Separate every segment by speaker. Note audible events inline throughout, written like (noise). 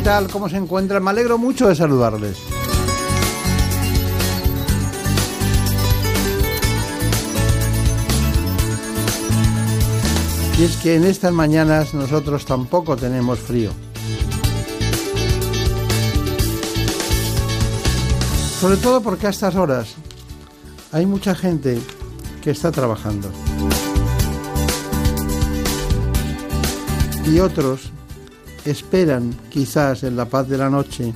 Speaker 1: ¿Qué tal? ¿Cómo se encuentran? Me alegro mucho de saludarles. Y es que en estas mañanas nosotros tampoco tenemos frío. Sobre todo porque a estas horas hay mucha gente que está trabajando. Y otros esperan, quizás en la paz de la noche,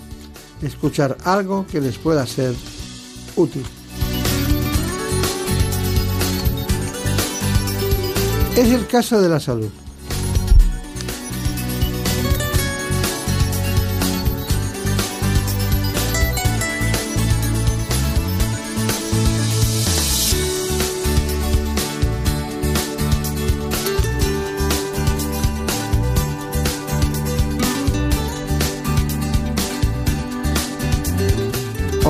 Speaker 1: escuchar algo que les pueda ser útil. Es el caso de la salud.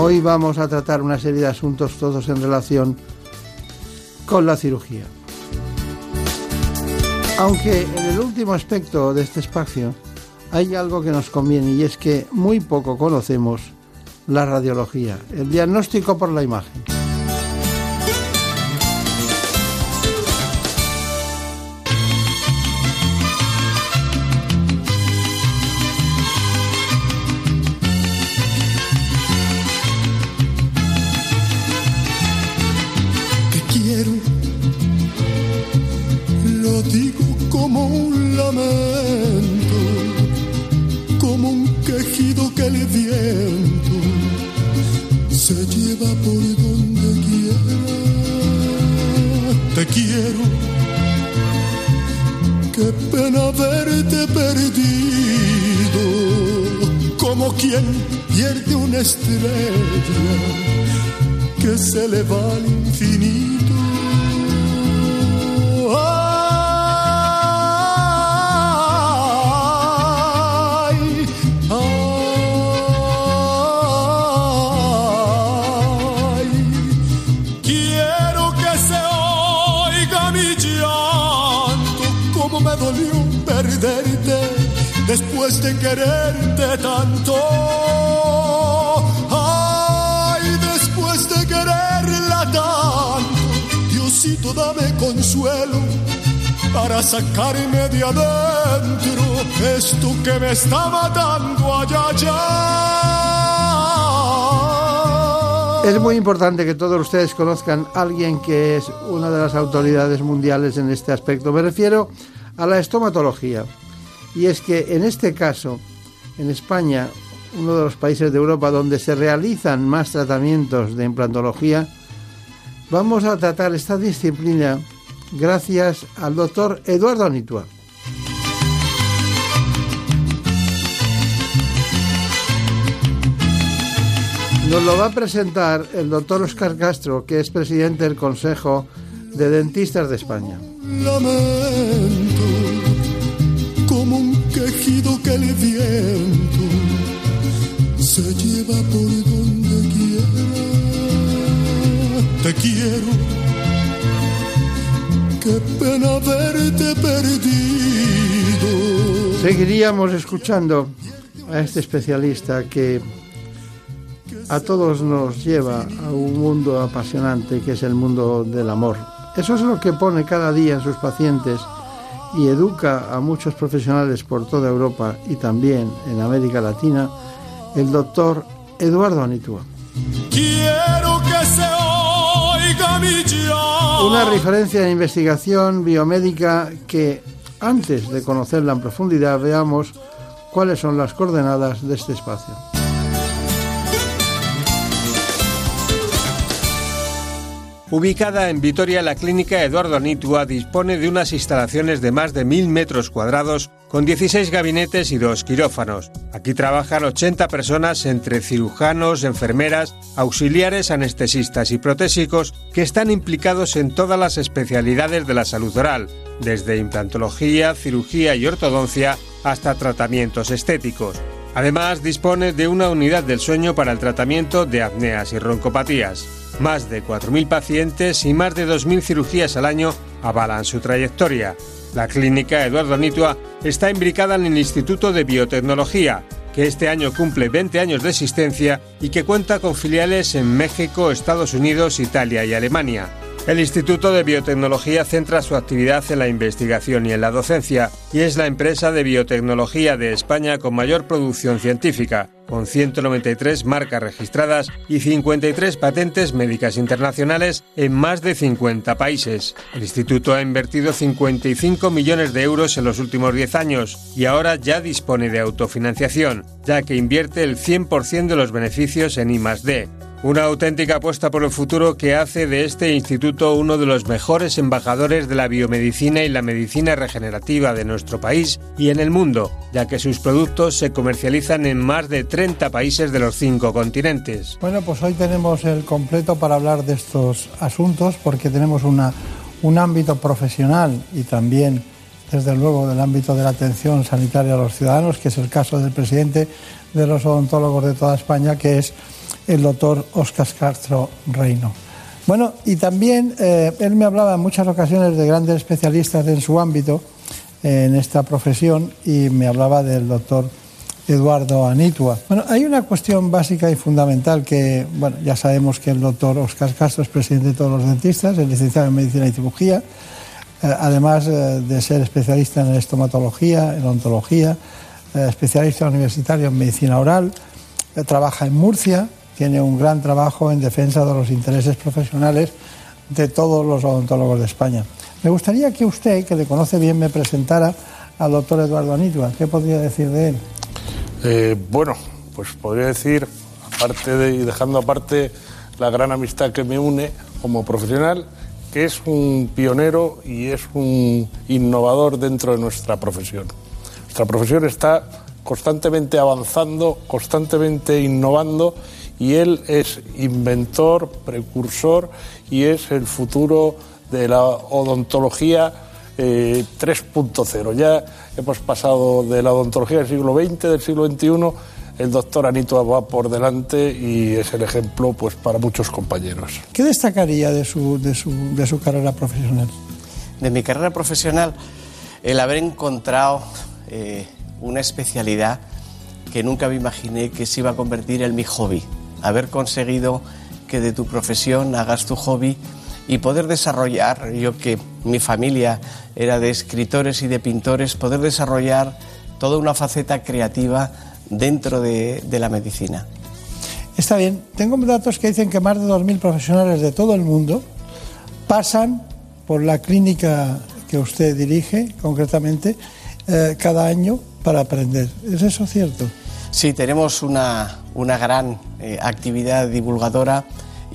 Speaker 1: Hoy vamos a tratar una serie de asuntos todos en relación con la cirugía. Aunque en el último aspecto de este espacio hay algo que nos conviene y es que muy poco conocemos la radiología, el diagnóstico por la imagen. Es muy importante que todos ustedes conozcan a alguien que es una de las autoridades mundiales en este aspecto. Me refiero a la estomatología. Y es que en este caso, en España, uno de los países de Europa donde se realizan más tratamientos de implantología, vamos a tratar esta disciplina gracias al doctor Eduardo Anitua. Nos lo va a presentar el doctor Oscar Castro, que es presidente del Consejo de Dentistas de España.
Speaker 2: lamento como un quejido que el viento se lleva por donde quiera. Te quiero, qué pena verte perdido.
Speaker 1: Seguiríamos escuchando a este especialista que a todos nos lleva a un mundo apasionante que es el mundo del amor. Eso es lo que pone cada día en sus pacientes y educa a muchos profesionales por toda Europa y también en América Latina el doctor Eduardo Anitua.
Speaker 2: Quiero que se oiga mi llanto.
Speaker 1: Una referencia de investigación biomédica que antes de conocerla en profundidad veamos cuáles son las coordenadas de este espacio.
Speaker 3: Ubicada en Vitoria, la clínica Eduardo Anitua dispone de unas instalaciones de más de mil metros cuadrados con 16 gabinetes y dos quirófanos. Aquí trabajan 80 personas entre cirujanos, enfermeras, auxiliares, anestesistas y protésicos que están implicados en todas las especialidades de la salud oral, desde implantología, cirugía y ortodoncia hasta tratamientos estéticos. Además, dispone de una unidad del sueño para el tratamiento de apneas y roncopatías. Más de 4.000 pacientes y más de 2.000 cirugías al año avalan su trayectoria. La clínica Eduardo Nitua está imbricada en el Instituto de Biotecnología, que este año cumple 20 años de existencia y que cuenta con filiales en México, Estados Unidos, Italia y Alemania. El Instituto de Biotecnología centra su actividad en la investigación y en la docencia y es la empresa de biotecnología de España con mayor producción científica, con 193 marcas registradas y 53 patentes médicas internacionales en más de 50 países. El instituto ha invertido 55 millones de euros en los últimos 10 años y ahora ya dispone de autofinanciación, ya que invierte el 100% de los beneficios en I+D. Una auténtica apuesta por el futuro que hace de este instituto uno de los mejores embajadores de la biomedicina y la medicina regenerativa de nuestro país y en el mundo, ya que sus productos se comercializan en más de 30 países de los cinco continentes.
Speaker 1: Bueno, pues hoy tenemos el completo para hablar de estos asuntos porque tenemos una, un ámbito profesional y también, desde luego, del ámbito de la atención sanitaria a los ciudadanos, que es el caso del presidente de los odontólogos de toda España, que es el doctor Oscar Castro Reino. Bueno, y también eh, él me hablaba en muchas ocasiones de grandes especialistas en su ámbito, en esta profesión, y me hablaba del doctor Eduardo Anitua. Bueno, hay una cuestión básica y fundamental que, bueno, ya sabemos que el doctor Oscar Castro es presidente de todos los dentistas, es licenciado en Medicina y Cirugía, eh, además eh, de ser especialista en estomatología, en odontología, especialista universitario en medicina oral, trabaja en Murcia, tiene un gran trabajo en defensa de los intereses profesionales de todos los odontólogos de España. Me gustaría que usted, que le conoce bien, me presentara al doctor Eduardo Anitua. ¿Qué podría decir de él?
Speaker 4: Eh, bueno, pues podría decir, aparte de, y dejando aparte la gran amistad que me une como profesional, que es un pionero y es un innovador dentro de nuestra profesión. Nuestra profesión está constantemente avanzando, constantemente innovando y él es inventor, precursor y es el futuro de la odontología 3.0. Eh, ya hemos pasado de la odontología del siglo XX, del siglo XXI, el doctor Anito va por delante y es el ejemplo pues, para muchos compañeros.
Speaker 1: ¿Qué destacaría de su, de su, de su carrera profesional?
Speaker 5: De mi carrera profesional, el haber encontrado eh, una especialidad que nunca me imaginé que se iba a convertir en mi hobby haber conseguido que de tu profesión hagas tu hobby y poder desarrollar, yo que mi familia era de escritores y de pintores, poder desarrollar toda una faceta creativa dentro de, la medicina.
Speaker 1: Está bien, tengo datos que dicen que más de 2.000 profesionales de todo el mundo pasan por la clínica que usted dirige, concretamente, eh, cada año para aprender. ¿Es eso cierto?
Speaker 5: Sí, tenemos una, gran eh, actividad divulgadora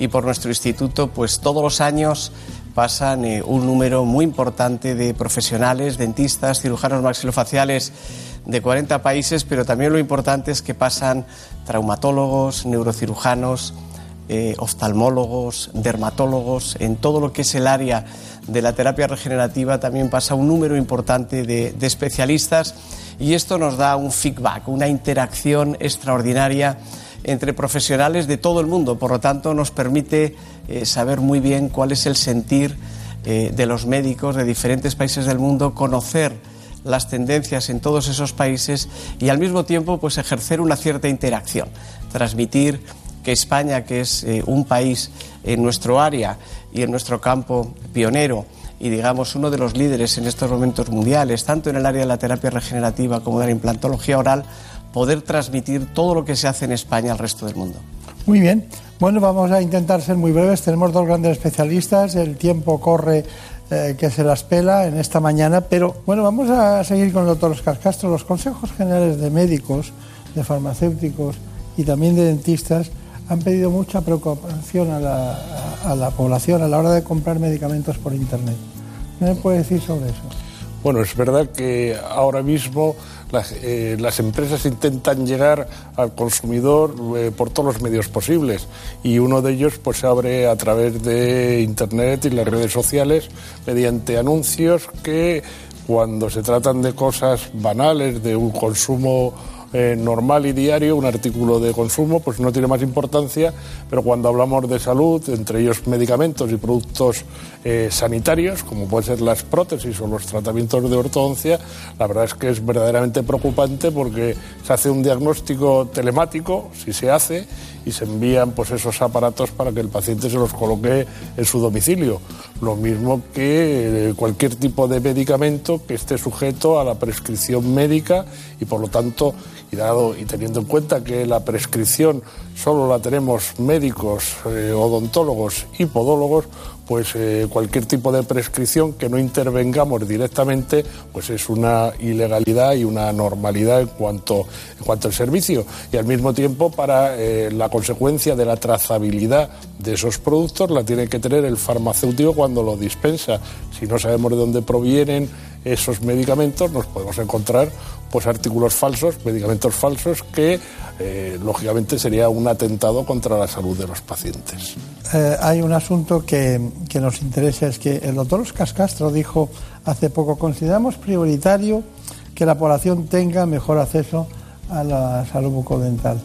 Speaker 5: y por nuestro instituto, pues todos los años pasan eh, un número muy importante de profesionales, dentistas, cirujanos maxilofaciales de 40 países, pero también lo importante es que pasan traumatólogos, neurocirujanos, eh, oftalmólogos, dermatólogos, en todo lo que es el área de la terapia regenerativa también pasa un número importante de especialistas y esto nos da un feedback, una interacción extraordinaria entre profesionales de todo el mundo. Por lo tanto, nos permite eh, saber muy bien cuál es el sentir eh, de los médicos de diferentes países del mundo, conocer las tendencias en todos esos países y al mismo tiempo pues ejercer una cierta interacción, transmitir que España, que es eh, un país en nuestro área y en nuestro campo pionero, y digamos uno de los líderes en estos momentos mundiales, tanto en el área de la terapia regenerativa como de la implantología oral, poder transmitir todo lo que se hace en España al resto del mundo.
Speaker 1: Muy bien. Bueno, vamos a intentar ser muy breves. Tenemos dos grandes especialistas. El tiempo corre eh, que se las pela en esta mañana. Pero bueno, vamos a seguir con el doctor Oscar Castro. Los consejos generales de médicos, de farmacéuticos y también de dentistas han pedido mucha preocupación a la, a la población a la hora de comprar medicamentos por Internet. ¿Qué me puede decir sobre eso?
Speaker 4: Bueno, es verdad que ahora mismo las, eh, las empresas intentan llegar al consumidor eh, por todos los medios posibles. Y uno de ellos pues se abre a través de Internet y las redes sociales mediante anuncios que cuando se tratan de cosas banales, de un consumo eh, normal y diario, un artículo de consumo, pues no tiene más importancia, pero cuando hablamos de salud, entre ellos medicamentos y productos eh, sanitarios, como pueden ser las prótesis o los tratamientos de ortodoncia, la verdad es que es verdaderamente preocupante porque se hace un diagnóstico telemático, si se hace, y se envían pues esos aparatos para que el paciente se los coloque en su domicilio. Lo mismo que eh, cualquier tipo de medicamento que esté sujeto a la prescripción médica y por lo tanto y y teniendo en cuenta que la prescripción solo la tenemos médicos, eh, odontólogos y podólogos, pues eh, cualquier tipo de prescripción que no intervengamos directamente, pues es una ilegalidad y una normalidad en cuanto, en cuanto al servicio. Y al mismo tiempo, para eh, la consecuencia de la trazabilidad de esos productos, la tiene que tener el farmacéutico cuando lo dispensa. Si no sabemos de dónde provienen esos medicamentos, nos podemos encontrar pues artículos falsos, medicamentos falsos que lógicamente sería un atentado contra la salud de los pacientes.
Speaker 1: Eh, hay un asunto que, que, nos interesa, es que el doctor Oscar Castro dijo hace poco, consideramos prioritario que la población tenga mejor acceso a la salud bucodental.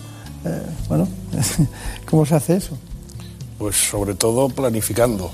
Speaker 1: Eh, bueno, (laughs) ¿cómo se hace eso?
Speaker 4: Pues sobre todo planificando.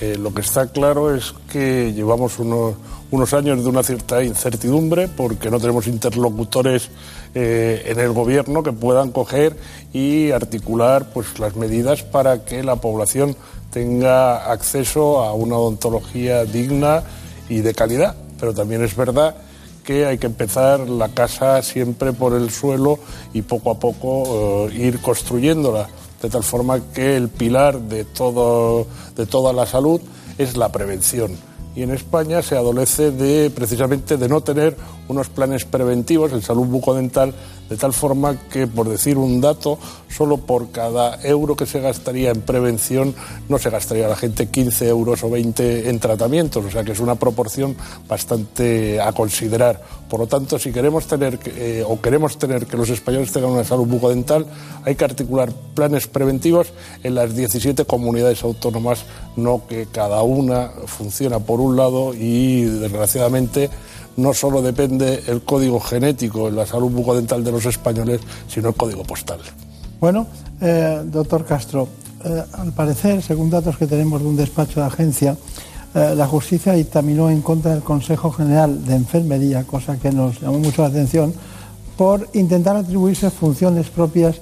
Speaker 4: Eh, lo que está claro es que llevamos unos, unos años de una cierta incertidumbre porque no tenemos interlocutores eh, en el gobierno que puedan coger y articular pues las medidas para que la población tenga acceso a una odontología digna y de calidad. Pero también es verdad que hay que empezar la casa siempre por el suelo y poco a poco eh, ir construyéndola de tal forma que el pilar de, todo, de toda la salud es la prevención. Y en España se adolece de precisamente de no tener unos planes preventivos en salud bucodental de tal forma que, por decir un dato, solo por cada euro que se gastaría en prevención no se gastaría la gente 15 euros o 20 en tratamientos, o sea que es una proporción bastante a considerar. Por lo tanto, si queremos tener eh, o queremos tener que los españoles tengan una salud bucodental, hay que articular planes preventivos en las 17 comunidades autónomas, no que cada una funciona por un lado y, desgraciadamente, no solo depende el código genético en la salud bucodental de los españoles, sino el código postal.
Speaker 1: Bueno, eh, doctor Castro, eh, al parecer, según datos que tenemos de un despacho de agencia, eh, la justicia dictaminó en contra del Consejo General de Enfermería, cosa que nos llamó mucho la atención, por intentar atribuirse funciones propias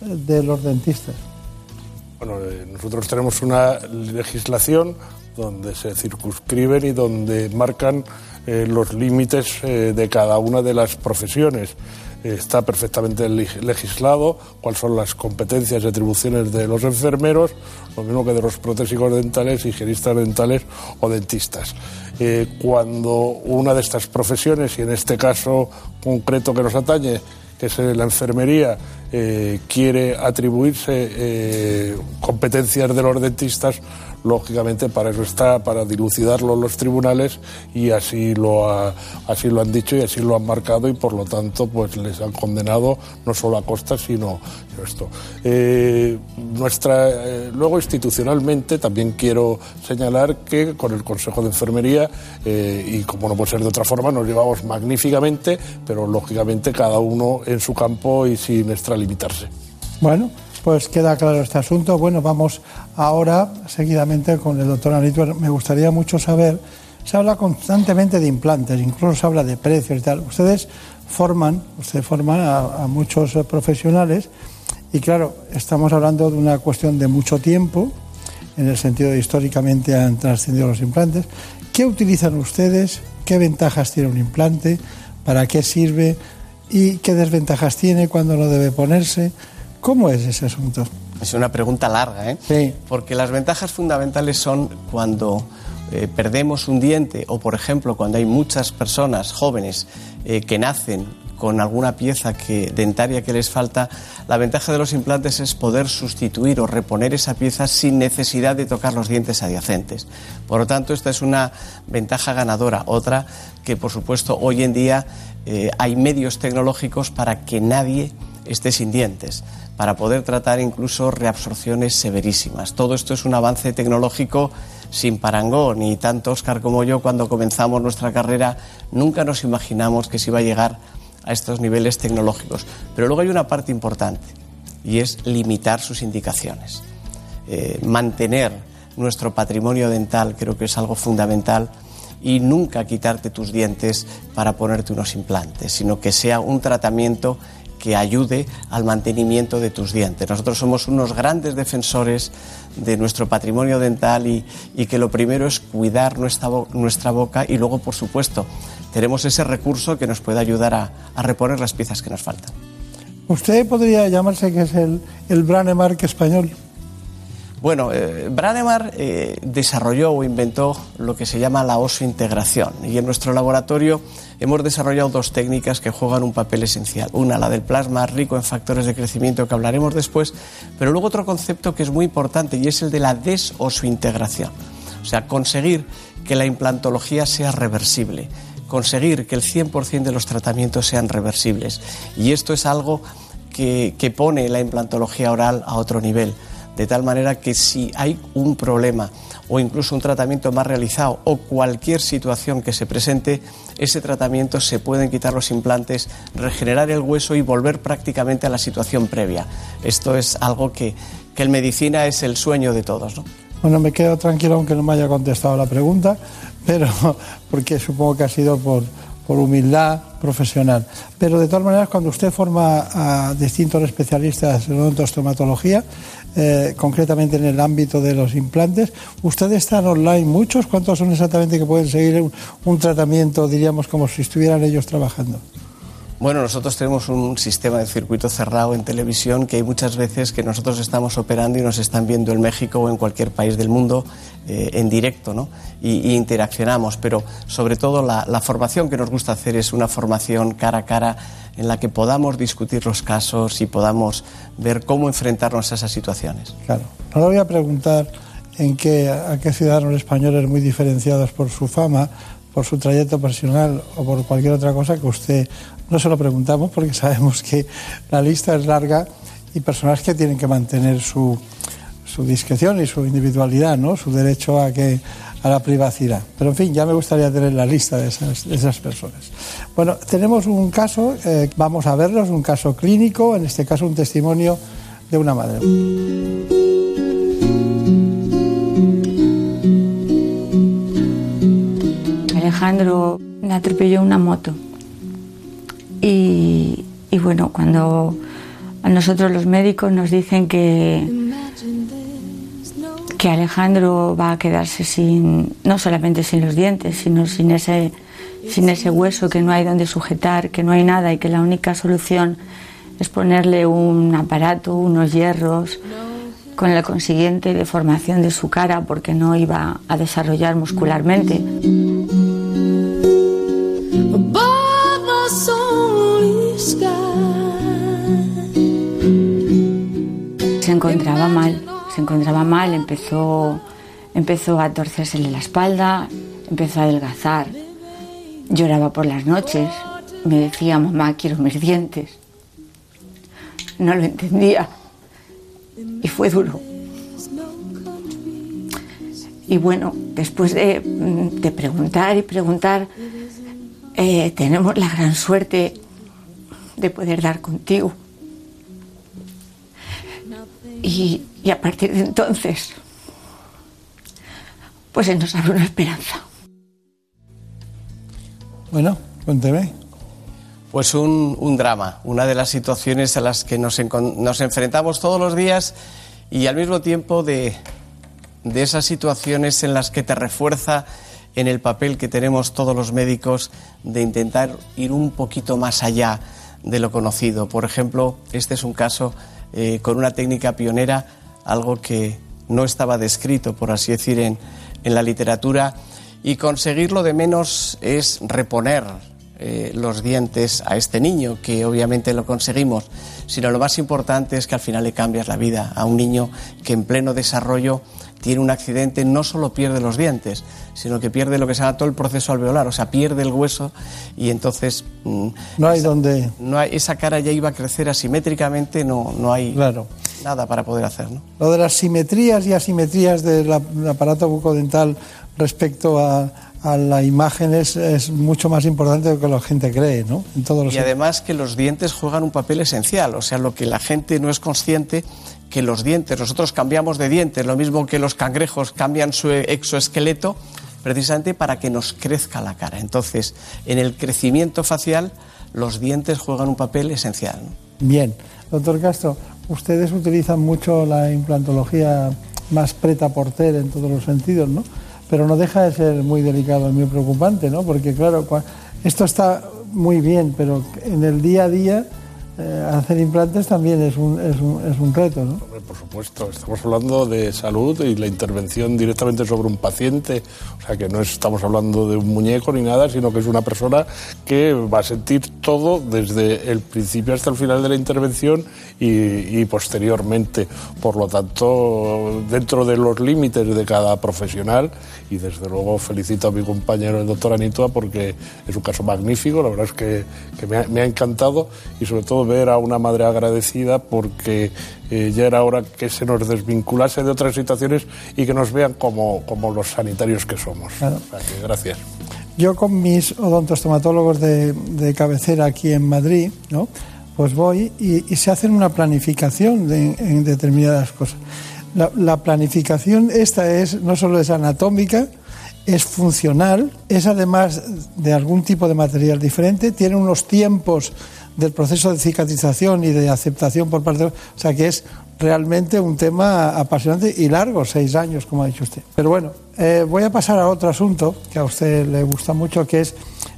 Speaker 1: de los dentistas.
Speaker 4: Bueno, nosotros tenemos una legislación donde se circunscriben y donde marcan eh, los límites eh, de cada una de las profesiones. está perfectamente legislado cuáles son las competencias y atribuciones de los enfermeros, lo mismo que de los protésicos dentales, higienistas dentales o dentistas. Eh, cuando una de estas profesiones, y en este caso concreto que nos atañe, que es la enfermería, quiere atribuirse competencias de los dentistas, lógicamente para eso está, para dilucidarlo los tribunales y así lo, así lo han dicho y así lo han marcado y por lo tanto pues les han condenado no solo a costa sino esto. Eh, nuestra, eh, luego institucionalmente también quiero señalar que con el Consejo de Enfermería eh, y como no puede ser de otra forma nos llevamos magníficamente pero lógicamente cada uno en su campo y sin extralimitarse.
Speaker 1: Bueno, pues queda claro este asunto. Bueno, vamos ahora seguidamente con el doctor Anito. Me gustaría mucho saber, se habla constantemente de implantes, incluso se habla de precios y tal. Ustedes forman, usted forma a, muchos profesionales y claro, estamos hablando de una cuestión de mucho tiempo, en el sentido de históricamente han trascendido los implantes. ¿Qué utilizan ustedes? ¿Qué ventajas tiene un implante? ¿Para qué sirve? ¿Y qué desventajas tiene cuando no debe ponerse? ¿Cómo es ese asunto?
Speaker 5: Es una pregunta larga, ¿eh?
Speaker 1: Sí.
Speaker 5: Porque las ventajas fundamentales son cuando eh, perdemos un diente o, por ejemplo, cuando hay muchas personas jóvenes eh, que nacen con alguna pieza que, dentaria que les falta, la ventaja de los implantes es poder sustituir o reponer esa pieza sin necesidad de tocar los dientes adyacentes. Por lo tanto, esta es una ventaja ganadora. Otra que, por supuesto, hoy en día eh, hay medios tecnológicos para que nadie esté sin dientes, para poder tratar incluso reabsorciones severísimas. Todo esto es un avance tecnológico sin parangón y tanto Oscar como yo cuando comenzamos nuestra carrera nunca nos imaginamos que se iba a llegar a estos niveles tecnológicos. Pero luego hay una parte importante y es limitar sus indicaciones. Eh, mantener nuestro patrimonio dental creo que es algo fundamental y nunca quitarte tus dientes para ponerte unos implantes, sino que sea un tratamiento que ayude al mantenimiento de tus dientes. Nosotros somos unos grandes defensores de nuestro patrimonio dental y, que lo primero es cuidar nuestra, nuestra boca y luego, por supuesto, tenemos ese recurso que nos puede ayudar a, reponer las piezas que nos faltan.
Speaker 1: Usted podría llamarse que es el, el Branemark español.
Speaker 5: Bueno, eh, eh, desarrolló o inventó lo que se llama la oso-integración y en nuestro laboratorio hemos desarrollado dos técnicas que juegan un papel esencial. Una, la del plasma rico en factores de crecimiento que hablaremos después, pero luego otro concepto que es muy importante y es el de la desoso-integración. O sea, conseguir que la implantología sea reversible, conseguir que el 100% de los tratamientos sean reversibles. Y esto es algo que pone la implantología oral a otro nivel de tal manera que si hay un problema o incluso un tratamiento más realizado o cualquier situación que se presente, ese tratamiento se pueden quitar los implantes, regenerar el hueso y volver prácticamente a la situación previa. Esto es algo que, que en medicina es el sueño de todos. ¿no?
Speaker 1: Bueno, me quedo tranquilo aunque no me haya contestado la pregunta, (laughs) pero porque supongo que ha sido por, por humildad profesional. Pero de todas maneras, cuando usted forma a distintos especialistas en odontostomatología, eh, concretamente en el ámbito de los implantes, ¿ustedes están online muchos? ¿Cuántos son exactamente que pueden seguir un tratamiento, diríamos, como si estuvieran ellos trabajando?
Speaker 5: Bueno, nosotros tenemos un sistema de circuito cerrado en televisión que hay muchas veces que nosotros estamos operando y nos están viendo en México o en cualquier país del mundo eh, en directo, ¿no? Y, interaccionamos, pero sobre todo la, formación que nos gusta hacer es una formación cara a cara en la que podamos discutir los casos y podamos ver cómo enfrentarnos a esas situaciones.
Speaker 1: Claro. Ahora voy a preguntar en qué, a qué ciudadanos españoles muy diferenciados por su fama, por su trayecto profesional o por cualquier otra cosa que usted no se lo preguntamos porque (laughs) sabemos que la lista es larga y personas que tienen que mantener su, su discreción y su individualidad, ¿no? su derecho a, que, a la privacidad. Pero en fin, ya me gustaría tener la lista de esas, personas. Bueno, tenemos un caso, eh, vamos a verlo, es un caso clínico, en este caso un testimonio de una madre.
Speaker 6: Alejandro le atropelló una moto y, bueno, cuando a nosotros los médicos nos dicen que, que Alejandro va a quedarse sin, no solamente sin los dientes, sino sin ese, sin ese hueso que no hay donde sujetar, que no hay nada y que la única solución es ponerle un aparato, unos hierros, con la consiguiente deformación de su cara porque no iba a desarrollar muscularmente. Se encontraba mal, empezó, empezó a torcérsele la espalda, empezó a adelgazar, lloraba por las noches, me decía, mamá, quiero mis dientes. No lo entendía y fue duro. Y bueno, después de, de preguntar y preguntar, eh, tenemos la gran suerte de poder dar contigo. Y, a partir de entonces, pues se nos abre una esperanza.
Speaker 1: Bueno, cuénteme.
Speaker 5: Pues un, un, drama, una de las situaciones a las que nos, nos, enfrentamos todos los días y al mismo tiempo de, de esas situaciones en las que te refuerza en el papel que tenemos todos los médicos de intentar ir un poquito más allá de lo conocido. Por ejemplo, este es un caso eh, con una técnica pionera, algo que no estaba descrito, por así decir, en, la literatura, y conseguirlo de menos es reponer eh, los dientes a este niño, que obviamente lo conseguimos, sino lo más importante es que al final le cambias la vida a un niño que en pleno desarrollo tiene un accidente, no solo pierde los dientes, sino que pierde lo que se llama todo el proceso alveolar, o sea, pierde el hueso y entonces...
Speaker 1: Mm, no hay donde...
Speaker 5: No hay, esa cara ya iba a crecer asimétricamente, no, no hay nada para poder hacer. ¿no?
Speaker 1: Lo de las simetrías y asimetrías del aparato bucodental respecto a, a la imagen es, es, mucho más importante de lo que la gente cree, ¿no?
Speaker 5: En todos los y además que los dientes juegan un papel esencial, o sea, lo que la gente no es consciente que los dientes, nosotros cambiamos de dientes, lo mismo que los cangrejos cambian su exoesqueleto, precisamente para que nos crezca la cara. Entonces, en el crecimiento facial, los dientes juegan un papel esencial.
Speaker 1: Bien, doctor Castro, ustedes utilizan mucho la implantología más preta porter en todos los sentidos, ¿no? Pero no deja de ser muy delicado y muy preocupante, ¿no? Porque, claro, esto está muy bien, pero en el día a día eh, hacer implantes también es un, es un, es un reto, ¿no?
Speaker 4: Por supuesto, estamos hablando de salud y la intervención directamente sobre un paciente, o sea que no estamos hablando de un muñeco ni nada, sino que es una persona que va a sentir todo desde el principio hasta el final de la intervención y, y posteriormente. Por lo tanto, dentro de los límites de cada profesional, y desde luego felicito a mi compañero el doctor Anitua porque es un caso magnífico, la verdad es que, que me, ha, me ha encantado y sobre todo ver a una madre agradecida porque eh, ya era hora que se nos desvinculase de otras situaciones y que nos vean como, como los sanitarios que somos. gracias.
Speaker 1: Yo con mis odontostomatólogos de, de cabecera aquí en Madrid, ¿no? Pues voy y, se hacen una planificación en determinadas cosas. La, la, planificación esta es no solo es anatómica, es funcional, es además de algún tipo de material diferente, tiene unos tiempos del proceso de cicatrización y de aceptación por parte de... O sea que es realmente un tema apasionante y largo, seis años, como ha dicho usted. Pero bueno, eh, voy a pasar a otro asunto que a usted le gusta mucho, que es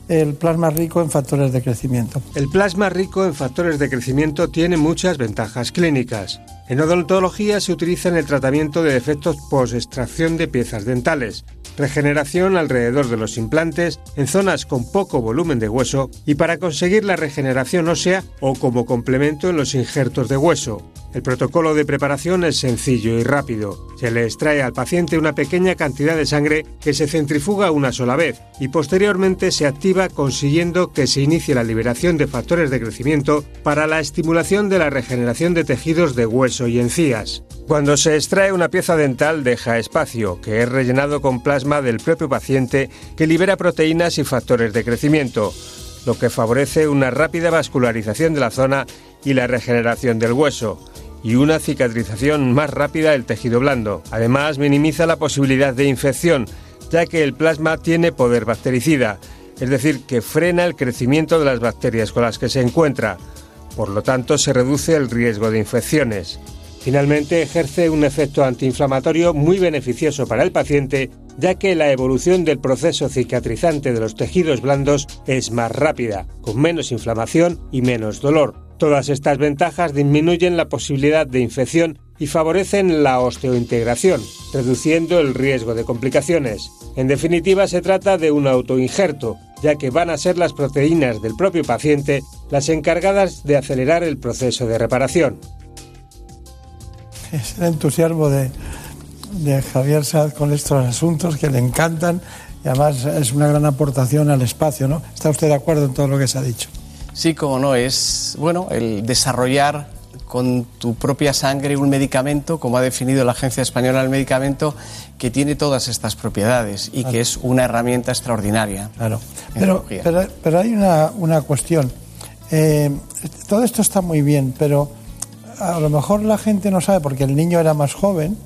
Speaker 1: el plasma rico en factores de crecimiento.
Speaker 3: El plasma rico en factores de crecimiento tiene muchas ventajas clínicas. En odontología se utiliza en el tratamiento de defectos post-extracción de piezas dentales, regeneración alrededor de los implantes en zonas con poco volumen de hueso y para conseguir la regeneración ósea o como complemento en los injertos de hueso. El protocolo de preparación es sencillo y rápido. Se le extrae al paciente una pequeña cantidad de sangre que se centrifuga una sola vez y posteriormente se activa consiguiendo que se inicie la liberación de factores de crecimiento para la estimulación de la regeneración de tejidos de hueso y encías. Cuando se extrae una pieza dental deja espacio, que es rellenado con plasma del propio paciente que libera proteínas y factores de crecimiento, lo que favorece una rápida vascularización de la zona y la regeneración del hueso y una cicatrización más rápida del tejido blando. Además, minimiza la posibilidad de infección, ya que el plasma tiene poder bactericida, es decir, que frena el crecimiento de las bacterias con las que se encuentra. Por lo tanto, se reduce el riesgo de infecciones. Finalmente, ejerce un efecto antiinflamatorio muy beneficioso para el paciente, ya que la evolución del proceso cicatrizante de los tejidos blandos es más rápida, con menos inflamación y menos dolor. Todas estas ventajas disminuyen la posibilidad de infección y favorecen la osteointegración, reduciendo el riesgo de complicaciones. En definitiva, se trata de un autoinjerto, ya que van a ser las proteínas del propio paciente las encargadas de acelerar el proceso de reparación.
Speaker 1: Es el entusiasmo de, Javier Sad con estos asuntos que le encantan y además es una gran aportación al espacio. ¿Está usted de acuerdo en todo lo que se ha dicho?
Speaker 5: Sí, como no, es bueno el desarrollar con tu propia sangre un medicamento, como ha definido la Agencia Española del Medicamento, que tiene todas estas propiedades y que es una herramienta extraordinaria.
Speaker 1: Claro. Pero, pero, hay una, una cuestión. Eh, todo esto está muy bien, pero a lo mejor la gente no sabe porque el niño era más joven,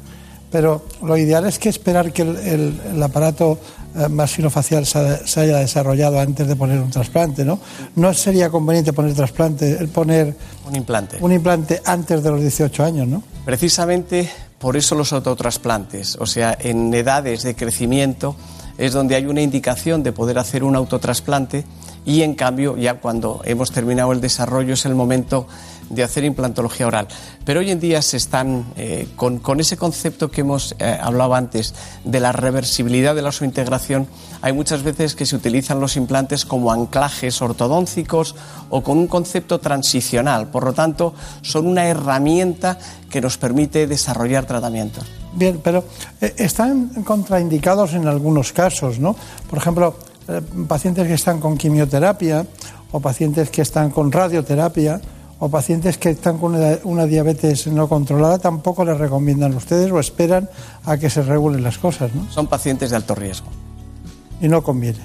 Speaker 1: pero lo ideal es que esperar que el, el aparato eh, masinofacial se, se, haya desarrollado antes de poner un trasplante, ¿no? No sería conveniente poner trasplante, poner
Speaker 5: un implante.
Speaker 1: Un implante antes de los 18 años, ¿no?
Speaker 5: Precisamente por eso los autotrasplantes, o sea, en edades de crecimiento es donde hay una indicación de poder hacer un autotrasplante y en cambio ya cuando hemos terminado el desarrollo es el momento de hacer implantología oral. Pero hoy en día se están, eh, con, ese concepto que hemos eh, hablado antes de la reversibilidad de la integración, hay muchas veces que se utilizan los implantes como anclajes ortodóncicos o con un concepto transicional. Por lo tanto, son una herramienta que nos permite desarrollar tratamientos.
Speaker 1: Bien, pero eh, están contraindicados en algunos casos, ¿no? Por ejemplo, pacientes que están con quimioterapia o pacientes que están con radioterapia o pacientes que están con una, diabetes no controlada tampoco les recomiendan ustedes o esperan a que se regulen las cosas, ¿no?
Speaker 5: Son pacientes de alto riesgo.
Speaker 1: Y no conviene.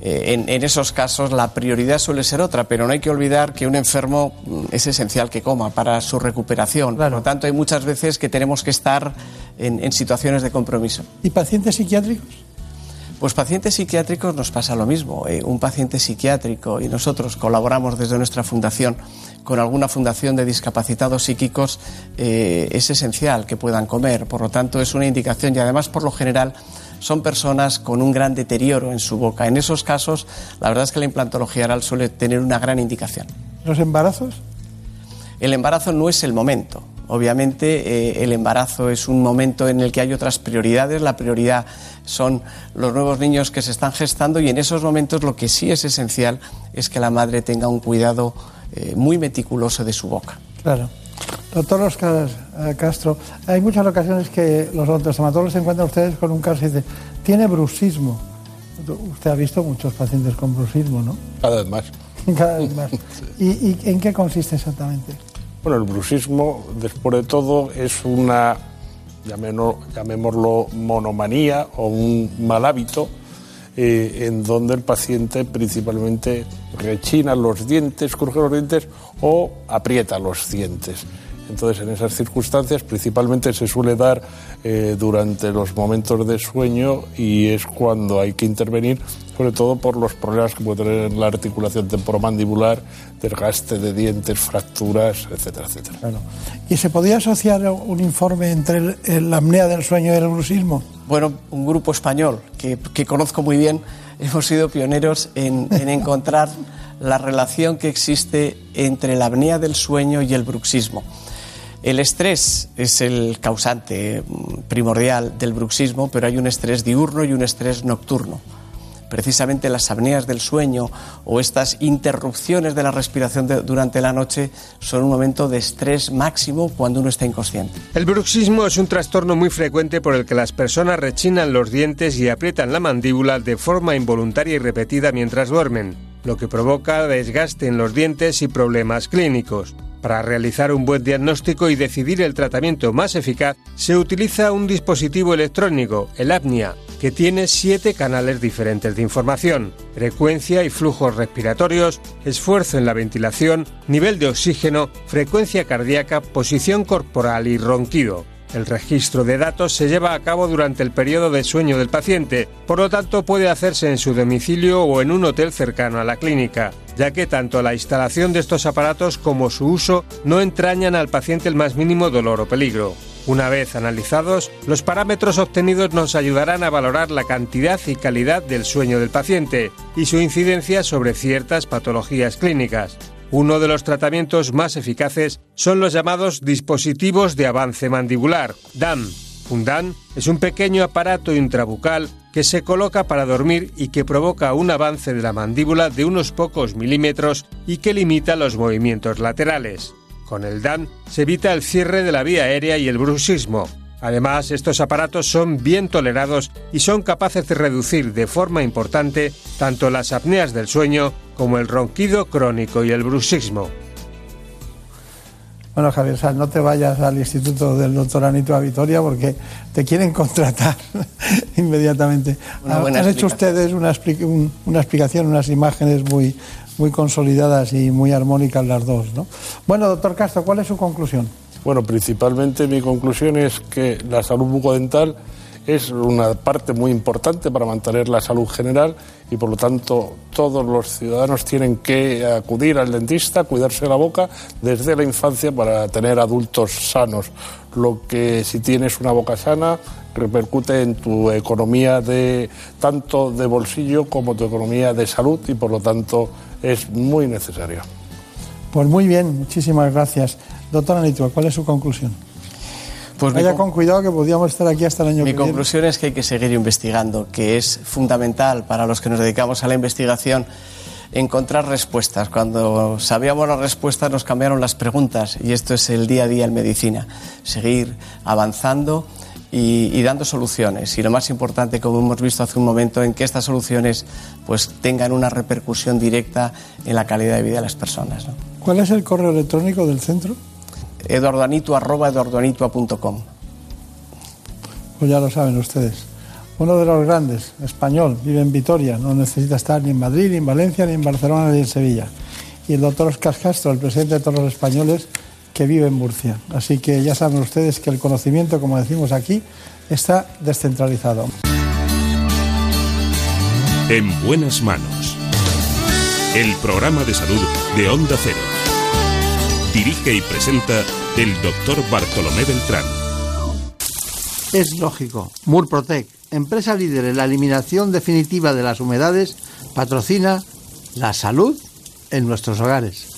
Speaker 5: Eh, en, esos casos la prioridad suele ser otra, pero no hay que olvidar que un enfermo mm, es esencial que coma para su recuperación. Por lo tanto, hay muchas veces que tenemos que estar en situaciones de compromiso.
Speaker 1: ¿Y pacientes psiquiátricos?
Speaker 5: Pues pacientes psiquiátricos nos pasa lo mismo. Eh, un paciente psiquiátrico, y nosotros colaboramos desde nuestra fundación con alguna fundación de discapacitados psíquicos, eh, es esencial que puedan comer. Por lo tanto, es una indicación y además, por lo general, son personas con un gran deterioro en su boca. En esos casos, la verdad es que la implantología oral suele tener una gran indicación.
Speaker 1: ¿Los embarazos?
Speaker 5: El embarazo no es el momento. Obviamente eh, el embarazo es un momento en el que hay otras prioridades. La prioridad son los nuevos niños que se están gestando y en esos momentos lo que sí es esencial es que la madre tenga un cuidado eh, muy meticuloso de su boca.
Speaker 1: Claro. Doctor Oscar eh, Castro, hay muchas ocasiones que los odontostomatólogos se encuentran ustedes con un caso y dicen, tiene bruxismo. Usted ha visto muchos pacientes con bruxismo, ¿no?
Speaker 4: Cada vez más. (laughs)
Speaker 1: Cada vez más. (laughs) ¿Y en qué consiste exactamente?
Speaker 4: Bueno, el bruxismo, después de todo, es una, llamémoslo, monomanía o un mal hábito eh, en donde el paciente principalmente rechina los dientes, cruje los dientes o aprieta los dientes. Entonces, en esas circunstancias, principalmente se suele dar eh, durante los momentos de sueño y es cuando hay que intervenir, sobre todo por los problemas que puede tener la articulación temporomandibular, desgaste de dientes, fracturas, etcétera, etcétera.
Speaker 1: ¿Y se podría asociar un informe entre la apnea del sueño y el bruxismo?
Speaker 5: Bueno, un grupo español que, conozco muy bien, hemos sido pioneros en, en encontrar la relación que existe entre la apnea del sueño y el bruxismo. El estrés es el causante mm, primordial del bruxismo, pero hay un estrés diurno y un estrés nocturno. Precisamente las apneas del sueño o estas interrupciones de la respiración durante la noche son un momento de estrés máximo cuando uno está inconsciente.
Speaker 3: El bruxismo es un trastorno muy frecuente por el que las personas rechinan los dientes y aprietan la mandíbula de forma involuntaria y repetida mientras duermen, lo que provoca desgaste en los dientes y problemas clínicos. Para realizar un buen diagnóstico y decidir el tratamiento más eficaz, se utiliza un dispositivo electrónico, el apnea, que tiene siete canales diferentes de información, frecuencia y flujos respiratorios, esfuerzo en la ventilación, nivel de oxígeno, frecuencia cardíaca, posición corporal y ronquido. El registro de datos se lleva a cabo durante el periodo de sueño del paciente, por lo tanto puede hacerse en su domicilio o en un hotel cercano a la clínica, ya que tanto la instalación de estos aparatos como su uso no entrañan al paciente el más mínimo dolor o peligro. Una vez analizados, los parámetros obtenidos nos ayudarán a valorar la cantidad y calidad del sueño del paciente y su incidencia sobre ciertas patologías clínicas. Uno de los tratamientos más eficaces son los llamados dispositivos de avance mandibular, DAM. Un DAM es un pequeño aparato intrabucal que se coloca para dormir y que provoca un avance de la mandíbula de unos pocos milímetros y que limita los movimientos laterales. Con el DAM se evita el cierre de la vía aérea y el bruxismo. Además, estos aparatos son bien tolerados y son capaces de reducir de forma importante tanto las apneas del sueño como el ronquido crónico y el bruxismo.
Speaker 1: Bueno, Javier no te vayas al instituto del doctor Anito a Vitoria porque te quieren contratar (laughs) inmediatamente. Han hecho ustedes una, una, explicación, unas imágenes muy, muy consolidadas y muy armónicas las dos. ¿no? Bueno, doctor Castro, ¿cuál es su conclusión?
Speaker 4: Bueno, principalmente mi conclusión es que la salud bucodental es una parte muy importante para mantener la salud general y por lo tanto todos los ciudadanos tienen que acudir al dentista, cuidarse la boca desde la infancia para tener adultos sanos. Lo que si tienes una boca sana repercute en tu economía de tanto de bolsillo como tu economía de salud y por lo tanto es muy necesario.
Speaker 1: Pues muy bien, muchísimas gracias. Doctora Nitua, ¿cuál es su conclusión?
Speaker 5: Pues mi
Speaker 1: Vaya
Speaker 5: con-
Speaker 1: cuidado que podríamos estar aquí hasta el año
Speaker 5: Mi
Speaker 1: que viene.
Speaker 5: conclusión es que hay que seguir investigando, que es fundamental para los que nos dedicamos a la investigación encontrar respuestas. Cuando sabíamos las respuestas nos cambiaron las preguntas y esto es el día a día en medicina. Seguir avanzando y, y dando soluciones. Y lo más importante, como hemos visto hace un momento, en que estas soluciones pues tengan una repercusión directa en la calidad de vida de las personas. ¿no?
Speaker 1: ¿Cuál es el correo electrónico del centro?
Speaker 5: eduardoanitua.com.
Speaker 1: Pues ya lo saben ustedes. Uno de los grandes, español, vive en Vitoria, no necesita estar ni en Madrid, ni en Valencia, ni en Barcelona, ni en Sevilla. Y el doctor Oscar Castro, el presidente de todos los españoles, que vive en Murcia. Así que ya saben ustedes que el conocimiento, como decimos aquí, está descentralizado.
Speaker 7: En buenas manos. El programa de salud de Onda Cero. Dirige y presenta el doctor Bartolomé Beltrán.
Speaker 1: Es lógico. Murprotec, empresa líder en la eliminación definitiva de las humedades, patrocina la salud en nuestros hogares.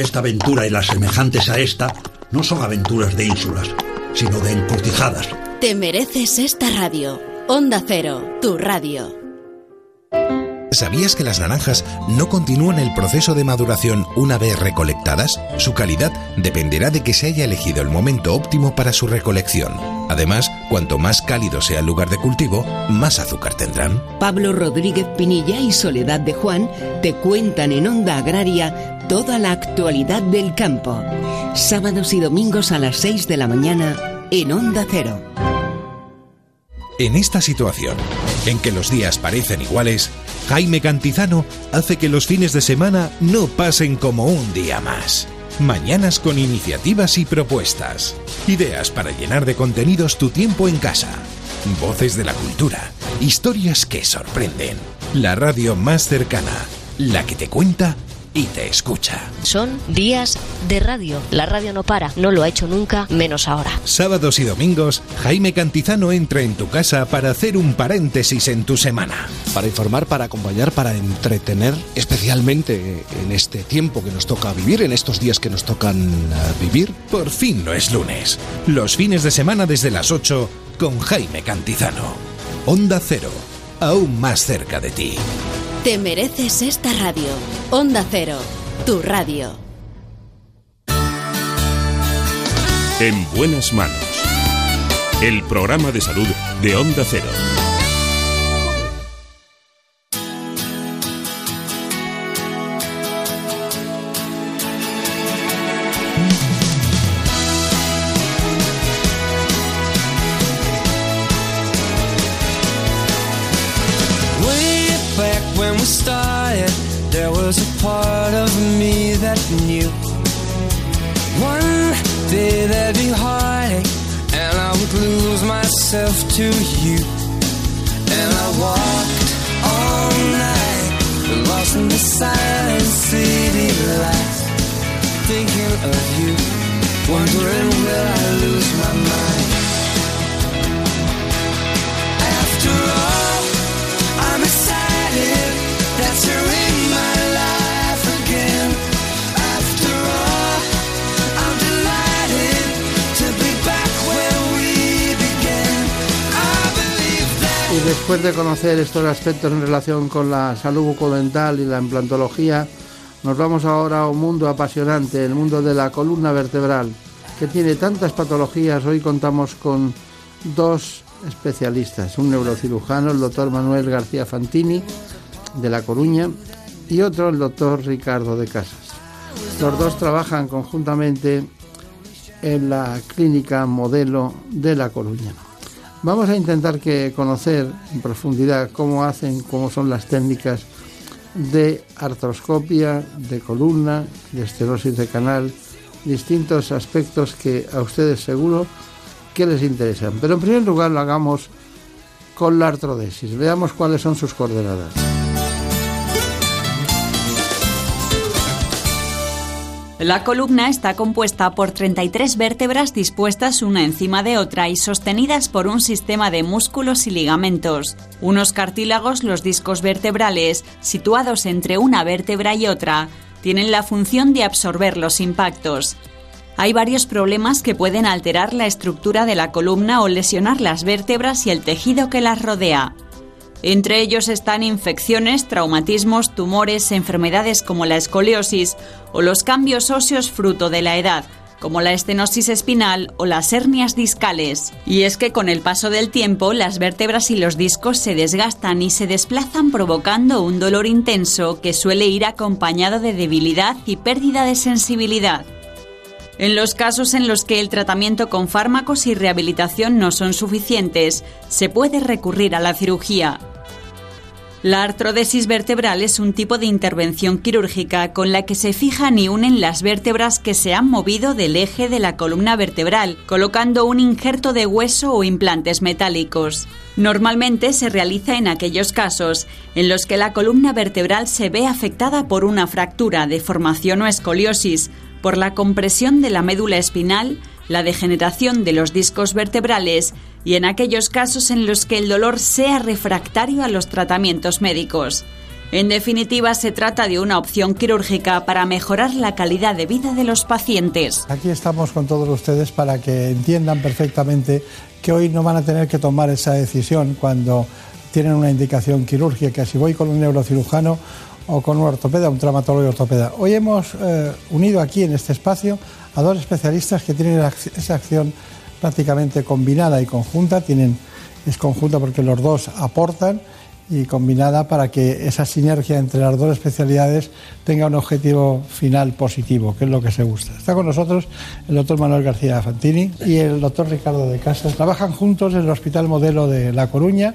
Speaker 8: esta aventura y las semejantes a esta no son aventuras de ínsulas, sino de encrucijadas.
Speaker 9: Te mereces esta radio. Onda Cero, tu radio.
Speaker 10: ¿Sabías que las naranjas no continúan el proceso de maduración una vez recolectadas? Su calidad dependerá de que se haya elegido el momento óptimo para su recolección. Además, cuanto más cálido sea el lugar de cultivo, más azúcar tendrán.
Speaker 11: Pablo Rodríguez Pinilla y Soledad de Juan te cuentan en Onda Agraria toda la actualidad del campo. Sábados y domingos a las 6 de la mañana en Onda Cero.
Speaker 10: En esta situación, en que los días parecen iguales, Jaime Cantizano hace que los fines de semana no pasen como un día más. Mañanas con iniciativas y propuestas. Ideas para llenar de contenidos tu tiempo en casa. Voces de la cultura. Historias que sorprenden. La radio más cercana. La que te cuenta y te escucha.
Speaker 12: Son días de radio. La radio no para, no lo ha hecho nunca, menos ahora.
Speaker 10: Sábados y domingos, Jaime Cantizano entra en tu casa para hacer un paréntesis en tu semana.
Speaker 13: Para informar, para acompañar, para entretener, especialmente en este tiempo que nos toca vivir, en estos días que nos tocan uh, vivir.
Speaker 10: Por fin no es lunes. Los fines de semana desde las 8 con Jaime Cantizano. Onda Cero, aún más cerca de ti.
Speaker 9: Te mereces esta radio. Onda Cero, tu radio.
Speaker 7: En buenas manos. El programa de salud de Onda Cero.
Speaker 1: De conocer estos aspectos en relación con la salud bucodental y la implantología, nos vamos ahora a un mundo apasionante, el mundo de la columna vertebral, que tiene tantas patologías. Hoy contamos con dos especialistas, un neurocirujano, el doctor Manuel García Fantini, de La Coruña, y otro, el doctor Ricardo de Casas. Los dos trabajan conjuntamente en la clínica modelo de La Coruña. Vamos a intentar que conocer en profundidad cómo hacen, cómo son las técnicas de artroscopia, de columna, de esterosis de canal, distintos aspectos que a ustedes seguro que les interesan. Pero en primer lugar lo hagamos con la artrodesis. Veamos cuáles son sus coordenadas.
Speaker 14: La columna está compuesta por 33 vértebras dispuestas una encima de otra y sostenidas por un sistema de músculos y ligamentos. Unos cartílagos, los discos vertebrales, situados entre una vértebra y otra, tienen la función de absorber los impactos. Hay varios problemas que pueden alterar la estructura de la columna o lesionar las vértebras y el tejido que las rodea. Entre ellos están infecciones, traumatismos, tumores, enfermedades como la escoliosis o los cambios óseos fruto de la edad, como la estenosis espinal o las hernias discales. Y es que con el paso del tiempo las vértebras y los discos se desgastan y se desplazan provocando un dolor intenso que suele ir acompañado de debilidad y pérdida de sensibilidad. En los casos en los que el tratamiento con fármacos y rehabilitación no son suficientes, se puede recurrir a la cirugía. La artrodesis vertebral es un tipo de intervención quirúrgica con la que se fijan y unen las vértebras que se han movido del eje de la columna vertebral, colocando un injerto de hueso o implantes metálicos. Normalmente se realiza en aquellos casos en los que la columna vertebral se ve afectada por una fractura, deformación o escoliosis, por la compresión de la médula espinal, la degeneración de los discos vertebrales y en aquellos casos en los que el dolor sea refractario a los tratamientos médicos. En definitiva, se trata de una opción quirúrgica para mejorar la calidad de vida de los pacientes.
Speaker 1: Aquí estamos con todos ustedes para que entiendan perfectamente que hoy no van a tener que tomar esa decisión cuando tienen una indicación quirúrgica, si voy con un neurocirujano o con un ortopeda, un traumatólogo y ortopeda. Hoy hemos eh, unido aquí en este espacio a dos especialistas que tienen esa acción prácticamente combinada y conjunta. Tienen, es conjunta porque los dos aportan y combinada para que esa sinergia entre las dos especialidades tenga un objetivo final positivo, que es lo que se gusta. Está con nosotros el doctor Manuel García Fantini y el doctor Ricardo de Casas. Trabajan juntos en el Hospital Modelo de La Coruña,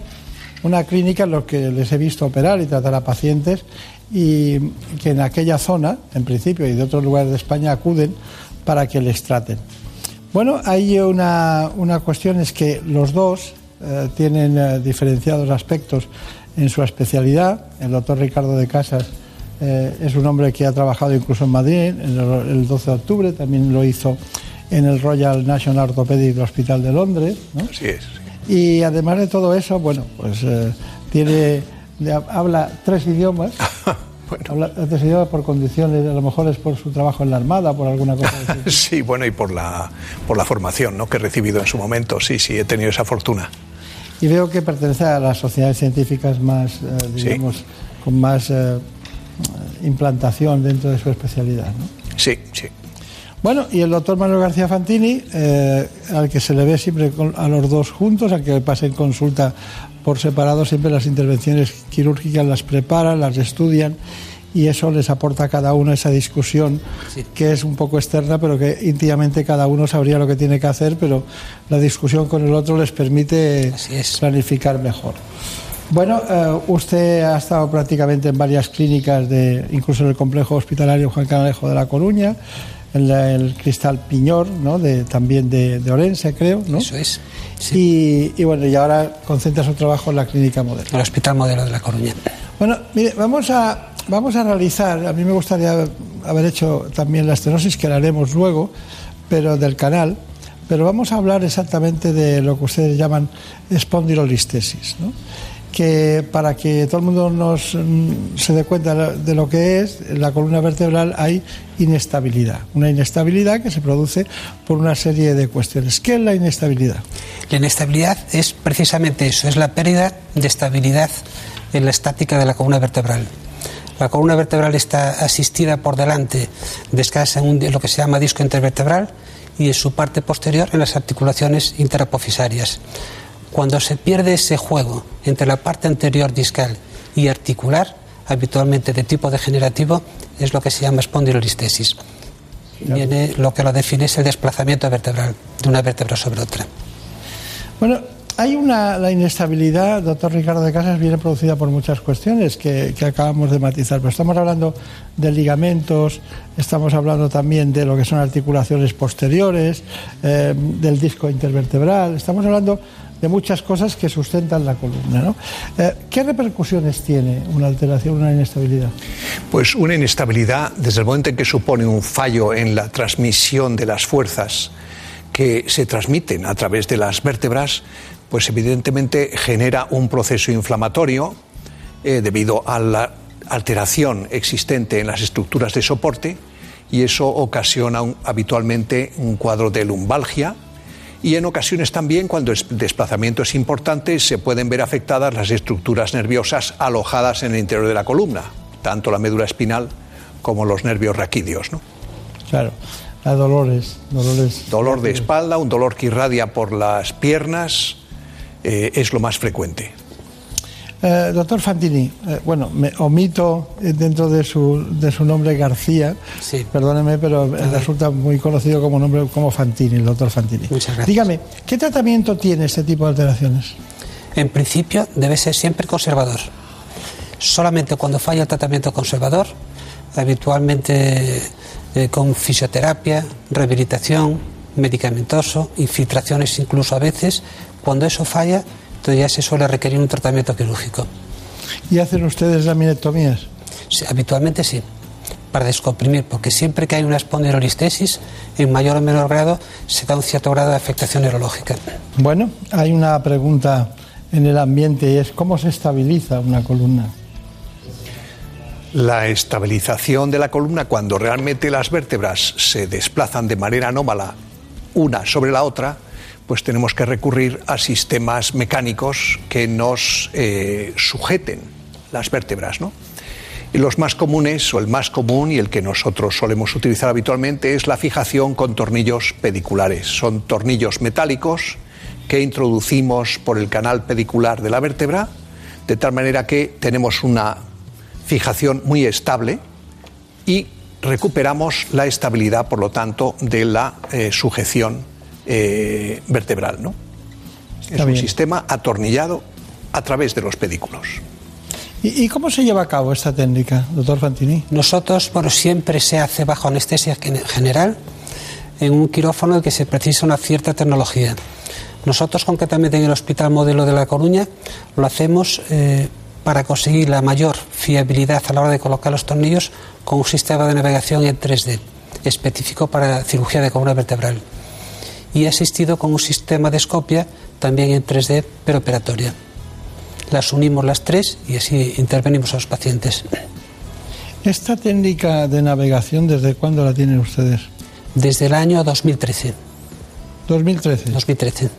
Speaker 1: una clínica en la que les he visto operar y tratar a pacientes y que en aquella zona, en principio, y de otros lugares de España acuden para que les traten. Bueno, hay una, una cuestión, es que los dos eh, tienen eh, diferenciados aspectos en su especialidad. El doctor Ricardo de Casas eh, es un hombre que ha trabajado incluso en Madrid el, el 12 de octubre, también lo hizo en el Royal National Orthopedic Hospital de Londres. ¿no?
Speaker 15: Así es.
Speaker 1: Y además de todo eso, bueno, pues tiene habla tres idiomas. (laughs) bueno. Idiomas por condiciones, a lo mejor es por su trabajo en la Armada, por alguna cosa así. (laughs)
Speaker 15: sí, bueno, y por la, por la formación ¿no? que he recibido en su momento. Sí, sí, he tenido esa fortuna.
Speaker 1: Y veo que pertenece a las sociedades científicas más, eh, digamos, sí. con más eh, implantación dentro de su especialidad. ¿no?
Speaker 15: Sí, sí.
Speaker 1: Bueno, y el doctor Manuel García Fantini, eh, al que se le ve siempre a los dos juntos, al que pasa en consulta por separado, siempre las intervenciones quirúrgicas las preparan, las estudian y eso les aporta a cada uno esa discusión sí. que es un poco externa, pero que íntimamente cada uno sabría lo que tiene que hacer, pero la discusión con el otro les permite planificar mejor. Bueno, eh, usted ha estado prácticamente en varias clínicas, de, incluso en el complejo hospitalario Juan Canalejo de La Coruña, en la, el Cristal Piñor, ¿no? de, también de, de, Orense, creo. ¿no?
Speaker 15: Eso es.
Speaker 1: Sí. Y, y, bueno, y ahora concentra su trabajo en la clínica modelo.
Speaker 15: El Hospital Modelo de La Coruña.
Speaker 1: Bueno, mire, vamos a, vamos a realizar, a mí me gustaría haber hecho también la estenosis, que la haremos luego, pero del canal, pero vamos a hablar exactamente de lo que ustedes llaman espondilolistesis. ¿no? Que para que todo el mundo nos, mm, se dé cuenta de lo que es, en la columna vertebral hay inestabilidad. Una inestabilidad que se produce por una serie de cuestiones. ¿Qué es la inestabilidad?
Speaker 16: La inestabilidad es precisamente eso, es la pérdida de estabilidad en la estática de la columna vertebral. La columna vertebral está asistida por delante, descansa en, un- en lo que se llama disco intervertebral y en su parte posterior en las articulaciones interapofisarias. Cuando se pierde ese juego entre la parte anterior discal y articular, habitualmente de tipo degenerativo, es lo que se llama espondilolistesis. Viene lo que lo define es el desplazamiento vertebral de una vértebra sobre otra.
Speaker 1: Bueno, hay una, la inestabilidad, doctor Ricardo de Casas, viene producida por muchas cuestiones que, que acabamos de matizar, pero estamos hablando de ligamentos, estamos hablando también de lo que son articulaciones posteriores, eh, del disco intervertebral, estamos hablando de muchas cosas que sustentan la columna. ¿no? Eh, ¿Qué repercusiones tiene una alteración, una inestabilidad?
Speaker 15: Pues una inestabilidad desde el momento en que supone un fallo en la transmisión de las fuerzas que se transmiten a través de las vértebras, pues evidentemente genera un proceso inflamatorio eh, debido a la alteración existente en las estructuras de soporte y eso ocasiona habitualmente un cuadro de lumbalgia y en ocasiones también cuando el desplazamiento es importante se pueden ver afectadas las estructuras nerviosas alojadas en el interior de la columna, tanto la médula espinal como los nervios raquídeos. ¿no?
Speaker 1: Claro, a dolores, dolores.
Speaker 15: Dolor de espalda, un dolor que irradia por las piernas, eh, es lo más frecuente.
Speaker 1: Eh, doctor Fantini, eh, bueno, me omito eh, dentro de su, de su nombre García, perdóneme, pero resulta muy conocido como nombre como Fantini, el doctor Fantini.
Speaker 16: Muchas gracias.
Speaker 1: Dígame, ¿qué tratamiento tiene este tipo de alteraciones?
Speaker 16: En principio debe ser siempre conservador. Solamente cuando falla el tratamiento conservador, habitualmente eh, con fisioterapia, rehabilitación, medicamentoso, infiltraciones incluso a veces, cuando eso falla, entonces ya se suele requerir un tratamiento quirúrgico.
Speaker 1: ¿Y hacen ustedes laminectomías?
Speaker 16: Sí, habitualmente sí, para descomprimir, porque siempre que hay una espondilolistesis, en mayor o menor grado, se da un cierto grado de afectación neurológica.
Speaker 1: Bueno, hay una pregunta en el ambiente y es ¿cómo se estabiliza una columna?
Speaker 15: La estabilización de la columna cuando realmente las vértebras se desplazan de manera anómala una sobre la otra, pues tenemos que recurrir a sistemas mecánicos que nos eh, sujeten las vértebras, ¿no? Y los más comunes, o el más común y el que nosotros solemos utilizar habitualmente, es la fijación con tornillos pediculares. Son tornillos metálicos que introducimos por el canal pedicular de la vértebra, de tal manera que tenemos una fijación muy estable y recuperamos la estabilidad, por lo tanto, de la eh, sujeción eh, vertebral. ¿no? Es un
Speaker 1: bien.
Speaker 15: sistema atornillado a través de los pedículos.
Speaker 1: ¿Y, cómo se lleva a cabo esta técnica, doctor Fantini?
Speaker 16: Nosotros, bueno, siempre se hace bajo anestesia gen- general en un quirófano en el que se precisa una cierta tecnología. Nosotros, concretamente en el Hospital Modelo de La Coruña, lo hacemos eh, para conseguir la mayor fiabilidad a la hora de colocar los tornillos con un sistema de navegación en 3D, específico para cirugía de columna vertebral. Y asistido con un sistema de escopia también en 3D, pero operatoria. Las unimos las tres y así intervenimos a los pacientes.
Speaker 1: ¿Esta técnica de navegación desde cuándo la tienen ustedes?
Speaker 16: Desde el año 2013.
Speaker 1: 2013.
Speaker 16: 2013.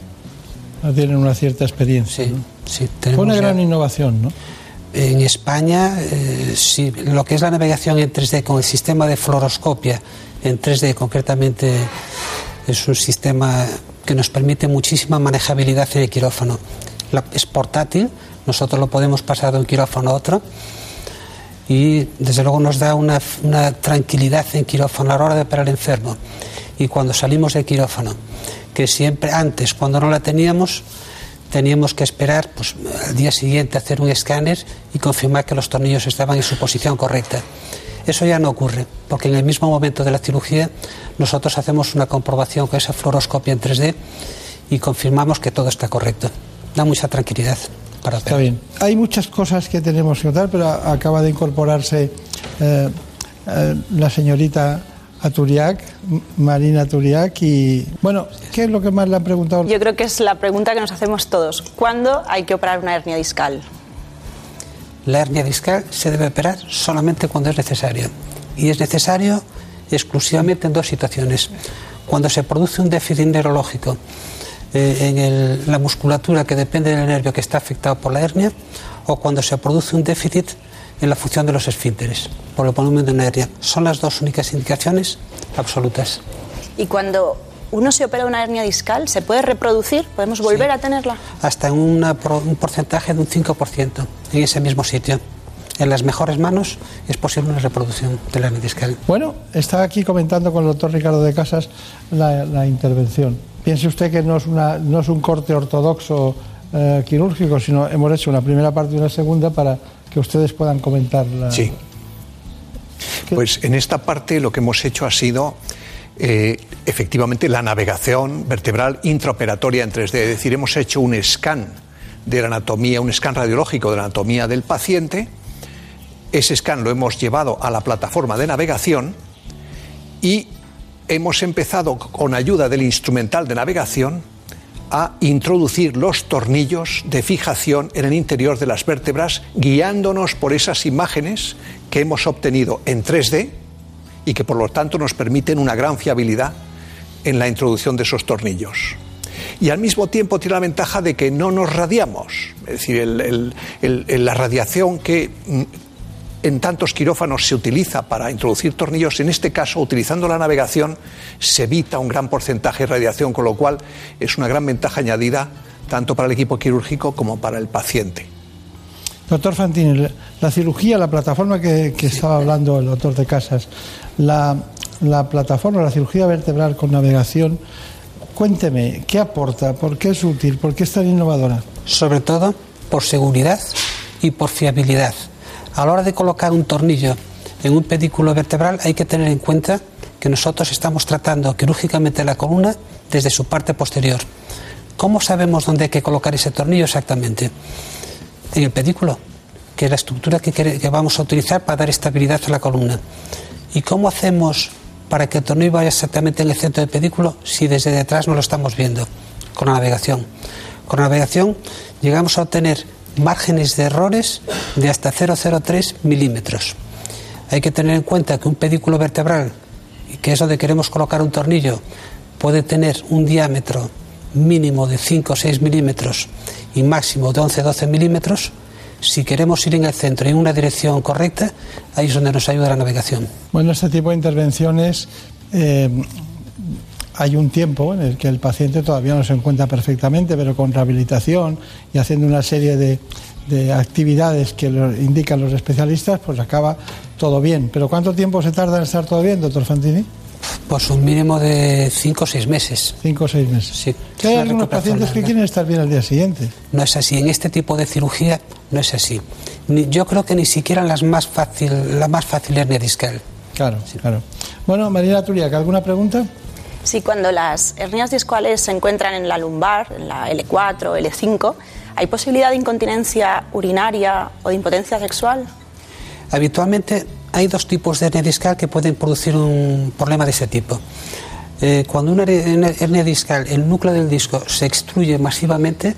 Speaker 1: Ya tienen una cierta experiencia. ¿no?
Speaker 16: Sí,
Speaker 1: Fue
Speaker 16: tenemos
Speaker 1: una
Speaker 16: ya-
Speaker 1: gran innovación, ¿no?
Speaker 16: En España, eh, sí, lo que es la navegación en 3D con el sistema de fluoroscopia en 3D concretamente es un sistema que nos permite muchísima manejabilidad en el quirófano. La- es portátil, nosotros lo podemos pasar de un quirófano a otro y desde luego nos da una, tranquilidad en quirófano a la hora de operar enfermo. Y cuando salimos del quirófano, que siempre antes, cuando no la teníamos, teníamos que esperar pues, al día siguiente hacer un escáner y confirmar que los tornillos estaban en su posición correcta. Eso ya no ocurre, porque en el mismo momento de la cirugía nosotros hacemos una comprobación con esa fluoroscopia en 3D y confirmamos que todo está correcto. Da mucha tranquilidad para
Speaker 1: Está bien. Hay muchas cosas que tenemos que notar, pero acaba de incorporarse eh, eh, la señorita Aturiac, M- Marina Aturiac, y bueno, ¿qué es lo que más le han preguntado?
Speaker 17: Yo creo que es la pregunta que nos hacemos todos. ¿Cuándo hay que operar una hernia discal?
Speaker 16: La hernia discal se debe operar solamente cuando es necesario. Y es necesario exclusivamente en dos situaciones. Cuando se produce un déficit neurológico eh, en la musculatura que depende del nervio que está afectado por la hernia o cuando se produce un déficit en la función de los esfínteres por el volumen de una hernia. Son las dos únicas indicaciones absolutas.
Speaker 18: Y cuando uno se opera una hernia discal, ¿se puede reproducir? ¿Podemos volver a tenerla?
Speaker 16: hasta una un porcentaje de un 5% en ese mismo sitio. En las mejores manos es posible una reproducción de la hernia discal.
Speaker 1: Bueno, estaba aquí comentando con el doctor Ricardo de Casas la, la intervención. Piense usted que no es, una, no es un corte ortodoxo eh, quirúrgico, sino hemos hecho una primera parte y una segunda para que ustedes puedan comentar la...
Speaker 15: Sí. Pues en esta parte lo que hemos hecho ha sido eh, efectivamente la navegación vertebral intraoperatoria en 3D. Es decir, hemos hecho un scan de la anatomía, un scan radiológico de la anatomía del paciente. Ese scan lo hemos llevado a la plataforma de navegación y hemos empezado con ayuda del instrumental de navegación a introducir los tornillos de fijación en el interior de las vértebras, guiándonos por esas imágenes que hemos obtenido en 3D y que por lo tanto nos permiten una gran fiabilidad en la introducción de esos tornillos. Y al mismo tiempo tiene la ventaja de que no nos radiamos, es decir, la radiación que mm, en tantos quirófanos se utiliza para introducir tornillos, en este caso, utilizando la navegación, se evita un gran porcentaje de radiación, con lo cual es una gran ventaja añadida tanto para el equipo quirúrgico como para el paciente.
Speaker 1: Doctor Fantini, la- cirugía, la plataforma que, que estaba hablando el doctor de Casas, la, la plataforma, la cirugía vertebral con navegación, cuénteme, ¿qué aporta? ¿Por qué es útil? ¿Por qué es tan innovadora?
Speaker 16: Sobre todo por seguridad y por fiabilidad. A la hora de colocar un tornillo en un pedículo vertebral hay que tener en cuenta que nosotros estamos tratando quirúrgicamente la columna desde su parte posterior. ¿Cómo sabemos dónde hay que colocar ese tornillo exactamente? En el pedículo, que es la estructura que, que vamos a utilizar para dar estabilidad a la columna. ¿Y cómo hacemos para que el tornillo vaya exactamente en el centro del pedículo si desde detrás no lo estamos viendo? Con la navegación. Con la navegación llegamos a obtener márgenes de errores de hasta 0,03 milímetros. Hay que tener en cuenta que un pedículo vertebral, que es donde queremos colocar un tornillo, puede tener un diámetro mínimo de 5 o 6 milímetros y máximo de 11-12 milímetros. Si queremos ir en el centro y en una dirección correcta, ahí es donde nos ayuda la navegación.
Speaker 1: Bueno, este tipo de intervenciones eh, hay un tiempo en el que el paciente todavía no se encuentra perfectamente, pero con rehabilitación y haciendo una serie de, de actividades que lo indican los especialistas, pues acaba todo bien. Pero ¿cuánto tiempo se tarda en estar todo bien, doctor Fantini?
Speaker 16: Pues un mínimo de 5 o 6 meses.
Speaker 1: 5 o 6 meses.
Speaker 16: Sí.
Speaker 1: Que hay algunos pacientes que quieren estar bien al día siguiente.
Speaker 16: No es así. En este tipo de cirugía no es así. Ni- yo creo que ni siquiera en las más fácil, la más fácil hernia discal.
Speaker 1: Claro, claro. Bueno, Marina Turiac, ¿alguna pregunta?
Speaker 18: Sí, cuando las hernias discales se encuentran en la lumbar, en la L4 o L5, ¿hay posibilidad de incontinencia urinaria o de impotencia sexual?
Speaker 16: Habitualmente hay dos tipos de hernia discal que pueden producir un problema de ese tipo. Eh, cuando una her- una hernia discal, el núcleo del disco se extruye masivamente,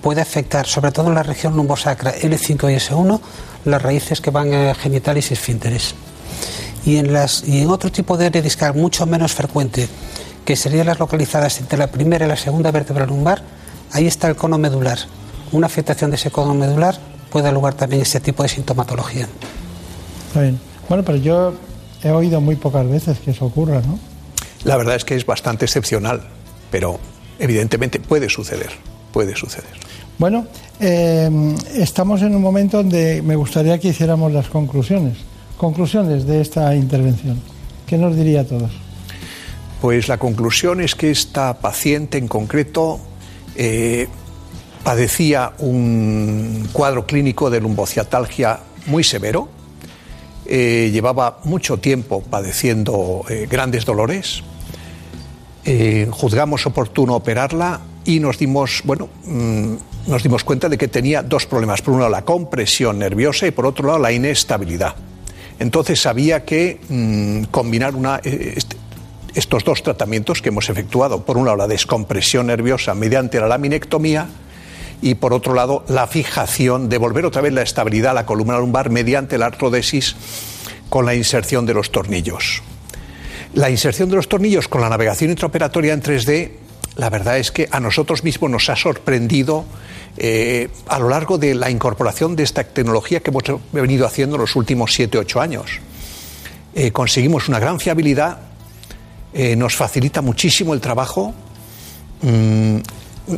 Speaker 16: puede afectar, sobre todo en la región lumbosacra L5 y S1, las raíces que van a genitales y esfínteres. Y en, las, y en otro tipo de hernia discal mucho menos frecuente, que serían las localizadas entre la primera y la segunda vértebra lumbar, ahí está el cono medular. Una afectación de ese cono medular puede dar lugar también a ese tipo de sintomatología.
Speaker 1: Bueno, pero yo he oído muy pocas veces que eso ocurra, ¿no?
Speaker 15: La verdad es que es bastante excepcional, pero evidentemente puede suceder, puede suceder.
Speaker 1: Bueno, eh, estamos en un momento donde me gustaría que hiciéramos las conclusiones. Conclusiones de esta intervención. ¿Qué nos diría a todos?
Speaker 15: Pues la conclusión es que esta paciente en concreto eh, padecía un cuadro clínico de lumbociatalgia muy severo, eh, llevaba mucho tiempo padeciendo eh, grandes dolores, Eh, juzgamos oportuno operarla y nos dimos, bueno, mm, nos dimos cuenta de que tenía dos problemas. Por un lado la compresión nerviosa y por otro lado la inestabilidad. Entonces había que mm, combinar una, eh, estos dos tratamientos que hemos efectuado. Por un lado la descompresión nerviosa mediante la laminectomía y por otro lado la fijación, devolver otra vez la estabilidad a la columna lumbar mediante la artrodesis con la inserción de los tornillos. La inserción de los tornillos con la navegación intraoperatoria en 3D, la verdad es que a nosotros mismos nos ha sorprendido eh, a lo largo de la incorporación de esta tecnología que hemos venido haciendo en los últimos 7-8 años. Eh, conseguimos una gran fiabilidad, eh, nos facilita muchísimo el trabajo. Mm,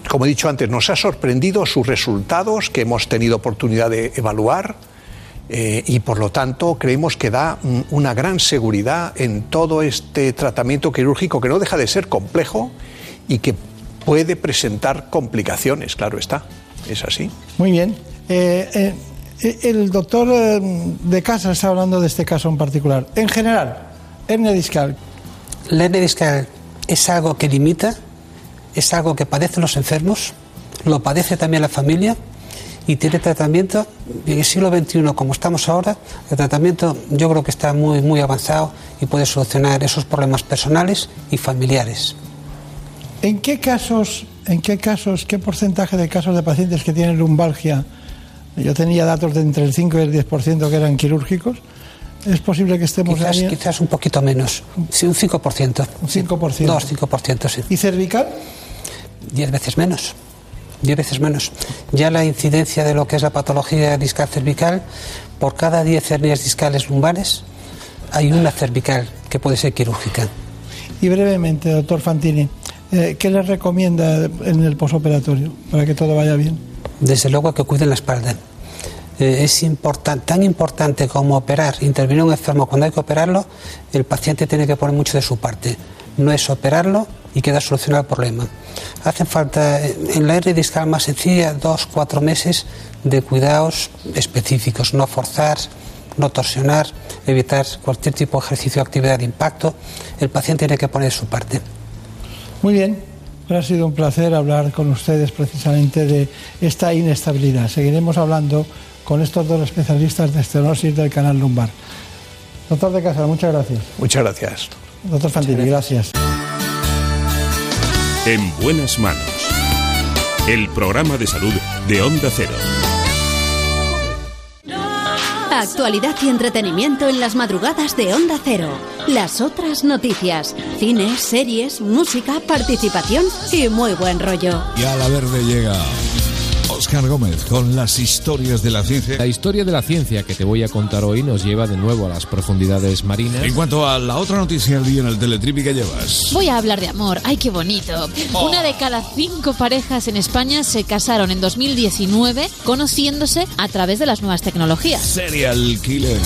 Speaker 15: como he dicho antes, nos ha sorprendido sus resultados que hemos tenido oportunidad de evaluar eh, y por lo tanto creemos que da mm, una gran seguridad en todo este tratamiento quirúrgico que no deja de ser complejo y que puede presentar complicaciones, claro está. Es así.
Speaker 1: Muy bien. Eh, eh, el doctor de casa está hablando de este caso en particular. En general, hernia discal.
Speaker 16: La hernia discal es algo que limita, es algo que padecen los enfermos, lo padece también la familia y tiene tratamiento. En el siglo XXI, como estamos ahora, el tratamiento yo creo que está muy, muy avanzado y puede solucionar esos problemas personales y familiares.
Speaker 1: ¿En qué casos, en qué casos, qué porcentaje de casos de pacientes que tienen lumbalgia? Yo tenía datos de entre el 5 y el 10% que eran quirúrgicos. ¿Es posible que estemos
Speaker 16: quizás? Quizás un poquito menos. Sí, un 5%.
Speaker 1: Un 5%.
Speaker 16: 2, 5%, sí.
Speaker 1: ¿Y cervical?
Speaker 16: 10 veces menos. 10 veces menos. Ya la incidencia de lo que es la patología discal cervical, por cada 10 hernias discales lumbares, hay una cervical que puede ser quirúrgica.
Speaker 1: Y brevemente, doctor Fantini, eh, ¿qué le recomienda en el posoperatorio para que todo vaya bien?
Speaker 16: Desde luego que cuiden la espalda. Eh, es tan importante como operar, intervenir un enfermo cuando hay que operarlo, el paciente tiene que poner mucho de su parte. No es operarlo y queda solucionado el problema. Hacen falta, eh, en la hernia discal más sencilla, dos, cuatro meses de cuidados específicos, no forzar, no torsionar, evitar cualquier tipo de ejercicio o actividad de impacto. El paciente tiene que poner su parte.
Speaker 1: Muy bien, ha sido un placer hablar con ustedes precisamente de esta inestabilidad. Seguiremos hablando con estos dos especialistas de estenosis del canal lumbar. Doctor de Casa, muchas gracias.
Speaker 15: Muchas gracias.
Speaker 1: Doctor Fantini, gracias.
Speaker 7: En buenas manos. El programa de salud de Onda Cero.
Speaker 9: Actualidad y entretenimiento en las madrugadas de Onda Cero. Las otras noticias, cines, series, música, participación y muy buen rollo.
Speaker 19: Y a la verde llega Oscar Gómez con las historias de la ciencia.
Speaker 17: La historia de la ciencia que te voy a contar hoy nos lleva de nuevo a las profundidades marinas.
Speaker 19: En cuanto a la otra noticia del día en el Teletripi que llevas.
Speaker 20: Voy a hablar de amor. ¡Ay, qué bonito!
Speaker 19: Oh.
Speaker 20: Una de cada cinco parejas en España se casaron en 2019 conociéndose a través de las nuevas tecnologías.
Speaker 19: Serial Killer.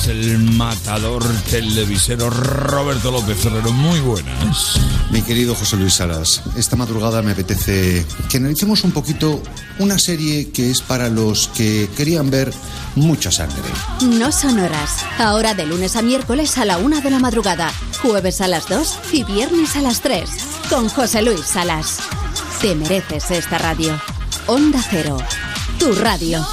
Speaker 19: Es el matador televisero Roberto López Ferrero. Muy buenas.
Speaker 21: Mi querido José Luis Salas, esta madrugada me apetece que analicemos un poquito una serie que es para los que querían ver mucha sangre.
Speaker 9: No son horas. Ahora de lunes a miércoles a la una de la madrugada, jueves a las 2 y viernes a las 3. Con José Luis Salas. Te mereces esta radio. Onda Cero. Tu radio.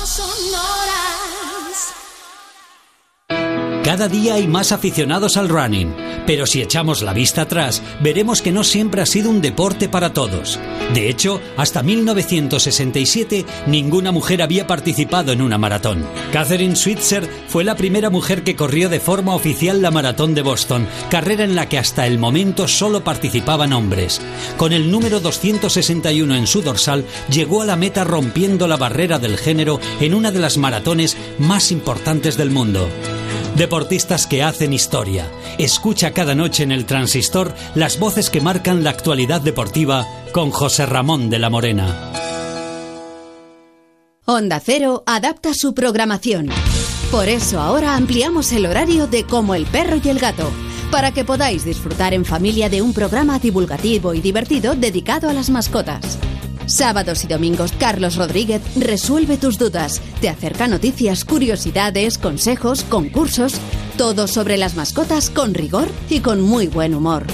Speaker 22: Cada día hay más aficionados al running, pero si echamos la vista atrás, veremos que no siempre ha sido un deporte para todos. De hecho, hasta 1967 ninguna mujer había participado en una maratón. Catherine Switzer fue la primera mujer que corrió de forma oficial la maratón de Boston, carrera en la que hasta el momento solo participaban hombres. Con el número 261 en su dorsal, llegó a la meta rompiendo la barrera del género en una de las maratones más importantes del mundo. Deportistas que hacen historia. Escucha cada noche en el transistor las voces que marcan la actualidad deportiva con José Ramón de la Morena.
Speaker 9: Onda Cero adapta su programación. Por eso ahora ampliamos el horario de Como el perro y el gato, para que podáis disfrutar en familia de un programa divulgativo y divertido dedicado a las mascotas. Sábados y domingos, Carlos Rodríguez resuelve tus dudas. Te acerca noticias, curiosidades, consejos, concursos. Todo sobre las mascotas con rigor y con muy buen humor.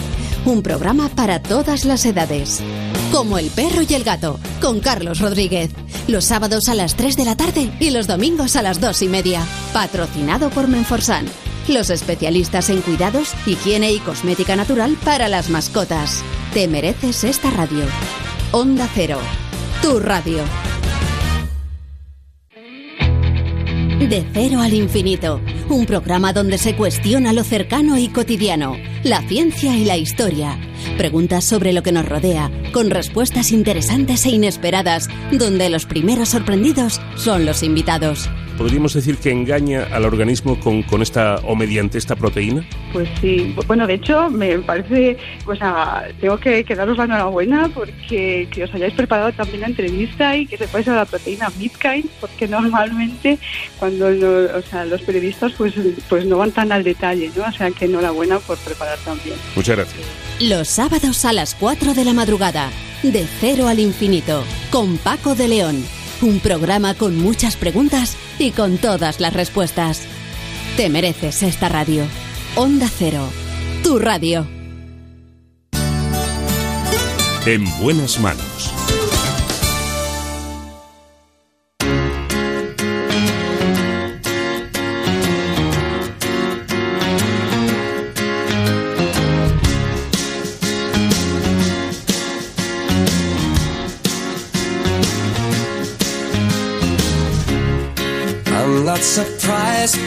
Speaker 9: Un programa para todas las edades. Como el perro y el gato, con Carlos Rodríguez. Los sábados a las 3 de la tarde y los domingos a las 2 y media. Patrocinado por Menforsan. Los especialistas en cuidados, higiene y cosmética natural para las mascotas. Te mereces esta radio. Onda Cero, tu radio. De cero al infinito, un programa donde se cuestiona lo cercano y cotidiano, la ciencia y la historia. Preguntas sobre lo que nos rodea, con respuestas interesantes e inesperadas, donde los primeros sorprendidos son los invitados.
Speaker 7: ¿Podríamos decir que engaña al organismo con, con esta o mediante esta proteína?
Speaker 23: Pues sí, bueno, de hecho me parece, o sea, tengo que, que daros la enhorabuena porque que os hayáis preparado también la entrevista y que sepáis de la proteína Midkind, porque normalmente cuando no- o sea, los periodistas pues, pues no van tan al detalle, ¿no? O sea, que enhorabuena por preparar también.
Speaker 7: Muchas gracias.
Speaker 9: Los sábados a las 4 de la madrugada, de cero al infinito, con Paco de León. Un programa con muchas preguntas y con todas las respuestas. Te mereces esta radio. Onda Cero, tu radio.
Speaker 7: En buenas manos.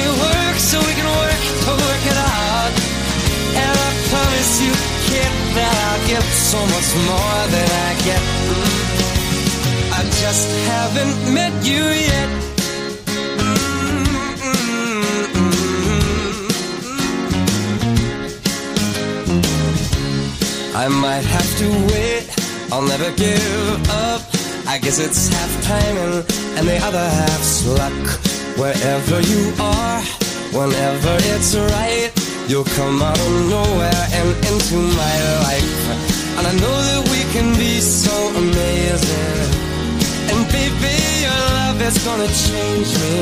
Speaker 24: me work so we can work to work it out. And I promise you, kid, that I'll give so much more than I get. I just haven't met you yet. I might have to wait, I'll never give up. I guess it's half timing and the other half's luck. Wherever you are, whenever it's right, you'll come out of nowhere and into my life. And I know that we can be so amazing. And baby, your love is gonna change me.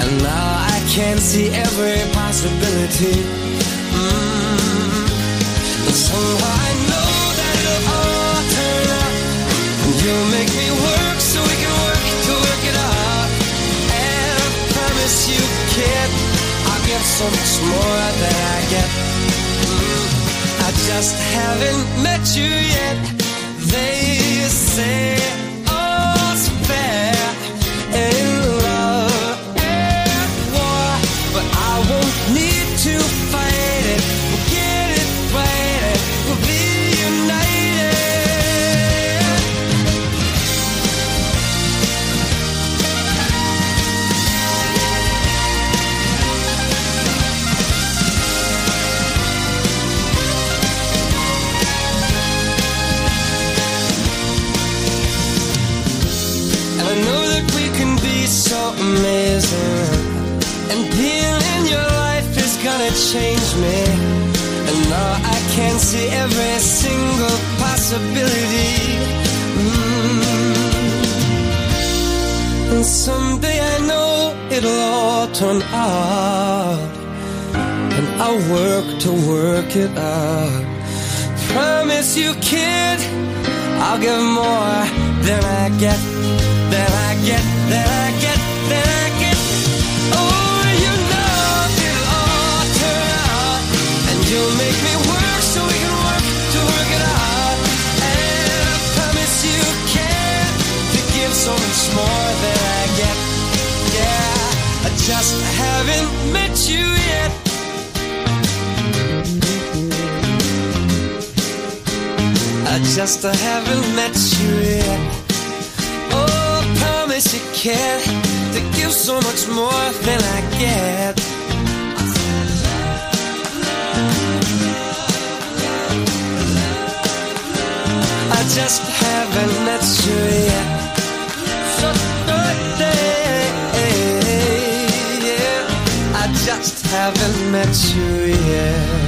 Speaker 24: And now I can see every possibility. Mm. Somehow I know that it'll all turn out. And you'll make me work so we can promise you, kid, I'll give so much more than I get. I just haven't met you yet. They say every single possibility. Mm. And someday I know it'll all turn out. And I'll work to work it out. Promise you, kid, I'll give more than I get, more than I get. Yeah, I just haven't met you yet. I just haven't met you yet. Oh, promise you can to give so much more than I get. I just haven't met you yet. Haven't met you yet.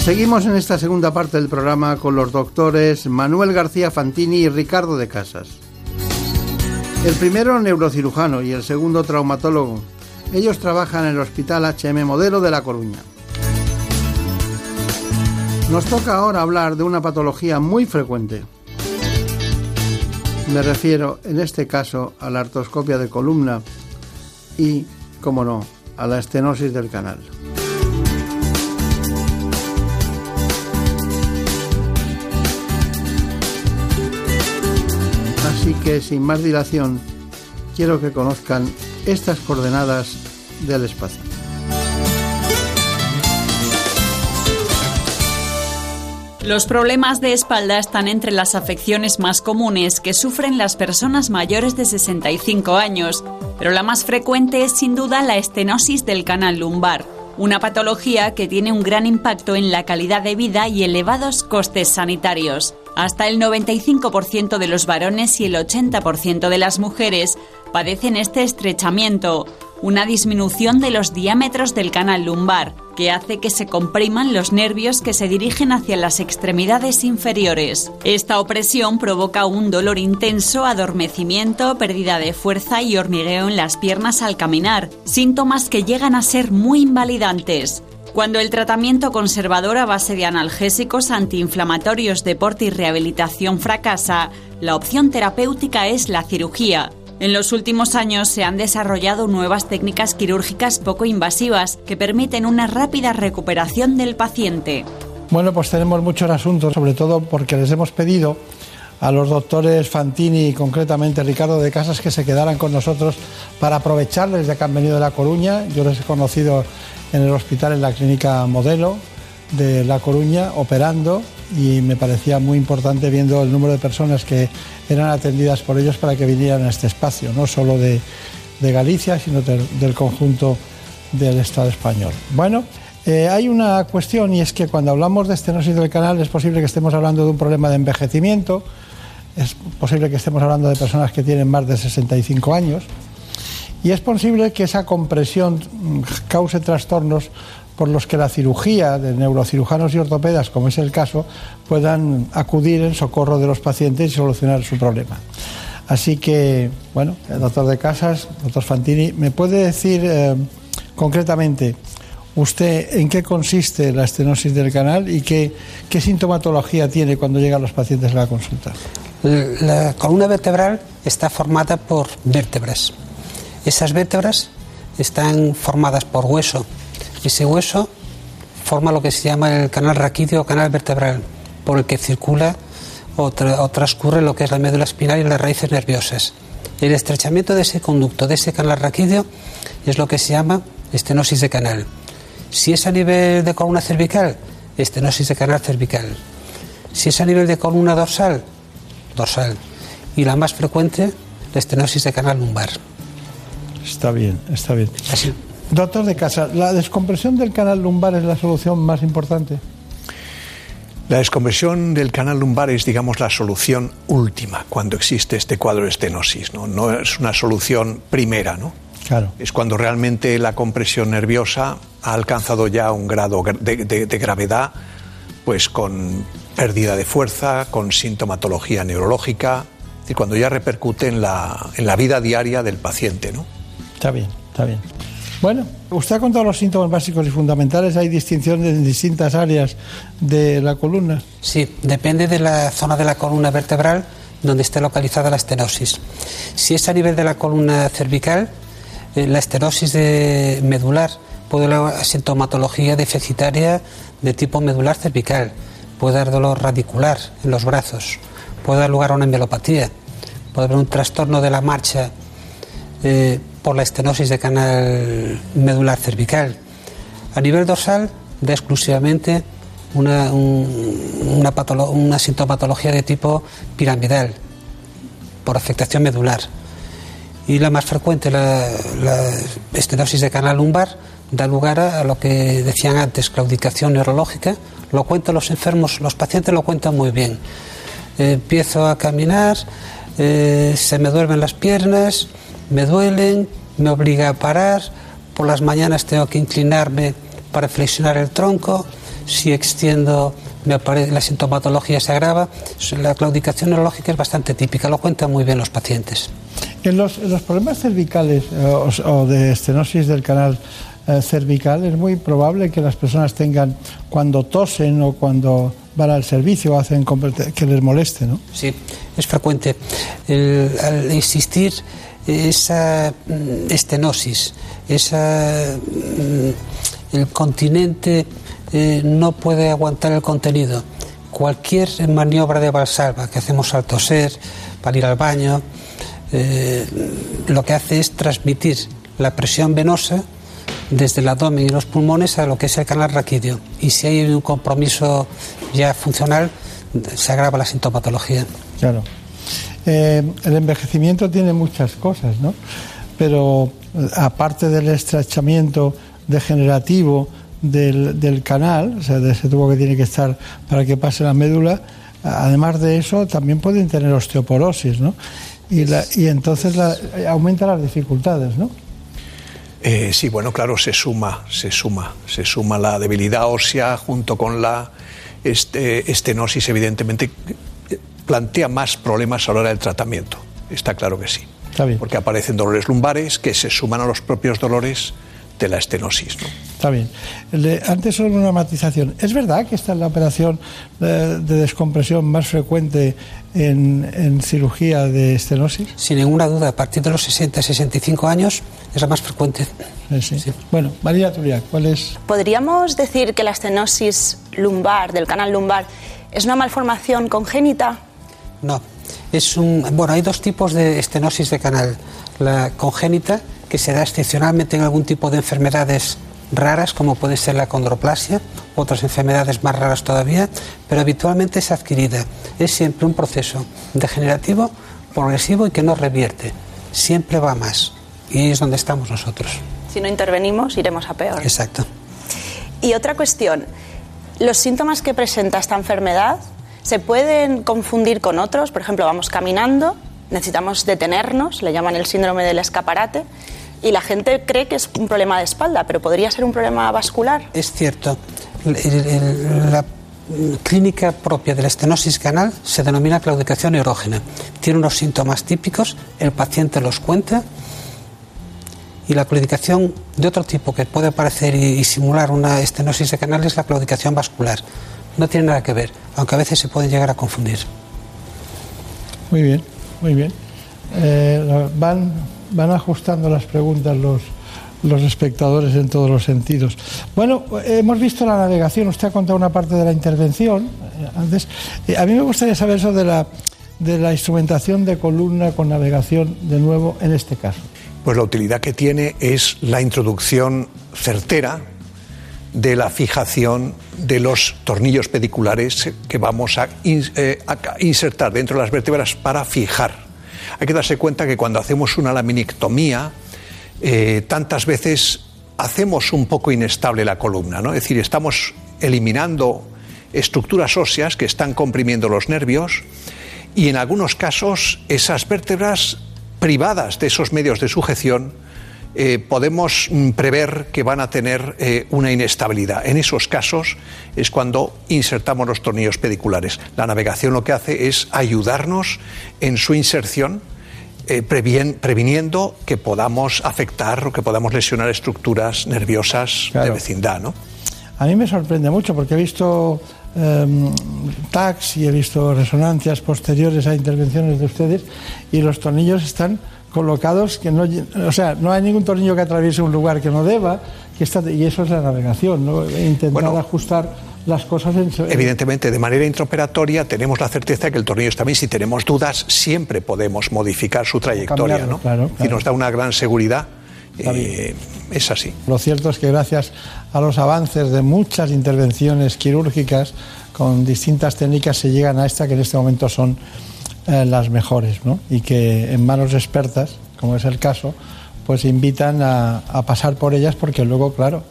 Speaker 1: Seguimos en esta segunda parte del programa con los doctores Manuel García Fantini y Ricardo de Casas. El primero neurocirujano y el segundo traumatólogo. Ellos trabajan en el Hospital HM Modelo de La Coruña. Nos toca ahora hablar de una patología muy frecuente. Me refiero en este caso a la artroscopia de columna y, como no, a la estenosis del canal. Así que sin más dilación, quiero que conozcan estas coordenadas del espacio.
Speaker 14: Los problemas de espalda están entre las afecciones más comunes que sufren las personas mayores de 65 años, pero la más frecuente es sin duda la estenosis del canal lumbar, una patología que tiene un gran impacto en la calidad de vida y elevados costes sanitarios. Hasta el 95% de los varones y el 80% de las mujeres padecen este estrechamiento, una disminución de los diámetros del canal lumbar, que hace que se compriman los nervios que se dirigen hacia las extremidades inferiores. Esta opresión provoca un dolor intenso, adormecimiento, pérdida de fuerza y hormigueo en las piernas al caminar, síntomas que llegan a ser muy invalidantes. Cuando el tratamiento conservador a base de analgésicos antiinflamatorios, deporte y rehabilitación fracasa, la opción terapéutica es la cirugía. En los últimos años se han desarrollado nuevas técnicas quirúrgicas poco invasivas que permiten una rápida recuperación del paciente.
Speaker 1: Bueno, pues tenemos muchos asuntos, sobre todo porque les hemos pedido a los doctores Fantini y concretamente Ricardo de Casas que se quedaran con nosotros para aprovecharles ya que han venido de La Coruña. Yo les he conocido en el hospital, en la clínica modelo de La Coruña, operando y me parecía muy importante viendo el número de personas que eran atendidas por ellos para que vinieran a este espacio, no solo de, Galicia, sino del conjunto del Estado español. Bueno, eh, hay una cuestión y es que cuando hablamos de estenosis del canal es posible que estemos hablando de un problema de envejecimiento, es posible que estemos hablando de personas que tienen más de 65 años y es posible que esa compresión cause trastornos por los que la cirugía de neurocirujanos y ortopedas, como es el caso, puedan acudir en socorro de los pacientes y solucionar su problema. Así que, bueno, el doctor de Casas, doctor Fantini, ¿me puede decir eh, concretamente usted en qué consiste la estenosis del canal y qué sintomatología tiene cuando llegan los pacientes a la consulta?
Speaker 16: La columna vertebral está formada por vértebras. Esas vértebras están formadas por hueso. Ese hueso forma lo que se llama el canal raquídeo o canal vertebral, por el que circula o, o transcurre lo que es la médula espinal y las raíces nerviosas. El estrechamiento de ese conducto, de ese canal raquídeo, es lo que se llama estenosis de canal. Si es a nivel de columna cervical, estenosis de canal cervical. Si es a nivel de columna dorsal, dorsal. Y la más frecuente, la estenosis de canal lumbar.
Speaker 1: Está bien, está bien. Doctor de Casa, ¿la descompresión del canal lumbar es la solución más importante?
Speaker 15: La descompresión del canal lumbar es, digamos, la solución última cuando existe este cuadro de estenosis. No, no es una solución primera, ¿no?
Speaker 1: Claro.
Speaker 15: Es cuando realmente la compresión nerviosa ha alcanzado ya un grado de, de- de gravedad, pues con pérdida de fuerza, con sintomatología neurológica, y cuando ya repercute en la, en la vida diaria del paciente, ¿no?
Speaker 1: Está bien, está bien. Bueno, usted ha contado los síntomas básicos y fundamentales. Hay distinciones en distintas áreas de la columna.
Speaker 16: Sí, depende de la zona de la columna vertebral donde esté localizada la estenosis. Si es a nivel de la columna cervical, eh, la estenosis medular puede dar sintomatología deficitaria de tipo medular cervical, puede dar dolor radicular en los brazos, puede dar lugar a una mielopatía, puede haber un trastorno de la marcha eh, por la estenosis de canal medular cervical. A nivel dorsal, da exclusivamente una, un- una, una sintomatología de tipo piramidal, por afectación medular. Y la más frecuente, la, la estenosis de canal lumbar, da lugar a, a lo que decían antes, claudicación neurológica. Lo cuentan los enfermos, los pacientes lo cuentan muy bien. Eh, empiezo a caminar, eh, se me duermen las piernas, me duelen, me obliga a parar, por las mañanas tengo que inclinarme para flexionar el tronco, si extiendo me apare- la sintomatología se agrava. La claudicación neurológica es bastante típica, lo cuentan muy bien los pacientes.
Speaker 1: En los, en los problemas cervicales eh, o, o de estenosis del canal eh, cervical es muy probable que las personas tengan cuando tosen o cuando van al servicio hacen que les moleste, ¿no?
Speaker 16: Sí, es frecuente. El- al existir esa mm, estenosis, esa, mm, el continente eh, no puede aguantar el contenido. Cualquier maniobra de valsalva que hacemos al toser, para ir al baño, eh, lo que hace es transmitir la presión venosa desde el abdomen y los pulmones a lo que es el canal raquídeo. Y si hay un compromiso ya funcional, se agrava la sintomatología.
Speaker 1: Claro. Eh, el envejecimiento tiene muchas cosas, ¿no? Pero aparte del estrechamiento degenerativo del, del canal, o sea, de ese tubo que tiene que estar para que pase la médula, además de eso también pueden tener osteoporosis, ¿no? Y, la- y entonces la- aumenta las dificultades, ¿no?
Speaker 15: Eh, sí, bueno, claro, se suma, se suma, se suma la debilidad ósea junto con la este, estenosis, evidentemente, plantea más problemas a la hora del tratamiento. Está claro que sí. Porque aparecen dolores lumbares que se suman a los propios dolores de la estenosis. ¿no?
Speaker 1: Está bien. Le- antes solo una matización. ¿Es verdad que esta es la operación eh, de descompresión más frecuente en, en cirugía de estenosis?
Speaker 16: Sin ninguna duda, a partir de los 60-65 años es la más frecuente.
Speaker 1: Bueno, María Turia, ¿cuál es?
Speaker 18: ¿Podríamos decir que la estenosis lumbar, del canal lumbar, es una malformación congénita?
Speaker 16: No, es un, bueno, hay dos tipos de estenosis de canal. La congénita, que se da excepcionalmente en algún tipo de enfermedades raras, como puede ser la condroplasia, otras enfermedades más raras todavía, pero habitualmente es adquirida. Es siempre un proceso degenerativo, progresivo y que no revierte. Siempre va más. Y ahí es donde estamos nosotros.
Speaker 18: Si no intervenimos, iremos a peor.
Speaker 16: Exacto.
Speaker 18: Y otra cuestión, ¿los síntomas que presenta esta enfermedad se pueden confundir con otros? Por ejemplo, vamos caminando, necesitamos detenernos, le llaman el síndrome del escaparate, y la gente cree que es un problema de espalda, pero podría ser un problema vascular.
Speaker 16: Es cierto. La clínica propia de la estenosis canal se denomina claudicación neurógena. Tiene unos síntomas típicos, el paciente los cuenta y la claudicación de otro tipo que puede parecer y, y simular una estenosis de canal es la claudicación vascular. No tiene nada que ver, aunque a veces se pueden llegar a confundir.
Speaker 1: Muy bien, muy bien. Eh, van, van ajustando las preguntas los, los espectadores en todos los sentidos. Bueno, hemos visto la navegación, usted ha contado una parte de la intervención eh, antes. Eh, a mí me gustaría saber eso de la, de la instrumentación de columna con navegación de nuevo en este caso.
Speaker 15: Pues la utilidad que tiene es la introducción certera de la fijación de los tornillos pediculares que vamos a, eh, insertar dentro de las vértebras para fijar. Hay que darse cuenta que cuando hacemos una laminectomía, eh, tantas veces hacemos un poco inestable la columna, ¿no? Es decir, estamos eliminando estructuras óseas que están comprimiendo los nervios y en algunos casos esas vértebras privadas de esos medios de sujeción eh, podemos mm, prever que van a tener eh, una inestabilidad. En esos casos es cuando insertamos los tornillos pediculares. La navegación lo que hace es ayudarnos en su inserción, eh, previen- previniendo que podamos afectar o que podamos lesionar estructuras nerviosas de vecindad. ¿no?
Speaker 1: A mí me sorprende mucho porque he visto em, tags y he visto resonancias posteriores a intervenciones de ustedes y los tornillos están colocados que no, o sea, no hay ningún tornillo que atraviese un lugar que no deba, que está, y eso es la navegación, ¿no? He intentado ajustar las cosas en,
Speaker 15: Evidentemente, de manera intraoperatoria tenemos la certeza de que el tornillo está bien. Si tenemos dudas, siempre podemos modificar su trayectoria.
Speaker 1: Cambiarlo,
Speaker 15: ¿no?
Speaker 1: claro,
Speaker 15: Y nos da una gran seguridad Eh, es así.
Speaker 1: Lo cierto es que gracias a los avances de muchas intervenciones quirúrgicas con distintas técnicas se llegan a esta que en este momento son eh, las mejores, ¿no? Y que en manos expertas, como es el caso, pues invitan a, a pasar por ellas porque luego, claro,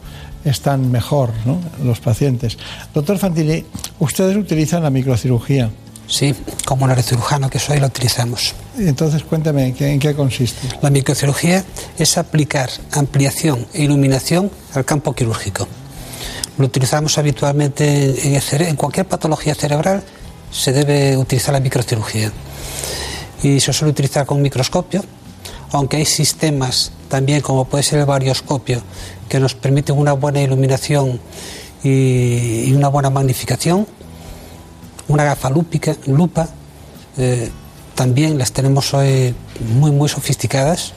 Speaker 1: están mejor ¿no? los pacientes. Doctor Fantini, ustedes utilizan la microcirugía.
Speaker 16: Sí, como neurocirujano que soy, lo utilizamos.
Speaker 1: Entonces, cuéntame, ¿en qué, en qué consiste?
Speaker 16: La microcirugía es aplicar ampliación e iluminación al campo quirúrgico. Lo utilizamos habitualmente en cualquier patología cerebral, se debe utilizar la microcirugía. Y se suele utilizar con microscopio, aunque hay sistemas también, como puede ser el varioscopio, que nos permiten una buena iluminación y, una buena magnificación. Una gafa lúpica, lupa, eh, también las tenemos hoy muy, muy sofisticadas.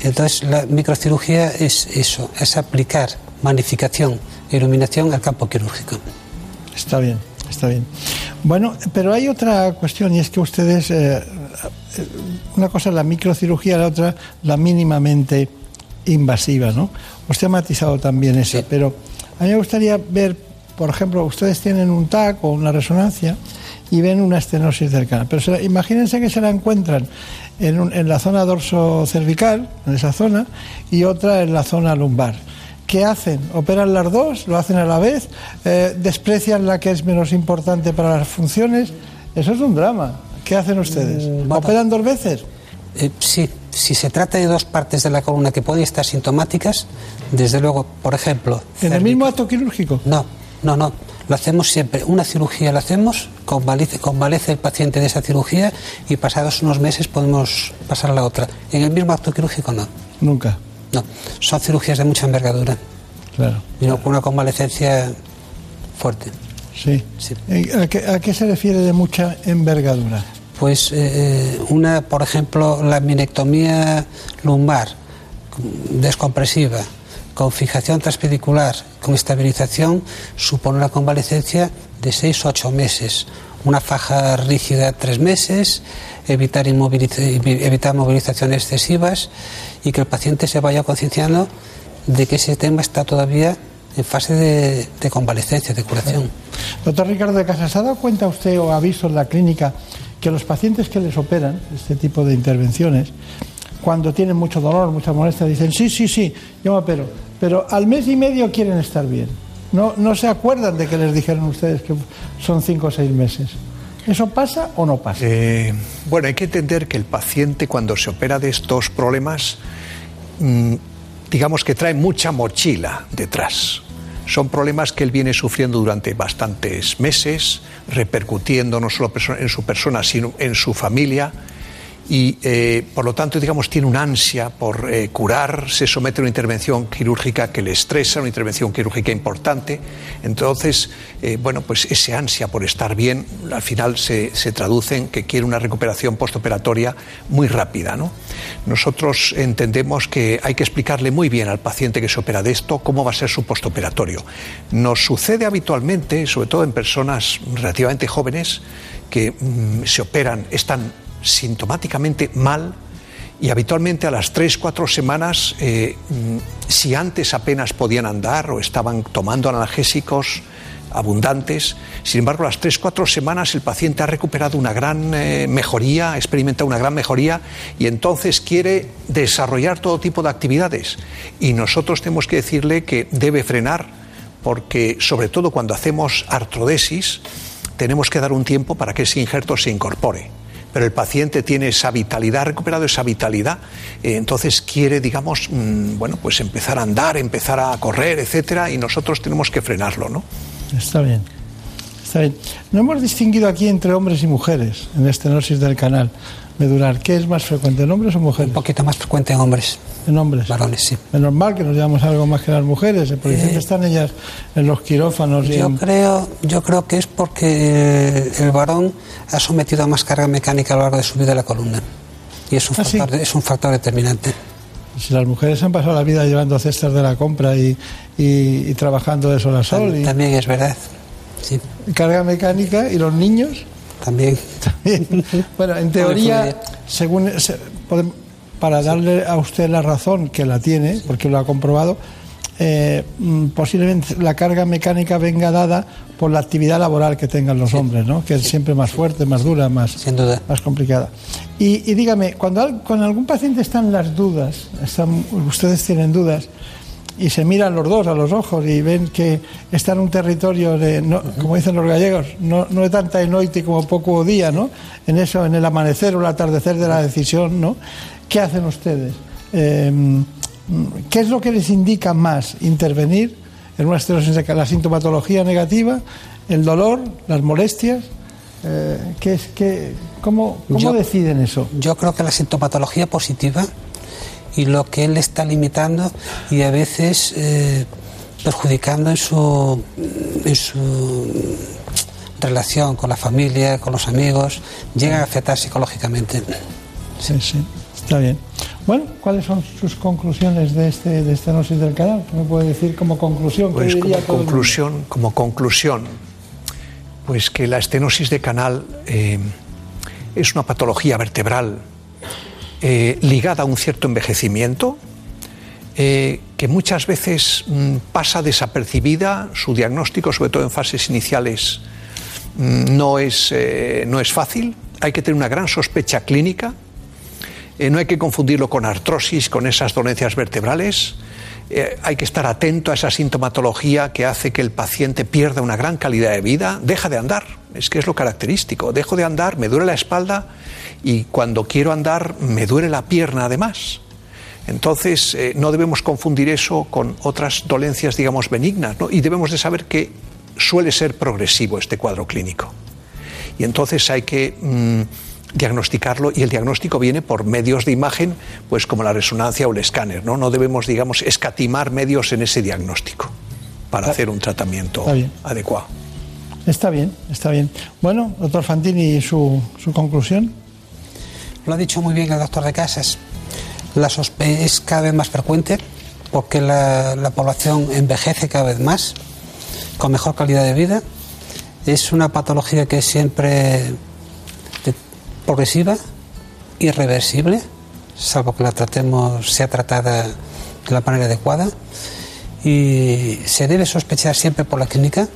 Speaker 16: Entonces, la microcirugía es eso, es aplicar magnificación e iluminación al campo quirúrgico.
Speaker 1: Está bien, está bien. Bueno, pero hay otra cuestión y es que ustedes, eh, eh, una cosa es la microcirugía, la otra la mínimamente invasiva, ¿no? Usted ha matizado también eso, pero a mí me gustaría ver, por ejemplo, ustedes tienen un TAC o una resonancia y ven una estenosis del canal, pero se la- imagínense que se la encuentran en, un- en la zona dorso cervical, en esa zona, y otra en la zona lumbar. ¿Qué hacen? ¿Operan las dos? ¿Lo hacen a la vez? Eh, ¿Desprecian la que es menos importante para las funciones? Eso es un drama. ¿Qué hacen ustedes? ¿Operan dos veces?
Speaker 16: Eh, sí, si se trata de dos partes de la columna que pueden estar sintomáticas, desde luego, por ejemplo.
Speaker 1: ¿En el mismo acto quirúrgico?
Speaker 16: No, no, no. Lo hacemos siempre. Una cirugía la hacemos, convalece, convalece el paciente de esa cirugía y pasados unos meses podemos pasar a la otra. En el mismo acto quirúrgico no.
Speaker 1: Nunca.
Speaker 16: No, son cirugías de mucha envergadura.
Speaker 1: Claro.
Speaker 16: Y no con una convalecencia fuerte.
Speaker 1: Sí. Eh, ¿A qué, a qué se refiere de mucha envergadura?
Speaker 16: Pues eh, una, por ejemplo, la minectomía lumbar descompresiva, con fijación transpedicular, con estabilización, supone una convalecencia de 6 o 8 meses. Una faja rígida tres meses, evitar, inmoviliza- evitar movilizaciones excesivas y que el paciente se vaya concienciando de que ese tema está todavía en fase de, convalecencia, de curación.
Speaker 1: Doctor Ricardo de Casas, ¿se ha dado cuenta usted o ha visto en la clínica que los pacientes que les operan este tipo de intervenciones, cuando tienen mucho dolor, mucha molestia, dicen, sí, sí, sí, yo me opero, pero al mes y medio quieren estar bien. No, no se acuerdan de que les dijeron ustedes que son cinco o seis meses. ¿Eso pasa o no pasa?
Speaker 15: Eh, bueno, hay que entender que el paciente cuando se opera de estos problemas, mm, digamos que trae mucha mochila detrás. Son problemas que él viene sufriendo durante bastantes meses, repercutiendo no solo en su persona, sino en su familia. Y eh, por lo tanto, digamos, tiene una ansia por eh, curar, se somete a una intervención quirúrgica que le estresa, una intervención quirúrgica importante. Entonces, eh, bueno, pues ese ansia por estar bien al final se, se traduce en que quiere una recuperación postoperatoria muy rápida. ¿no? Nosotros entendemos que hay que explicarle muy bien al paciente que se opera de esto cómo va a ser su postoperatorio. Nos sucede habitualmente, sobre todo en personas relativamente jóvenes, que mm, se operan, están sintomáticamente mal y habitualmente a las 3, 4 semanas, eh, mm, si antes apenas podían andar o estaban tomando analgésicos abundantes, sin embargo, a las 3, 4 semanas el paciente ha recuperado una gran eh, mejoría, ha experimentado una gran mejoría y entonces quiere desarrollar todo tipo de actividades. Y nosotros tenemos que decirle que debe frenar porque, sobre todo cuando hacemos artrodesis, tenemos que dar un tiempo para que ese injerto se incorpore pero el paciente tiene esa vitalidad, ha recuperado esa vitalidad, eh, entonces quiere, digamos, mm, bueno, pues empezar a andar, empezar a correr, etcétera, y nosotros tenemos que frenarlo, ¿no?
Speaker 1: Está bien. Está bien. No hemos distinguido aquí entre hombres y mujeres en estenosis del canal medular. ¿Qué es más frecuente, en hombres o mujeres? Un
Speaker 16: poquito más frecuente en hombres.
Speaker 1: En hombres.
Speaker 16: Varones, sí.
Speaker 1: Es normal que nos llevamos algo más que las mujeres, porque siempre están ellas en los quirófanos y
Speaker 16: Yo
Speaker 1: en-
Speaker 16: creo, yo creo que es porque el varón ha sometido a más carga mecánica a lo largo de su vida la columna. Y es un,
Speaker 1: Ah, sí.
Speaker 16: factor, es un factor determinante.
Speaker 1: Si las mujeres han pasado la vida llevando cestas de la compra y, y- y trabajando de sol a sol. Y,
Speaker 16: También es verdad. Sí.
Speaker 1: Carga mecánica y los niños.
Speaker 16: También.
Speaker 1: También. (laughs) bueno, en teoría, según para darle a usted la razón que la tiene, porque lo ha comprobado, eh, mm, posiblemente la carga mecánica venga dada por la actividad laboral que tengan los hombres, ¿no? que es siempre más fuerte, más dura, más, más complicada. Y, y dígame, cuando, al- cuando algún paciente están las dudas, están- ustedes tienen dudas, y se miran los dos a los ojos y ven que está en un territorio, de, no- como dicen los gallegos, no, no de tanta noite como poco día, ¿no? En eso, en el amanecer o el atardecer de la decisión, ¿no? ¿Qué hacen ustedes? Eh, ¿Qué es lo que les indica más intervenir en una de ca- la sintomatología negativa, el dolor, las molestias? Eh, ¿qué es, qué, ¿Cómo, cómo
Speaker 16: Yo-
Speaker 1: deciden eso?
Speaker 16: Yo creo que la sintomatología positiva y lo que él está limitando y a veces eh, perjudicando en su, en su relación con la familia, con los amigos, llega a afectar psicológicamente.
Speaker 1: Sí, sí, está bien. Bueno, ¿cuáles son sus conclusiones de este de estenosis del canal? ¿Qué me puede decir como conclusión? ¿Qué
Speaker 15: Pues como conclusión, como conclusión, pues que la estenosis de canal eh, es una patología vertebral eh, ligada a un cierto envejecimiento, eh, que muchas veces mm, pasa desapercibida, su diagnóstico, sobre todo en fases iniciales, mm, no, es, eh, no es fácil, hay que tener una gran sospecha clínica, no hay que confundirlo con artrosis, con esas dolencias vertebrales. Eh, hay que estar atento a esa sintomatología que hace que el paciente pierda una gran calidad de vida, deja de andar, es que es lo característico. Dejo de andar, me duele la espalda y cuando quiero andar me duele la pierna además. Entonces, eh, no debemos confundir eso con otras dolencias, digamos, benignas, y debemos de saber que suele ser progresivo este cuadro clínico. Y entonces hay que mm, diagnosticarlo y el diagnóstico viene por medios de imagen, pues como la resonancia o el escáner. No, no debemos, digamos, escatimar medios en ese diagnóstico para hacer un tratamiento
Speaker 1: Está bien.
Speaker 15: adecuado.
Speaker 1: Está bien, está bien. Bueno, doctor Fantini, ¿su, su conclusión?
Speaker 16: Lo ha dicho muy bien el doctor de Casas. La sospe es cada vez más frecuente porque la, la población envejece cada vez más, con mejor calidad de vida. Es una patología que es siempre progresiva, irreversible, salvo que la tratemos, sea tratada de la manera adecuada. Y se debe sospechar siempre por la clínica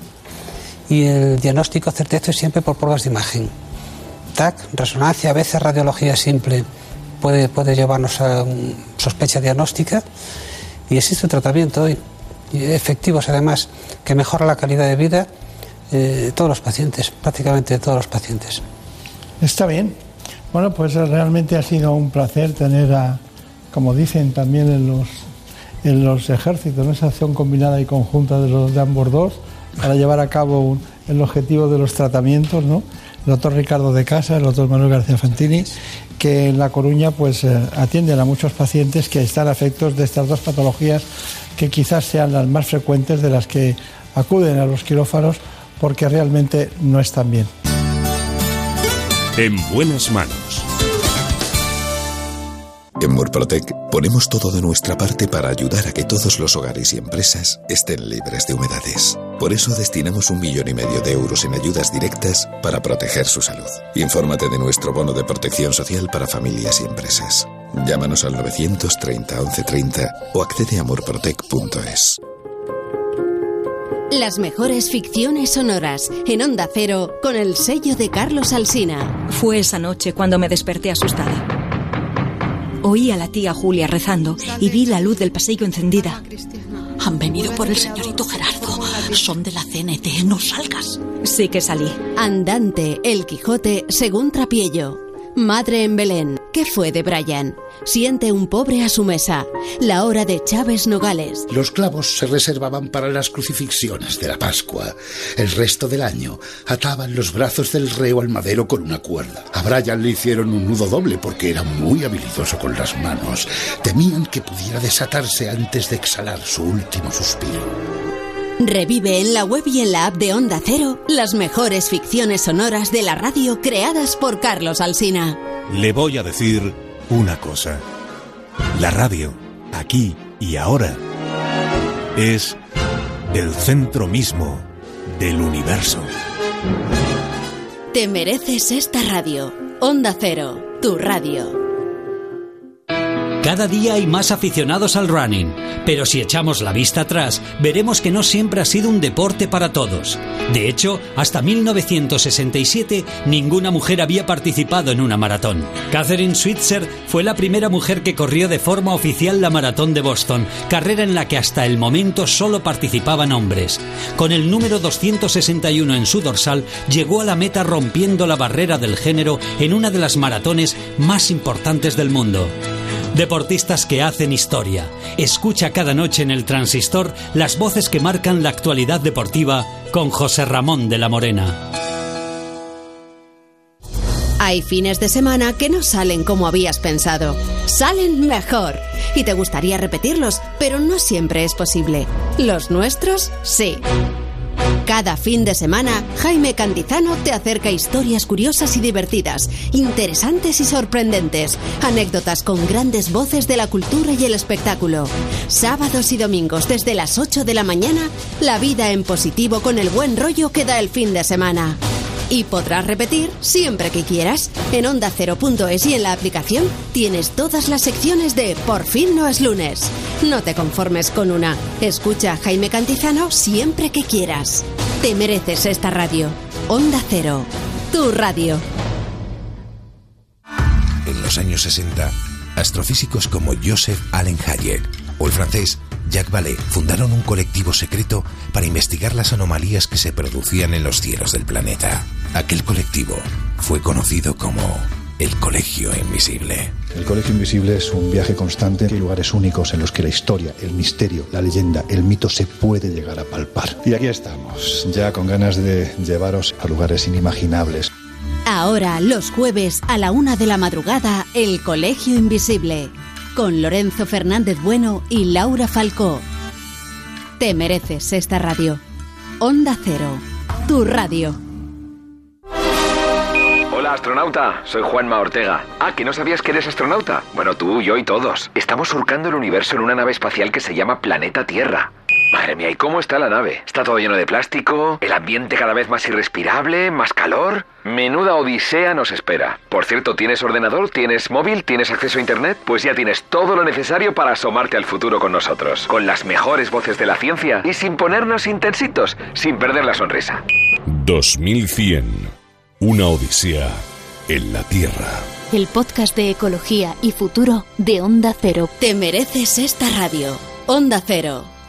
Speaker 16: y el diagnóstico certeza es siempre por pruebas de imagen. TAC, resonancia, a veces radiología simple puede, puede llevarnos a sospecha diagnóstica y existe un tratamiento hoy, y efectivos además, que mejora la calidad de vida eh, de todos los pacientes, prácticamente de todos los pacientes.
Speaker 1: Está bien. Bueno, pues realmente ha sido un placer tener a, como dicen también en los, en los ejércitos, esa acción combinada y conjunta de los de ambos dos para llevar a cabo el objetivo de los tratamientos, ¿no? El doctor Ricardo de Casa, el doctor Manuel García Fantini, que en La Coruña pues eh, atienden a muchos pacientes que están afectos de estas dos patologías que quizás sean las más frecuentes de las que acuden a los quirófanos porque realmente no están bien.
Speaker 7: En buenas manos.
Speaker 25: En Murprotec ponemos todo de nuestra parte para ayudar a que todos los hogares y empresas estén libres de humedades. Por eso destinamos un millón y medio de euros en ayudas directas para proteger su salud. Infórmate de nuestro bono de protección social para familias y empresas. Llámanos al 930 1130 o accede a murprotec.es.
Speaker 9: Las mejores ficciones sonoras en Onda Cero con el sello de Carlos Alsina.
Speaker 26: Fue esa noche cuando me desperté asustada. Oí a la tía Julia rezando y vi la luz del pasillo encendida.
Speaker 27: Han venido por el señorito Gerardo. Son de la CNT. No salgas.
Speaker 26: Sí que salí.
Speaker 9: Andante, El Quijote, según Trapiello. Madre en Belén, ¿qué fue de Brian? Siente un pobre a su mesa. La hora de Chávez Nogales.
Speaker 28: Los clavos se reservaban para las crucifixiones de la Pascua. El resto del año ataban los brazos del reo al madero con una cuerda. A Brian le hicieron un nudo doble porque era muy habilidoso con las manos. Temían que pudiera desatarse antes de exhalar su último suspiro.
Speaker 9: Revive en la web y en la app de Onda Cero las mejores ficciones sonoras de la radio creadas por Carlos Alsina.
Speaker 29: Le voy a decir una cosa. La radio, aquí y ahora, es el centro mismo del universo.
Speaker 9: Te mereces esta radio. Onda Cero, tu radio.
Speaker 22: Cada día hay más aficionados al running, pero si echamos la vista atrás, veremos que no siempre ha sido un deporte para todos. De hecho, hasta 1967 ninguna mujer había participado en una maratón. Catherine Switzer fue la primera mujer que corrió de forma oficial la maratón de Boston, carrera en la que hasta el momento solo participaban hombres. Con el número 261 en su dorsal, llegó a la meta rompiendo la barrera del género en una de las maratones más importantes del mundo. Deportistas que hacen historia. Escucha cada noche en el transistor las voces que marcan la actualidad deportiva con José Ramón de la Morena.
Speaker 9: Hay fines de semana que no salen como habías pensado. Salen mejor. Y te gustaría repetirlos, pero no siempre es posible. Los nuestros, sí. Cada fin de semana, Jaime Cantizano te acerca historias curiosas y divertidas, interesantes y sorprendentes, anécdotas con grandes voces de la cultura y el espectáculo. Sábados y domingos desde las 8 de la mañana, la vida en positivo con el buen rollo que da el fin de semana. Y podrás repetir siempre que quieras. En onda ondacero.es y en la aplicación tienes todas las secciones de Por fin no es lunes. No te conformes con una. Escucha a Jaime Cantizano siempre que quieras. Te mereces esta radio. Onda Cero. Tu radio.
Speaker 10: En los años 60, astrofísicos como Joseph Allen Hayek o el francés Jacques Vallée fundaron un colectivo secreto para investigar las anomalías que se producían en los cielos del planeta. Aquel colectivo fue conocido como el Colegio Invisible.
Speaker 30: El Colegio Invisible es un viaje constante y lugares únicos en los que la historia, el misterio, la leyenda, el mito se puede llegar a palpar. Y aquí estamos, ya con ganas de llevaros a lugares inimaginables.
Speaker 9: Ahora, los jueves a la una de la madrugada, El Colegio Invisible, con Lorenzo Fernández Bueno y Laura Falcó. Te mereces esta radio. Onda Cero, tu radio.
Speaker 31: Hola, astronauta. Soy Juanma Ortega. Ah, ¿que no sabías que eres astronauta? Bueno, tú, yo y todos. Estamos surcando el universo en una nave espacial que se llama Planeta Tierra. Madre mía, ¿y cómo está la nave? Está todo lleno de plástico, el ambiente cada vez más irrespirable, más calor. Menuda odisea nos espera. Por cierto, ¿tienes ordenador? ¿Tienes móvil? ¿Tienes acceso a internet? Pues ya tienes todo lo necesario para asomarte al futuro con nosotros. Con las mejores voces de la ciencia y sin ponernos intensitos, sin perder la sonrisa.
Speaker 7: 2100. Una odisea en la Tierra.
Speaker 9: El podcast de ecología y futuro de Onda Cero. Te mereces esta radio. Onda Cero,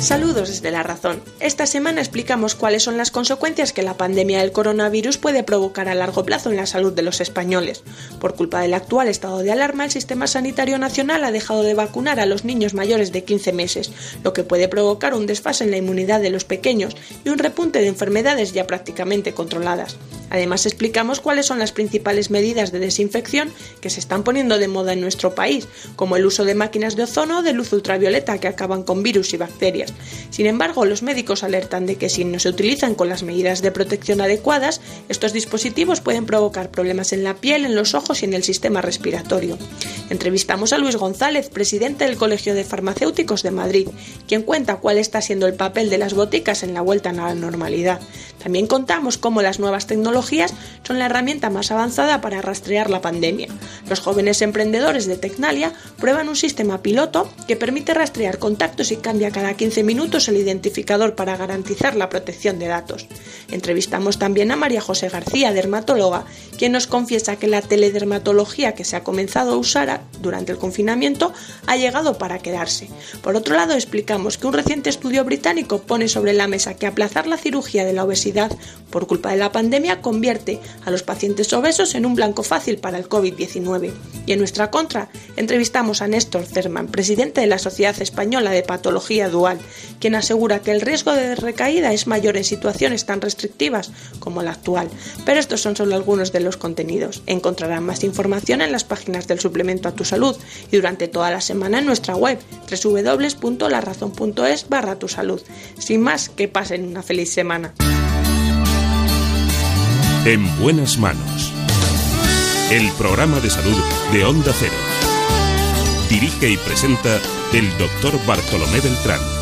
Speaker 32: Saludos desde la razón. Esta semana explicamos cuáles son las consecuencias que la pandemia del coronavirus puede provocar a largo plazo en la salud de los españoles. Por culpa del actual estado de alarma, el sistema sanitario nacional ha dejado de vacunar a los niños mayores de 15 meses, lo que puede provocar un desfase en la inmunidad de los pequeños y un repunte de enfermedades ya prácticamente controladas. Además explicamos cuáles son las principales medidas de desinfección que se están poniendo de moda en nuestro país, como el uso de máquinas de ozono o de luz ultravioleta que acaban con virus y bacterias. Sin embargo, los médicos alertan de que si no se utilizan con las medidas de protección adecuadas, estos dispositivos pueden provocar problemas en la piel, en los ojos y en el sistema respiratorio. Entrevistamos a Luis González, presidente del Colegio de Farmacéuticos de Madrid, quien cuenta cuál está siendo el papel de las boticas en la vuelta a la normalidad. También contamos cómo las nuevas tecnologías son la herramienta más avanzada para rastrear la pandemia. Los jóvenes emprendedores de Tecnalia prueban un sistema piloto que permite rastrear contactos y cambia cada 15 minutos el identificador para garantizar la protección de datos. Entrevistamos también a María José García, dermatóloga, quien nos confiesa que la teledermatología que se ha comenzado a usar durante el confinamiento ha llegado para quedarse. Por otro lado, explicamos que un reciente estudio británico pone sobre la mesa que aplazar la cirugía de la obesidad por culpa de la pandemia convierte a los pacientes obesos en un blanco fácil para el COVID-19. Y en nuestra contra, entrevistamos a Néstor Cerman, presidente de la Sociedad Española de Patología Dual, quien asegura que el riesgo de recaída es mayor en situaciones tan restrictivas como la actual. Pero estos son solo algunos de los contenidos. Encontrarán más información en las páginas del suplemento a tu salud y durante toda la semana en nuestra web www.larazón.es barra tu salud. Sin más, que pasen una feliz semana.
Speaker 7: En buenas manos. El programa de salud de Onda Cero. Dirige y presenta el doctor Bartolomé Beltrán.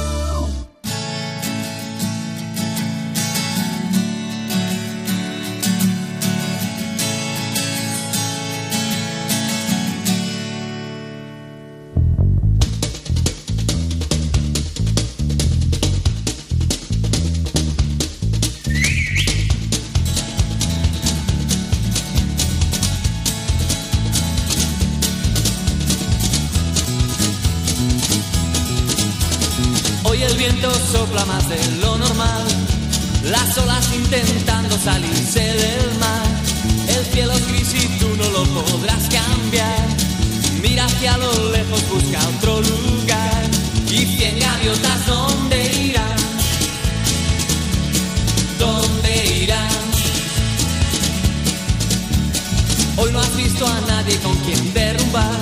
Speaker 24: Hoy no has visto a nadie con quien derrumbar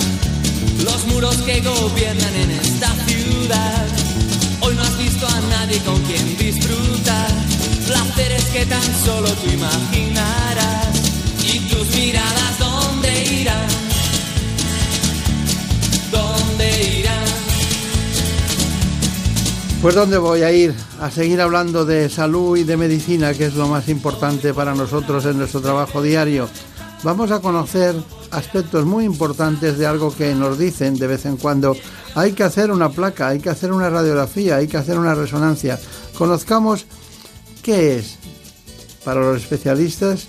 Speaker 24: los muros que gobiernan en esta ciudad. Hoy no has visto a nadie con quien disfrutar placeres que tan solo tú imaginarás. Y tus miradas, ¿dónde irán? ¿Dónde irán?
Speaker 1: Pues ¿dónde voy a ir? A seguir hablando de salud y de medicina, que es lo más importante para nosotros en nuestro trabajo diario. Vamos a conocer aspectos muy importantes de algo que nos dicen de vez en cuando. Hay que hacer una placa, hay que hacer una radiografía, hay que hacer una resonancia. Conozcamos qué es, para los especialistas,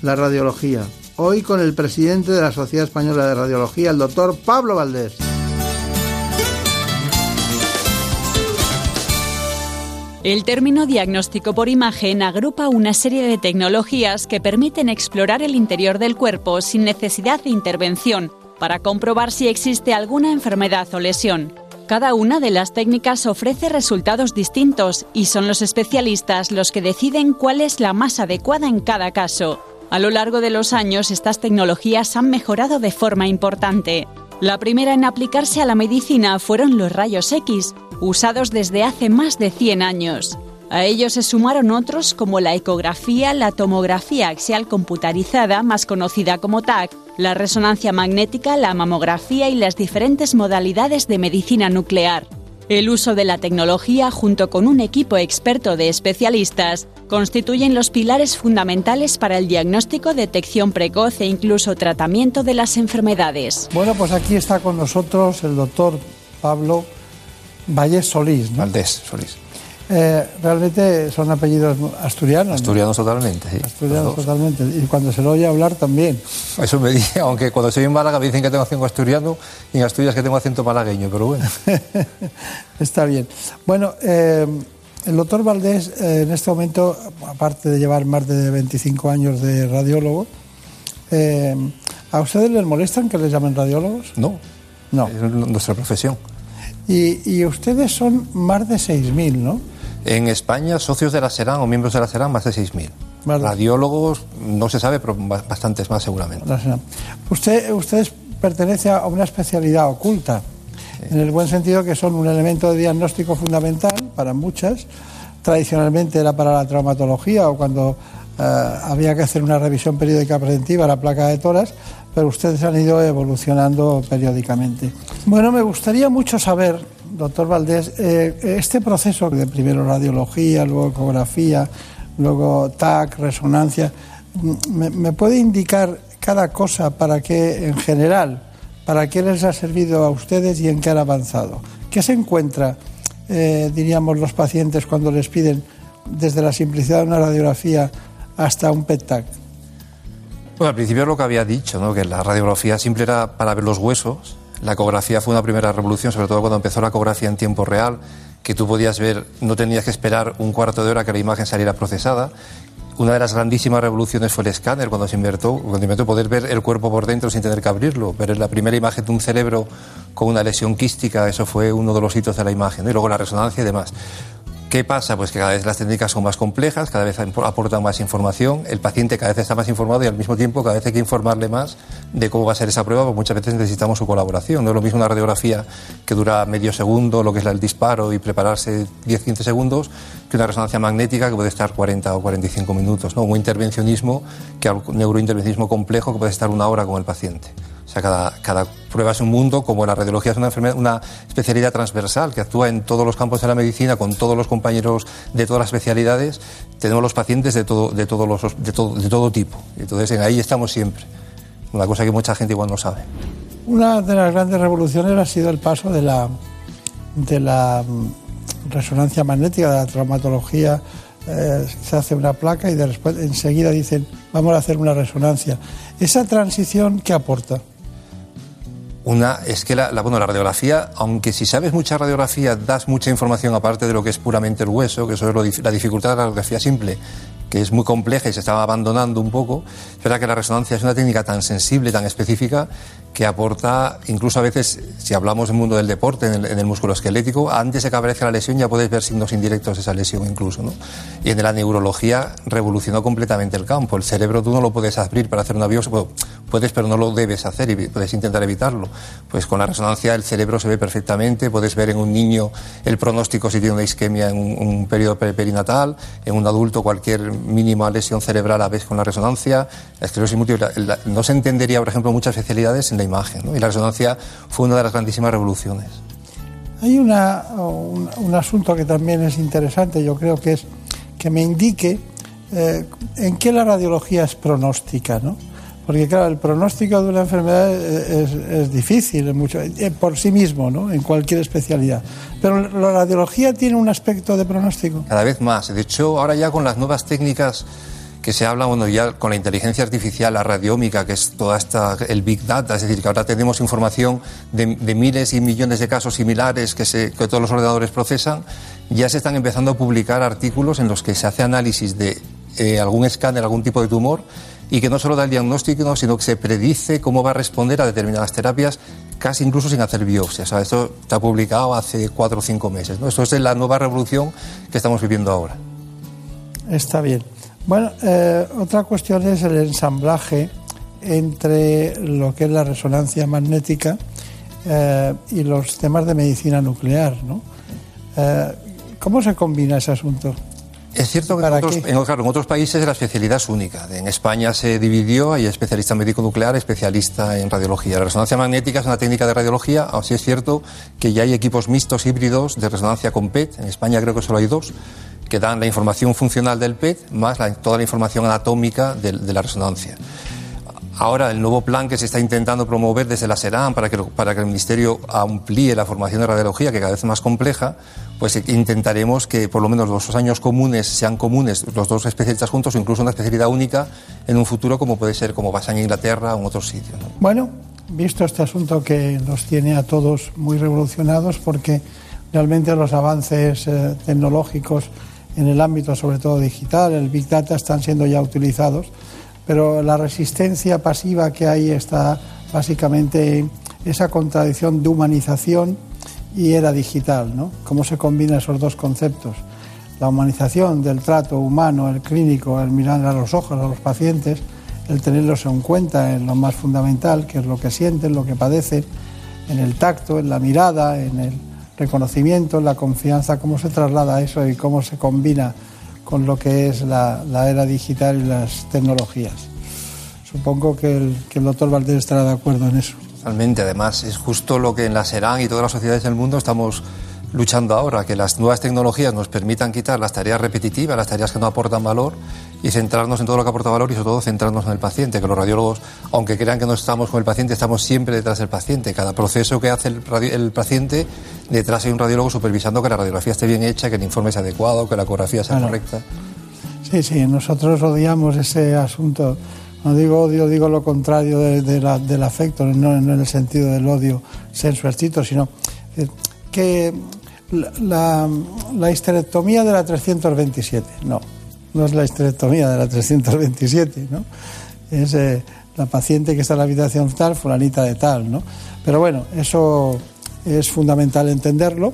Speaker 1: la radiología. Hoy con el presidente de la Sociedad Española de Radiología, el doctor Pablo Valdés.
Speaker 14: El término diagnóstico por imagen agrupa una serie de tecnologías que permiten explorar el interior del cuerpo sin necesidad de intervención para comprobar si existe alguna enfermedad o lesión. Cada una de las técnicas ofrece resultados distintos y son los especialistas los que deciden cuál es la más adecuada en cada caso. A lo largo de los años estas tecnologías han mejorado de forma importante. La primera en aplicarse a la medicina fueron los rayos X, usados desde hace más de 100 años. A ellos se sumaron otros como la ecografía, la tomografía axial computarizada, más conocida como TAC, la resonancia magnética, la mamografía y las diferentes modalidades de medicina nuclear. El uso de la tecnología junto con un equipo experto de especialistas constituyen los pilares fundamentales para el diagnóstico, detección precoz e incluso tratamiento de las enfermedades.
Speaker 1: Bueno, pues aquí está con nosotros el doctor Pablo Vallés Solís. ¿no?
Speaker 33: Valdés Solís.
Speaker 1: Eh, realmente son apellidos asturianos. ¿no?
Speaker 33: Asturianos totalmente, sí.
Speaker 1: Asturianos totalmente. Y cuando se lo oye hablar también.
Speaker 33: Eso me (laughs) dice, aunque cuando soy en Málaga me dicen que tengo acento asturiano y en Asturias que tengo acento malagueño, pero bueno. (laughs)
Speaker 1: Está bien. Bueno, eh, el doctor Valdés eh, en este momento, aparte de llevar más de 25 años de radiólogo, eh, ¿a ustedes les molestan que les llamen radiólogos?
Speaker 33: No.
Speaker 1: No.
Speaker 33: Es nuestra profesión.
Speaker 1: Y, y ustedes son más de 6.000, ¿no?
Speaker 33: En España, socios de la SERAN o miembros de la SERAN, más de 6.000.
Speaker 1: Vale.
Speaker 33: Radiólogos, no se sabe, pero ba- bastantes más seguramente.
Speaker 1: Usted, ustedes pertenece a una especialidad oculta, en el buen sentido que son un elemento de diagnóstico fundamental para muchas. Tradicionalmente era para la traumatología o cuando eh, había que hacer una revisión periódica preventiva, la placa de toras, pero ustedes han ido evolucionando periódicamente. Bueno, me gustaría mucho saber, doctor Valdés, eh, este proceso de primero radiología, luego ecografía, luego TAC, resonancia, ¿me, me puede indicar cada cosa para qué, en general, para qué les ha servido a ustedes y en qué han avanzado? ¿Qué se encuentra, eh, diríamos, los pacientes cuando les piden desde la simplicidad de una radiografía hasta un PET-TAC?
Speaker 33: Bueno, al principio lo que había dicho, ¿no? que la radiografía simple era para ver los huesos. La ecografía fue una primera revolución, sobre todo cuando empezó la ecografía en tiempo real, que tú podías ver, no tenías que esperar un cuarto de hora que la imagen saliera procesada. Una de las grandísimas revoluciones fue el escáner, cuando se inventó, cuando inventó poder ver el cuerpo por dentro sin tener que abrirlo. Ver la primera imagen de un cerebro con una lesión quística, eso fue uno de los hitos de la imagen. Y luego la resonancia y demás. ¿Qué pasa? Pues que cada vez las técnicas son más complejas, cada vez aportan más información, el paciente cada vez está más informado y al mismo tiempo cada vez hay que informarle más de cómo va a ser esa prueba, porque muchas veces necesitamos su colaboración. No es lo mismo una radiografía que dura medio segundo, lo que es el disparo y prepararse 10-15 segundos, que una resonancia magnética que puede estar 40 o 45 minutos, ¿no? un intervencionismo, que un neurointervencionismo complejo que puede estar una hora con el paciente. O sea, cada, prueba es un mundo, como la radiología es una, enfermedad, una especialidad transversal que actúa en todos los campos de la medicina, con todos los compañeros de todas las especialidades, tenemos los pacientes de todo, todos los, de tipo. Entonces, ahí estamos siempre. Una cosa que mucha gente igual no sabe.
Speaker 1: Una de las grandes revoluciones ha sido el paso de la, de la mm, resonancia magnética, de la traumatología. Eh, se hace una placa y después enseguida dicen, vamos a hacer una resonancia. ¿Esa transición qué aporta?
Speaker 33: Una es que la, bueno, la radiografía, aunque si sabes mucha radiografía das mucha información aparte de lo que es puramente el hueso, que eso es la dificultad de la radiografía simple, que es muy compleja y se estaba abandonando un poco, es que la resonancia es una técnica tan sensible, tan específica, que aporta, incluso a veces, si hablamos del mundo del deporte, en el, músculo esquelético, antes de que aparezca la lesión ya puedes ver signos indirectos de esa lesión incluso. ¿no? Y en la neurología revolucionó completamente el campo. El cerebro tú no lo puedes abrir para hacer una biopsia, puedes, pero no lo debes hacer y puedes intentar evitarlo. Pues con la resonancia el cerebro se ve perfectamente, puedes ver en un niño el pronóstico si tiene una isquemia en un, periodo perinatal, en un adulto cualquier mínima lesión cerebral a veces con la resonancia, la esclerosis múltiple. no se entendería, por ejemplo, muchas especialidades en la imagen. Y la resonancia fue una de las grandísimas revoluciones.
Speaker 1: Hay una, un, asunto que también es interesante, yo creo que es que me indique eh, en qué la radiología es pronóstica, ¿no? Porque claro, el pronóstico de una enfermedad es, difícil mucho, eh, por sí mismo, ¿no? En cualquier especialidad. Pero la radiología tiene un aspecto de pronóstico.
Speaker 33: Cada vez más. De hecho, ahora ya con las nuevas técnicas que se habla, bueno, ya con la inteligencia artificial, la radiómica, que es toda esta, el Big Data, es decir, que ahora tenemos información de, miles y millones de casos similares que, se, que todos los ordenadores procesan, ya se están empezando a publicar artículos en los que se hace análisis de eh, algún escáner, algún tipo de tumor, y que no solo da el diagnóstico, sino que se predice cómo va a responder a determinadas terapias, casi incluso sin hacer biopsias. esto está publicado hace cuatro o cinco meses. ¿no? Esto es la nueva revolución que estamos viviendo ahora.
Speaker 1: Está bien. Bueno, eh, otra cuestión es el ensamblaje entre lo que es la resonancia magnética eh, y los temas de medicina nuclear. ¿no? Eh, ¿Cómo se combina ese asunto?
Speaker 33: Es cierto que en otros, en, otros, países la especialidad es única. En España se dividió, hay especialista médico nuclear, especialista en radiología. La resonancia magnética es una técnica de radiología, así es cierto que ya hay equipos mixtos híbridos de resonancia con PET. En España creo que solo hay dos que dan la información funcional del PET más toda la información anatómica de, la resonancia. Ahora, el nuevo plan que se está intentando promover desde la SERAM para que, para que el Ministerio amplíe la formación de radiología, que cada vez es más compleja, pues intentaremos que por lo menos los dos años comunes sean comunes, los dos especialistas juntos, o incluso una especialidad única en un futuro, como puede ser, como pasa en Inglaterra o en otros sitios.
Speaker 1: Bueno, visto este asunto que nos tiene a todos muy revolucionados, porque realmente los avances eh, tecnológicos en el ámbito sobre todo digital, el Big Data están siendo ya utilizados, pero la resistencia pasiva que hay está básicamente esa contradicción de humanización y era digital, ¿no? ¿Cómo se combinan esos dos conceptos? La humanización del trato humano, el clínico, el mirar a los ojos a los pacientes, el tenerlos en cuenta en lo más fundamental, que es lo que sienten, lo que padecen, en el tacto, en la mirada, en el reconocimiento, la confianza, cómo se traslada eso y cómo se combina con lo que es la, era digital y las tecnologías. Supongo que el, doctor Valdés estará de acuerdo en eso.
Speaker 33: Totalmente, además es justo lo que en la SERAN y todas las sociedades del mundo estamos luchando ahora, que las nuevas tecnologías nos permitan quitar las tareas repetitivas, las tareas que no aportan valor y centrarnos en todo lo que aporta valor y sobre todo centrarnos en el paciente, que los radiólogos, aunque crean que no estamos con el paciente, estamos siempre detrás del paciente. Cada proceso que hace el, paciente, detrás hay un radiólogo supervisando que la radiografía esté bien hecha, que el informe sea adecuado, que la ecografía sea correcta.
Speaker 1: Sí, sí, nosotros odiamos ese asunto. No digo odio, digo lo contrario del afecto, no, en el sentido del odio sensualcito, sino que la, la histerectomía de la 327, no, no es la histerectomía de la 327, ¿no? Es eh, la paciente que está en la habitación tal, fulanita de tal, ¿no? Pero bueno, eso es fundamental entenderlo.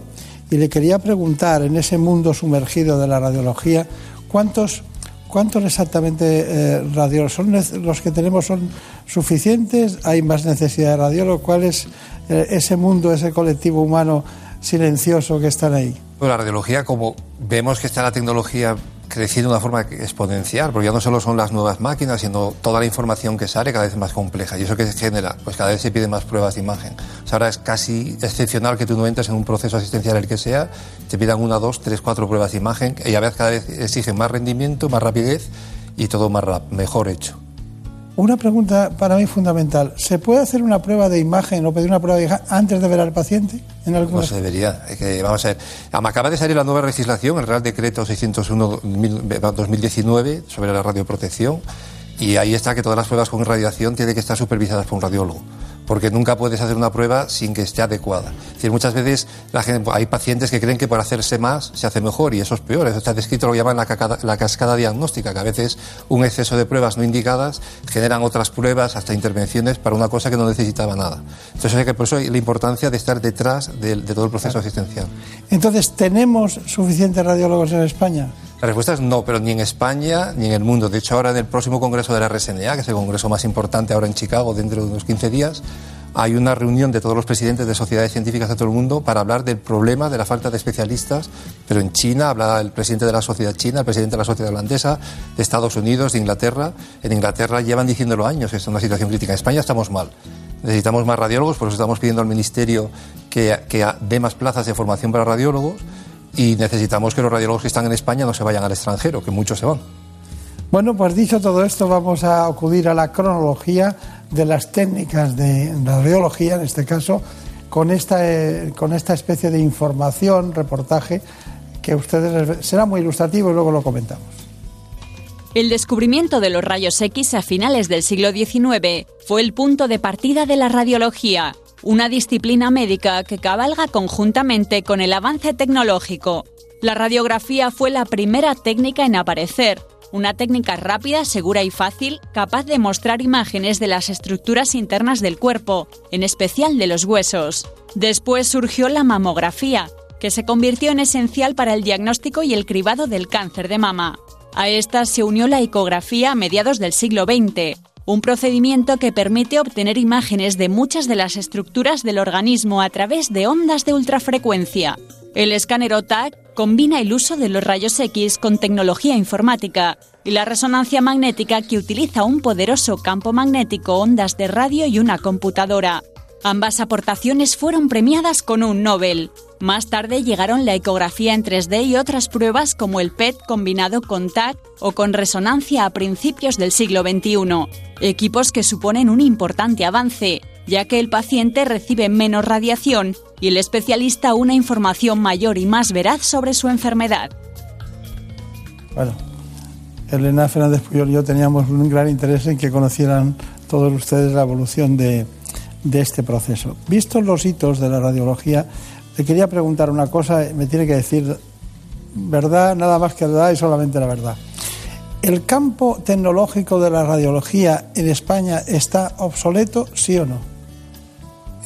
Speaker 1: Y le quería preguntar, en ese mundo sumergido de la radiología, ¿cuántos, ¿cuántos exactamente eh, radiólogos? ¿Son los que tenemos son suficientes? ¿Hay más necesidad de radiólogos? ¿Cuál es eh, ese mundo, ese colectivo humano silencioso que están ahí?
Speaker 33: La radiología, como vemos que está la tecnología creciendo de una forma exponencial, porque ya no solo son las nuevas máquinas, sino toda la información que sale cada vez más compleja. ¿Y eso que genera? Pues cada vez se piden más pruebas de imagen. Ahora es casi excepcional que tú no entres en un proceso asistencial el que sea, te pidan una, dos, tres, cuatro pruebas de imagen y a veces cada vez exigen más rendimiento, más rapidez y todo más mejor hecho.
Speaker 1: Una pregunta para mí fundamental. ¿Se puede hacer una prueba de imagen o pedir una prueba de imagen antes de ver al paciente? En
Speaker 33: No
Speaker 1: algunas...
Speaker 33: se debería. Es que, vamos a ver. Am- Acaba de salir la nueva legislación, el Real Decreto 601-2019 sobre la radioprotección, y ahí está que todas las pruebas con radiación tienen que estar supervisadas por un radiólogo. Porque nunca puedes hacer una prueba sin que esté adecuada. Es decir, muchas veces la gente, hay pacientes que creen que por hacerse más se hace mejor y eso es peor. Eso está descrito, lo llaman la, cacada- la cascada diagnóstica, que a veces un exceso de pruebas no indicadas generan otras pruebas, hasta intervenciones para una cosa que no necesitaba nada. Entonces, que por eso hay la importancia de estar detrás de, de todo el proceso asistencial.
Speaker 1: Entonces, ¿tenemos suficientes radiólogos en España?
Speaker 33: La respuesta es no, pero ni en España ni en el mundo. De hecho, ahora en el próximo congreso de la RSNA, que es el congreso más importante ahora en Chicago, dentro de unos 15 días, hay una reunión de todos los presidentes de sociedades científicas de todo el mundo para hablar del problema de la falta de especialistas. Pero en China habla el presidente de la sociedad china, el presidente de la sociedad holandesa, de Estados Unidos, de Inglaterra. En Inglaterra llevan diciéndolo años que es una situación crítica. En España estamos mal. Necesitamos más radiólogos, por eso estamos pidiendo al Ministerio que, que dé más plazas de formación para radiólogos y necesitamos que los radiólogos que están en España no se vayan al extranjero, que muchos se van.
Speaker 1: Bueno, pues dicho todo esto, vamos a acudir a la cronología de las técnicas de radiología, en este caso, con esta, eh, con esta especie de información, reportaje, que a ustedes será muy ilustrativo y luego lo comentamos.
Speaker 14: El descubrimiento de los rayos X a finales del siglo XIX fue el punto de partida de la radiología, una disciplina médica que cabalga conjuntamente con el avance tecnológico. La radiografía fue la primera técnica en aparecer, una técnica rápida, segura y fácil, capaz de mostrar imágenes de las estructuras internas del cuerpo, en especial de los huesos. Después surgió la mamografía, que se convirtió en esencial para el diagnóstico y el cribado del cáncer de mama. A esta se unió la ecografía a mediados del siglo XX, un procedimiento que permite obtener imágenes de muchas de las estructuras del organismo a través de ondas de ultrafrecuencia. El escáner OTAC combina el uso de los rayos X con tecnología informática y la resonancia magnética que utiliza un poderoso campo magnético, ondas de radio y una computadora. Ambas aportaciones fueron premiadas con un Nobel. Más tarde llegaron la ecografía en 3D y otras pruebas como el PET combinado con TAC o con resonancia a principios del siglo XXI. Equipos que suponen un importante avance, ya que el paciente recibe menos radiación y el especialista una información mayor y más veraz sobre su enfermedad.
Speaker 1: Bueno, Elena Fernández y yo teníamos un gran interés en que conocieran todos ustedes la evolución de, de este proceso. Vistos los hitos de la radiología, le quería preguntar una cosa, me tiene que decir verdad, nada más que verdad y solamente la verdad. ¿El campo tecnológico de la radiología en España está obsoleto, sí o no?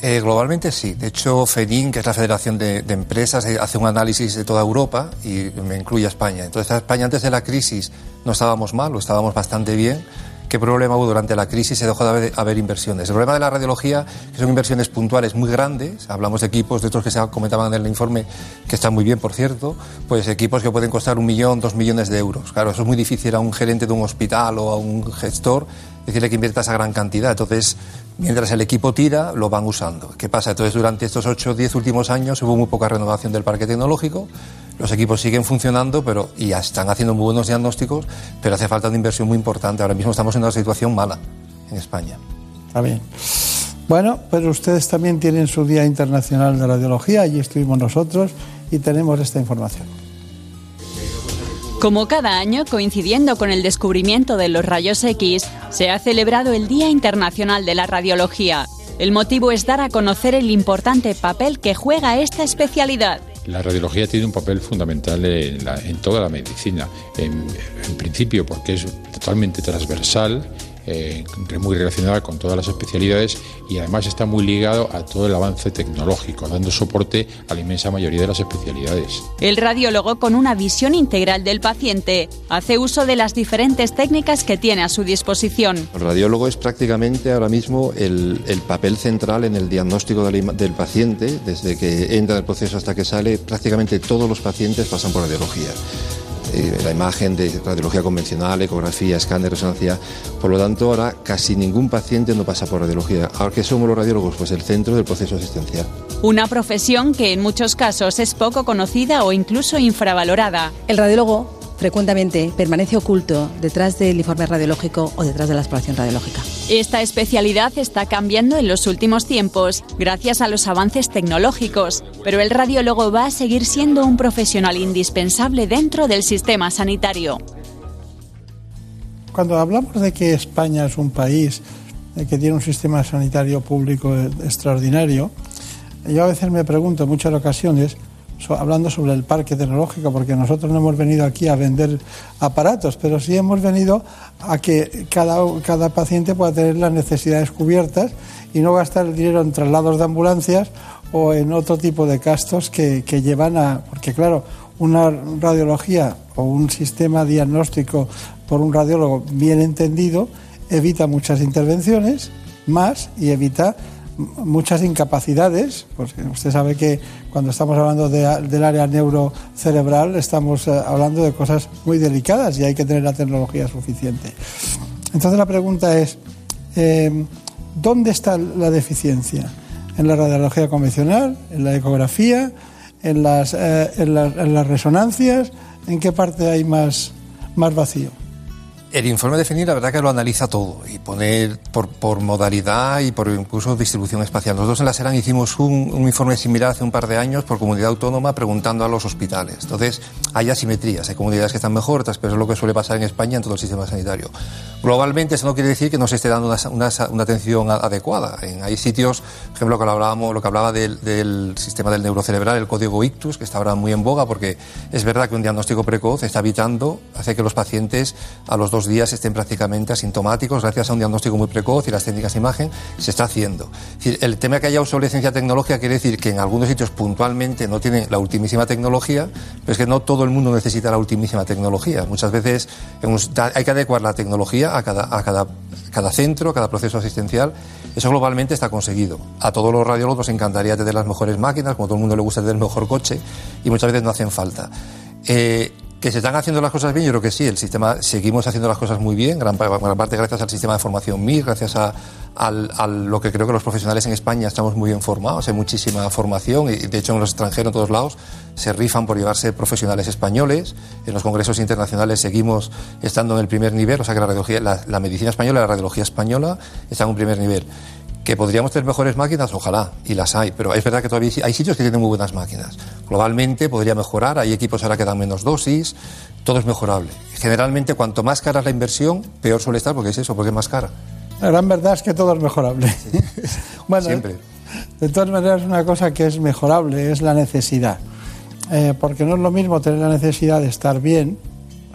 Speaker 33: Eh, globalmente sí. De hecho, FEDIN, que es la Federación de, de Empresas, eh, hace un análisis de toda Europa y me incluye a España. Entonces, a España antes de la crisis no estábamos mal, o estábamos bastante bien. ¿Qué problema hubo durante la crisis? Se dejó de haber, inversiones. El problema de la radiología, que son inversiones puntuales muy grandes, hablamos de equipos de otros que se comentaban en el informe, que están muy bien, por cierto, pues equipos que pueden costar un millón, dos millones de euros. Claro, eso es muy difícil a un gerente de un hospital o a un gestor decirle que invierta esa gran cantidad. Entonces, mientras el equipo tira, lo van usando. ¿Qué pasa? Entonces, durante estos 8 o 10 últimos años hubo muy poca renovación del parque tecnológico. Los equipos siguen funcionando pero, y ya están haciendo muy buenos diagnósticos, pero hace falta una inversión muy importante. Ahora mismo estamos en una situación mala en España.
Speaker 1: Está bien. Bueno, pero ustedes también tienen su Día Internacional de Radiología, allí estuvimos nosotros y tenemos esta información.
Speaker 14: Como cada año, coincidiendo con el descubrimiento de los rayos X, se ha celebrado el Día Internacional de la Radiología. El motivo es dar a conocer el importante papel que juega esta especialidad.
Speaker 34: La radiología tiene un papel fundamental en, toda la medicina. En principio porque es totalmente transversal, eh, muy relacionada con todas las especialidades y además está muy ligado a todo el avance tecnológico, dando soporte a la inmensa mayoría de las especialidades.
Speaker 14: El radiólogo, con una visión integral del paciente, hace uso de las diferentes técnicas que tiene a su disposición.
Speaker 33: El radiólogo es prácticamente ahora mismo el, el papel central en el diagnóstico del, del paciente, desde que entra en el proceso hasta que sale, prácticamente todos los pacientes pasan por radiología. Eh, la imagen de radiología convencional, ecografía, escáner, resonancia. Por lo tanto, ahora casi ningún paciente no pasa por radiología. Ahora que somos los radiólogos, pues el centro del proceso asistencial.
Speaker 14: Una profesión que en muchos casos es poco conocida o incluso infravalorada.
Speaker 35: El radiólogo frecuentemente permanece oculto detrás del informe radiológico o detrás de la exploración radiológica.
Speaker 14: Esta especialidad está cambiando en los últimos tiempos gracias a los avances tecnológicos, pero el radiólogo va a seguir siendo un profesional indispensable dentro del sistema sanitario.
Speaker 1: Cuando hablamos de que España es un país eh, que tiene un sistema sanitario público eh, extraordinario, yo a veces me pregunto en muchas ocasiones, hablando sobre el parque tecnológico, porque nosotros no hemos venido aquí a vender aparatos, pero sí hemos venido a que cada, cada paciente pueda tener las necesidades cubiertas y no gastar el dinero en traslados de ambulancias o en otro tipo de gastos que, que llevan a... Porque claro, una radiología o un sistema diagnóstico por un radiólogo bien entendido evita muchas intervenciones más y evita muchas incapacidades, porque usted sabe que cuando estamos hablando de- del área neurocerebral estamos eh, hablando de cosas muy delicadas y hay que tener la tecnología suficiente. Entonces la pregunta es, eh, ¿dónde está la deficiencia? ¿En la radiología convencional? ¿En la ecografía? ¿En las, eh, en las- en las resonancias? ¿En qué parte hay más, más vacío?
Speaker 33: El informe de la verdad que lo analiza todo y pone por, modalidad y por incluso distribución espacial. Nosotros en la SERAN hicimos un, informe similar hace un par de años por comunidad autónoma preguntando a los hospitales. Entonces hay asimetrías, hay comunidades que están mejor, otras, pero es lo que suele pasar en España en todo el sistema sanitario. Globalmente eso no quiere decir que no se esté dando una, una- atención adecuada. En- hay sitios, por ejemplo, que lo, hablábamos, lo que hablaba del, del sistema del neurocerebral, el código ictus, que está ahora muy en boga porque es verdad que un diagnóstico precoz está evitando, hace que los pacientes a los dos días estén prácticamente asintomáticos gracias a un diagnóstico muy precoz y las técnicas de imagen se está haciendo. Es decir, el tema que haya obsolescencia tecnológica quiere decir que en algunos sitios puntualmente no tienen la ultimísima tecnología, pero es que no todo el mundo necesita la ultimísima tecnología. Muchas veces hay que adecuar la tecnología a cada, a cada, cada centro, a cada proceso asistencial. Eso globalmente está conseguido. A todos los radiólogos nos encantaría tener las mejores máquinas, como a todo el mundo le gusta tener el mejor coche, y muchas veces no hacen falta. Eh, que se están haciendo las cosas bien, yo creo que sí. El sistema, seguimos haciendo las cosas muy bien, gran, gran parte gracias al sistema de formación MIR, gracias a, al- lo que creo que los profesionales en España estamos muy bien formados, hay muchísima formación y de hecho en los extranjeros, en todos lados, se rifan por llevarse profesionales españoles. En los congresos internacionales seguimos estando en el primer nivel, o sea que la, radiología, la, medicina española, la radiología española está en un primer nivel. Que podríamos tener mejores máquinas, ojalá, y las hay, pero es verdad que todavía hay sitios que tienen muy buenas máquinas. Globalmente podría mejorar, hay equipos ahora que dan menos dosis, todo es mejorable. Generalmente, cuanto más cara es la inversión, peor suele estar, porque es eso, porque es más cara.
Speaker 1: La gran verdad es que todo es mejorable. (laughs) bueno,
Speaker 33: Siempre.
Speaker 1: de todas maneras, una cosa que es mejorable es la necesidad. Eh, porque no es lo mismo tener la necesidad de estar bien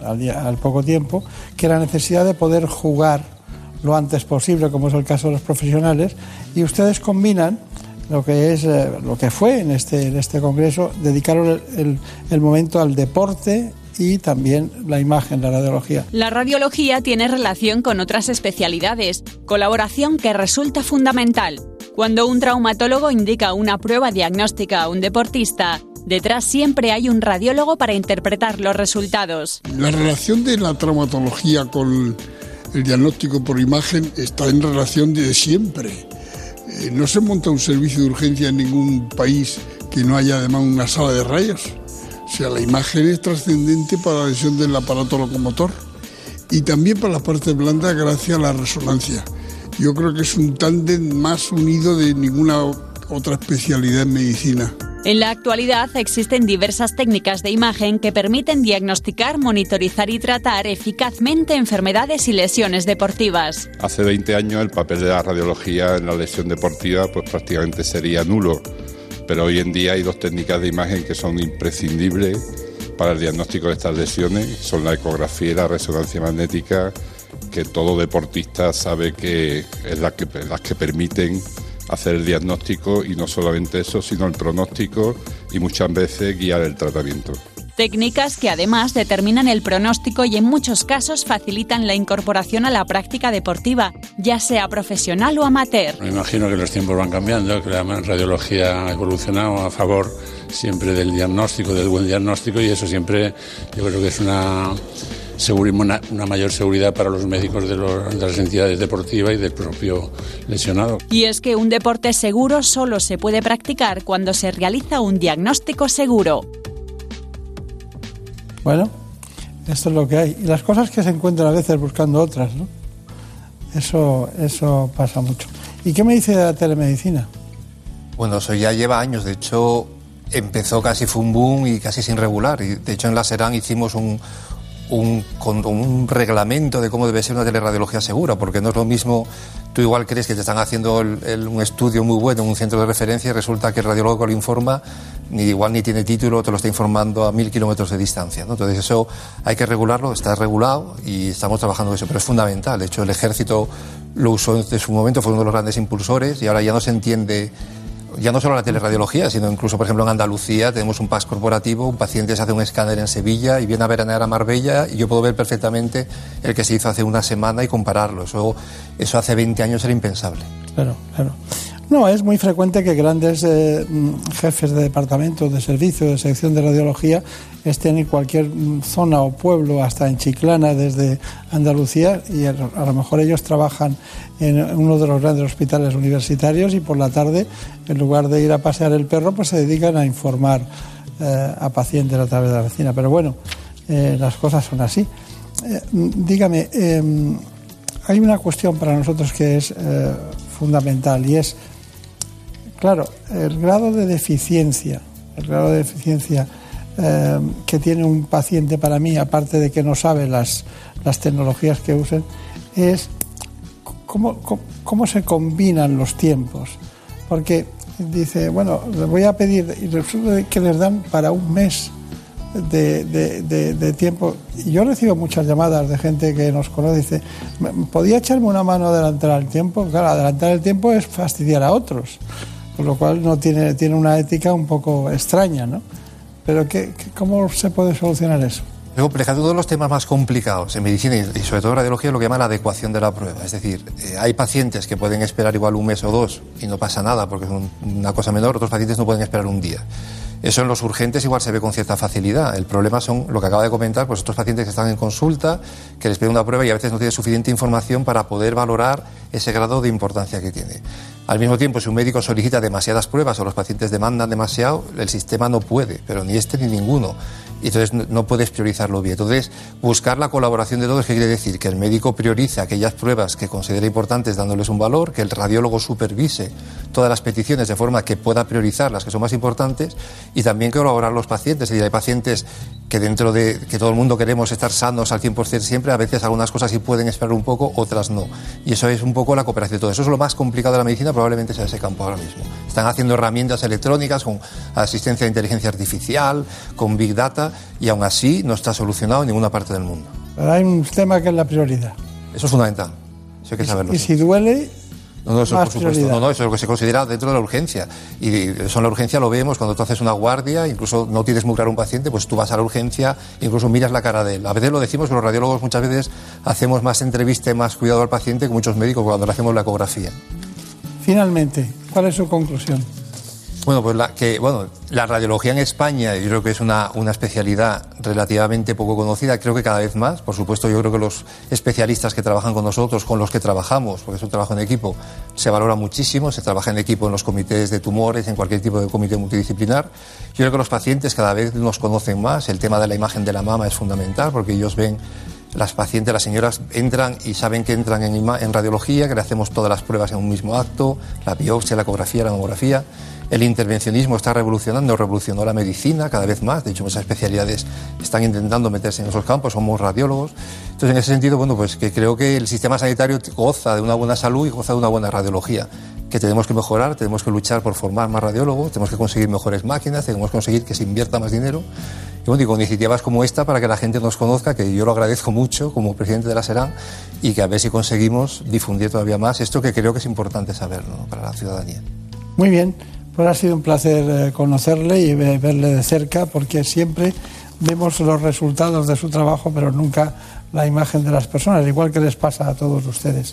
Speaker 1: al, día- al poco tiempo que la necesidad de poder jugar lo antes posible, como es el caso de los profesionales, y ustedes combinan lo que es eh, lo que fue en este, en este congreso, dedicaron el, el- el momento al deporte y también la imagen, la radiología.
Speaker 14: La radiología tiene relación con otras especialidades, colaboración que resulta fundamental. Cuando un traumatólogo indica una prueba diagnóstica a un deportista, detrás siempre hay un radiólogo para interpretar los resultados.
Speaker 36: La relación de la traumatología con el diagnóstico por imagen está en relación de siempre. Eh, no se monta un servicio de urgencia en ningún país que no haya además una sala de rayos. O sea, la imagen es trascendente para la lesión del aparato locomotor y también para las partes blandas gracias a la resonancia. Yo creo que es un tándem más unido de ninguna otra especialidad en medicina.
Speaker 14: En la actualidad existen diversas técnicas de imagen que permiten diagnosticar, monitorizar y tratar eficazmente enfermedades y lesiones deportivas.
Speaker 37: Hace 20 años el papel de la radiología en la lesión deportiva pues prácticamente sería nulo, pero hoy en día hay dos técnicas de imagen que son imprescindibles para el diagnóstico de estas lesiones, son la ecografía y la resonancia magnética, que todo deportista sabe que es la que, las que permiten hacer el diagnóstico y no solamente eso, sino el pronóstico y muchas veces guiar el tratamiento.
Speaker 14: Técnicas que además determinan el pronóstico y en muchos casos facilitan la incorporación a la práctica deportiva, ya sea profesional o amateur.
Speaker 38: Me imagino que los tiempos van cambiando, que la radiología ha evolucionado a favor siempre del diagnóstico, del buen diagnóstico y eso siempre yo creo que es una una, una, mayor seguridad para los médicos de, de, las entidades deportivas y del propio lesionado.
Speaker 14: Y es que un deporte seguro solo se puede practicar cuando se realiza un diagnóstico seguro.
Speaker 1: Bueno, esto es lo que hay. Y las cosas que se encuentran a veces buscando otras, ¿no? Eso, eso pasa mucho. ¿Y qué me dice de la telemedicina?
Speaker 33: Bueno, eso ya lleva años. De hecho, empezó casi fue un boom y casi sin regular. Y de hecho en la Serán hicimos un, un, reglamento de cómo debe ser una teleradiología segura, porque no es lo mismo, tú igual crees que te están haciendo un estudio muy bueno en un centro de referencia y resulta que el radiólogo que lo informa ni igual ni tiene título, te lo está informando a mil kilómetros de distancia. Entonces eso hay que regularlo, está regulado y estamos trabajando en eso, pero es fundamental. De hecho, el ejército lo usó en su momento, fue uno de los grandes impulsores y ahora ya no se entiende ya no solo la teleradiología, sino incluso, por ejemplo, en Andalucía tenemos un PAS corporativo, un paciente se hace un escáner en Sevilla y viene a veranear a Marbella y yo puedo ver perfectamente el que se hizo hace una semana y compararlo. Eso, eso hace 20 años era impensable.
Speaker 1: Claro, claro. No, es muy frecuente que grandes eh, jefes de departamento, de servicio, de sección de radiología estén en cualquier zona o pueblo, hasta en Chiclana, desde Andalucía, y a lo mejor ellos trabajan en uno de los grandes hospitales universitarios y por la tarde, en lugar de ir a pasear el perro, pues se dedican a informar eh, a pacientes a través de la vecina. Pero bueno, eh, las cosas son así. dígame, em, hay una cuestión para nosotros que es fundamental y es Claro, el grado de deficiencia, el grado de deficiencia eh, que tiene un paciente para mí, aparte de que no sabe las, las tecnologías que usen, es cómo, cómo, se combinan los tiempos. Porque dice, bueno, le voy a pedir, y resulta que les dan para un mes de, de, tiempo. Y yo recibo muchas llamadas de gente que nos conoce dice, ¿podía echarme una mano adelantar el tiempo? Claro, adelantar el tiempo es fastidiar a otros con lo cual no tiene, tiene una ética un poco extraña, ¿no? Pero ¿qué, cómo se puede solucionar eso?
Speaker 33: Es complicado. Uno de los temas más complicados en medicina y sobre todo en radiología es lo que llama la adecuación de la prueba. Es decir, eh, hay pacientes que pueden esperar igual un mes o dos y no pasa nada porque es una cosa menor, otros pacientes no pueden esperar un día. Eso en los urgentes igual se ve con cierta facilidad. El problema son lo que acaba de comentar, pues estos pacientes que están en consulta, que les piden una prueba y a veces no tienen suficiente información para poder valorar ese grado de importancia que tiene. Al mismo tiempo, si un médico solicita demasiadas pruebas o los pacientes demandan demasiado, el sistema no puede, pero ni este ni ninguno. Y entonces no puedes priorizarlo bien. Entonces, buscar la colaboración de todos, ¿qué quiere decir? Que el médico priorice aquellas pruebas que considera importantes dándoles un valor, que el radiólogo supervise todas las peticiones de forma que pueda priorizar las que son más importantes y también colaborar los pacientes. Es decir, hay pacientes que dentro de que todo el mundo queremos estar sanos al 100% siempre, a veces algunas cosas sí pueden esperar un poco, otras no. Y eso es un poco la cooperación de todo. Eso es lo más complicado de la medicina probablemente sea ese campo ahora mismo. Están haciendo herramientas electrónicas con asistencia de inteligencia artificial, con Big Data, y aún así no está solucionado en ninguna parte del mundo.
Speaker 1: Pero hay un tema que es la prioridad.
Speaker 33: Eso es fundamental. Eso hay que saberlo.
Speaker 1: Y si duele,
Speaker 33: no, no, eso por supuesto. No, no, eso es lo que se considera dentro de la urgencia. Y eso en la urgencia lo vemos cuando tú haces una guardia, incluso no tienes muy claro un paciente, pues tú vas a la urgencia, incluso miras la cara de él. A veces lo decimos que los radiólogos muchas veces hacemos más entrevista y más cuidado al paciente que muchos médicos cuando le hacemos la ecografía.
Speaker 1: Finalmente, ¿cuál es su conclusión?
Speaker 33: Bueno, pues la, que, bueno, la radiología en España yo creo que es una, una, especialidad relativamente poco conocida, creo que cada vez más. Por supuesto, yo creo que los especialistas que trabajan con nosotros, con los que trabajamos, porque es un trabajo en equipo, se valora muchísimo, se trabaja en equipo en los comités de tumores, en cualquier tipo de comité multidisciplinar. Yo creo que los pacientes cada vez nos conocen más, el tema de la imagen de la mama es fundamental porque ellos ven las pacientes, las señoras entran y saben que entran en, radiología, que le hacemos todas las pruebas en un mismo acto, la biopsia, la ecografía, la mamografía. El intervencionismo está revolucionando, revolucionó la medicina cada vez más. De hecho, muchas especialidades están intentando meterse en esos campos, somos radiólogos. Entonces, en ese sentido, bueno, pues que creo que el sistema sanitario goza de una buena salud y goza de una buena radiología que tenemos que mejorar, tenemos que luchar por formar más radiólogos, tenemos que conseguir mejores máquinas, tenemos que conseguir que se invierta más dinero Y bueno, digo, iniciativas como esta para que la gente nos conozca, que yo lo agradezco mucho como presidente de la SERAN y que a ver si conseguimos difundir todavía más esto que creo que es importante saberlo ¿no? para la ciudadanía.
Speaker 1: Muy bien, pues ha sido un placer eh, conocerle y verle de cerca porque siempre vemos los resultados de su trabajo, pero nunca la imagen de las personas, igual que les pasa a todos ustedes.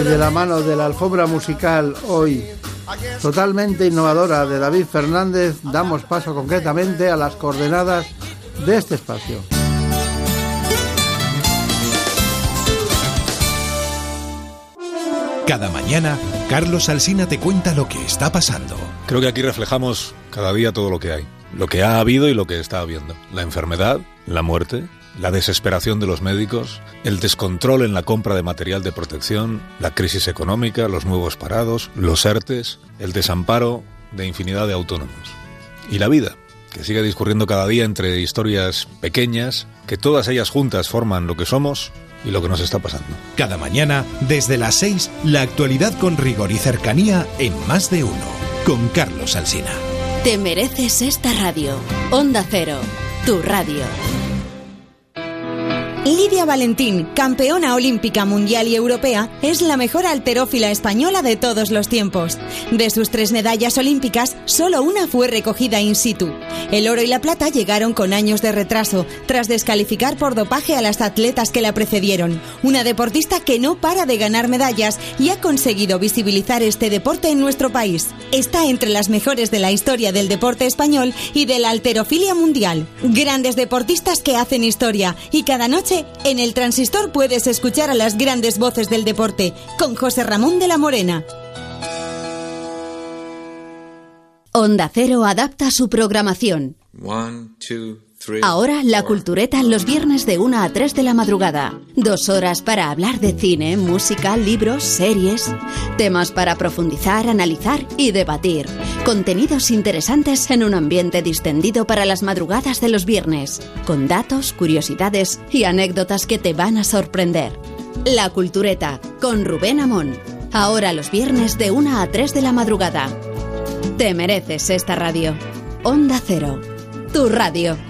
Speaker 1: Y de la mano de la alfombra musical hoy totalmente innovadora de David Fernández, damos paso concretamente a las coordenadas de este espacio.
Speaker 10: Cada mañana, Carlos Alsina te cuenta lo que está pasando.
Speaker 39: Creo que aquí reflejamos cada día todo lo que hay, lo que ha habido y lo que está habiendo. La enfermedad, la muerte, la desesperación de los médicos, el descontrol en la compra de material de protección, la crisis económica, los nuevos parados, los ERTES, el desamparo de infinidad de autónomos. Y la vida, que sigue discurriendo cada día entre historias pequeñas, que todas ellas juntas forman lo que somos y lo que nos está pasando.
Speaker 10: Cada mañana, desde las 6, la actualidad con rigor y cercanía en más de uno. Con Carlos Alsina.
Speaker 9: Te mereces esta radio. Onda Cero, tu radio.
Speaker 40: Lidia Valentín, campeona olímpica mundial y europea, es la mejor alterófila española de todos los tiempos. De sus tres medallas olímpicas, solo una fue recogida in situ. El oro y la plata llegaron con años de retraso, tras descalificar por dopaje a las atletas que la precedieron. Una deportista que no para de ganar medallas y ha conseguido visibilizar este deporte en nuestro país. Está entre las mejores de la historia del deporte español y de la alterofilia mundial. Grandes deportistas que hacen historia y cada noche en el transistor puedes escuchar a las grandes voces del deporte con José Ramón de la Morena.
Speaker 9: Onda Cero adapta su programación.
Speaker 41: One, two.
Speaker 9: Ahora la cultureta los viernes de 1 a 3 de la madrugada. Dos horas para hablar de cine, música, libros, series. Temas para profundizar, analizar y debatir. Contenidos interesantes en un ambiente distendido para las madrugadas de los viernes. Con datos, curiosidades y anécdotas que te van a sorprender. La cultureta con Rubén Amón. Ahora los viernes de 1 a 3 de la madrugada. Te mereces esta radio. Onda Cero. Tu radio.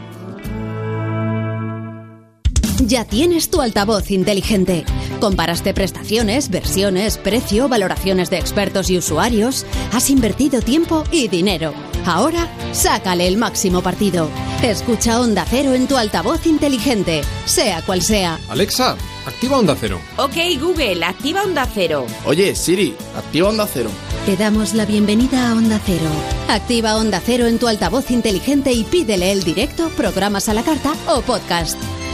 Speaker 9: Ya tienes tu altavoz inteligente. Comparaste prestaciones, versiones, precio, valoraciones de expertos y usuarios. Has invertido tiempo y dinero. Ahora, sácale el máximo partido. Escucha Onda Cero en tu altavoz inteligente, sea cual sea.
Speaker 42: Alexa, activa Onda Cero.
Speaker 43: Ok, Google, activa Onda Cero.
Speaker 42: Oye, Siri, activa Onda Cero.
Speaker 9: Te damos la bienvenida a Onda Cero. Activa Onda Cero en tu altavoz inteligente y pídele el directo, programas a la carta o podcast.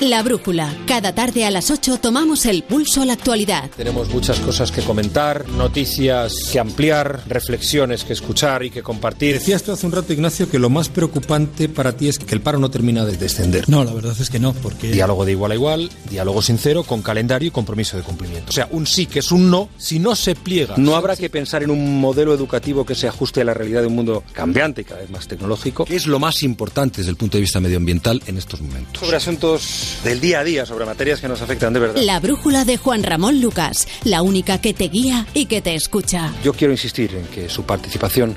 Speaker 9: La Brújula. Cada tarde a las 8 tomamos el pulso a la actualidad.
Speaker 42: Tenemos muchas cosas que comentar, noticias que ampliar, reflexiones que escuchar y que compartir.
Speaker 44: Decías tú hace un rato, Ignacio, que lo más preocupante para ti es que el paro no termina de descender.
Speaker 42: No, la verdad es que no, porque... Diálogo de igual a igual, diálogo sincero, con calendario y compromiso de cumplimiento. O sea, un sí que es un no, si no se pliega.
Speaker 45: No habrá que pensar en un modelo educativo que se ajuste a la realidad de un mundo cambiante y cada vez más tecnológico.
Speaker 44: ¿Qué es lo más importante desde el punto de vista medioambiental en estos momentos?
Speaker 45: Sobre asuntos del día a día, sobre materias que nos afectan de verdad.
Speaker 9: La Brújula de Juan Ramón Lucas, la única que te guía y que te escucha.
Speaker 45: Yo quiero insistir en que su participación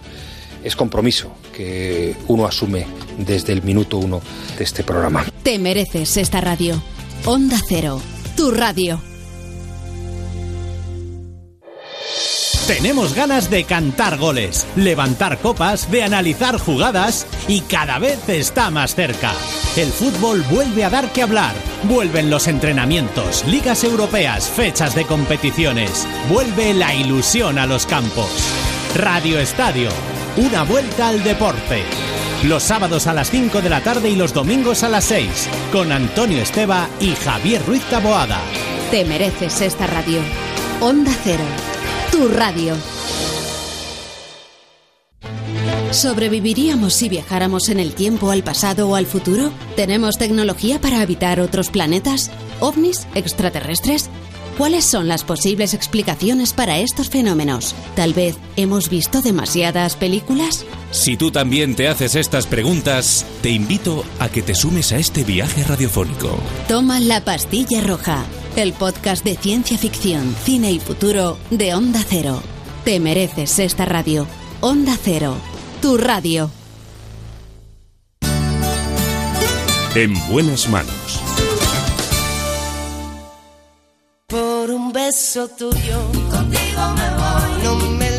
Speaker 45: es compromiso que uno asume desde el minuto uno de este programa.
Speaker 9: Te mereces esta radio. Onda Cero, tu radio.
Speaker 46: Tenemos ganas de cantar goles, levantar copas, de analizar jugadas y cada vez está más cerca. El fútbol vuelve a dar que hablar. Vuelven los entrenamientos, ligas europeas, fechas de competiciones. Vuelve la ilusión a los campos. Radio Estadio, una vuelta al deporte. Los sábados a las 5 de la tarde y los domingos a las 6, con Antonio Esteba y Javier Ruiz Taboada.
Speaker 9: Te mereces esta radio. Onda Cero, tu radio. ¿Sobreviviríamos si viajáramos en el tiempo al pasado o al futuro? ¿Tenemos tecnología para habitar otros planetas? ¿OVNIs? ¿Extraterrestres? ¿Cuáles son las posibles explicaciones para estos fenómenos? Tal vez hemos visto demasiadas películas.
Speaker 7: Si tú también te haces estas preguntas, te invito a que te sumes a este viaje radiofónico.
Speaker 9: Toma la pastilla roja, el podcast de ciencia ficción, cine y futuro de Onda Cero. Te mereces esta radio. Onda Cero, tu radio.
Speaker 7: En buenas manos.
Speaker 24: Por un beso tuyo, contigo me voy. No me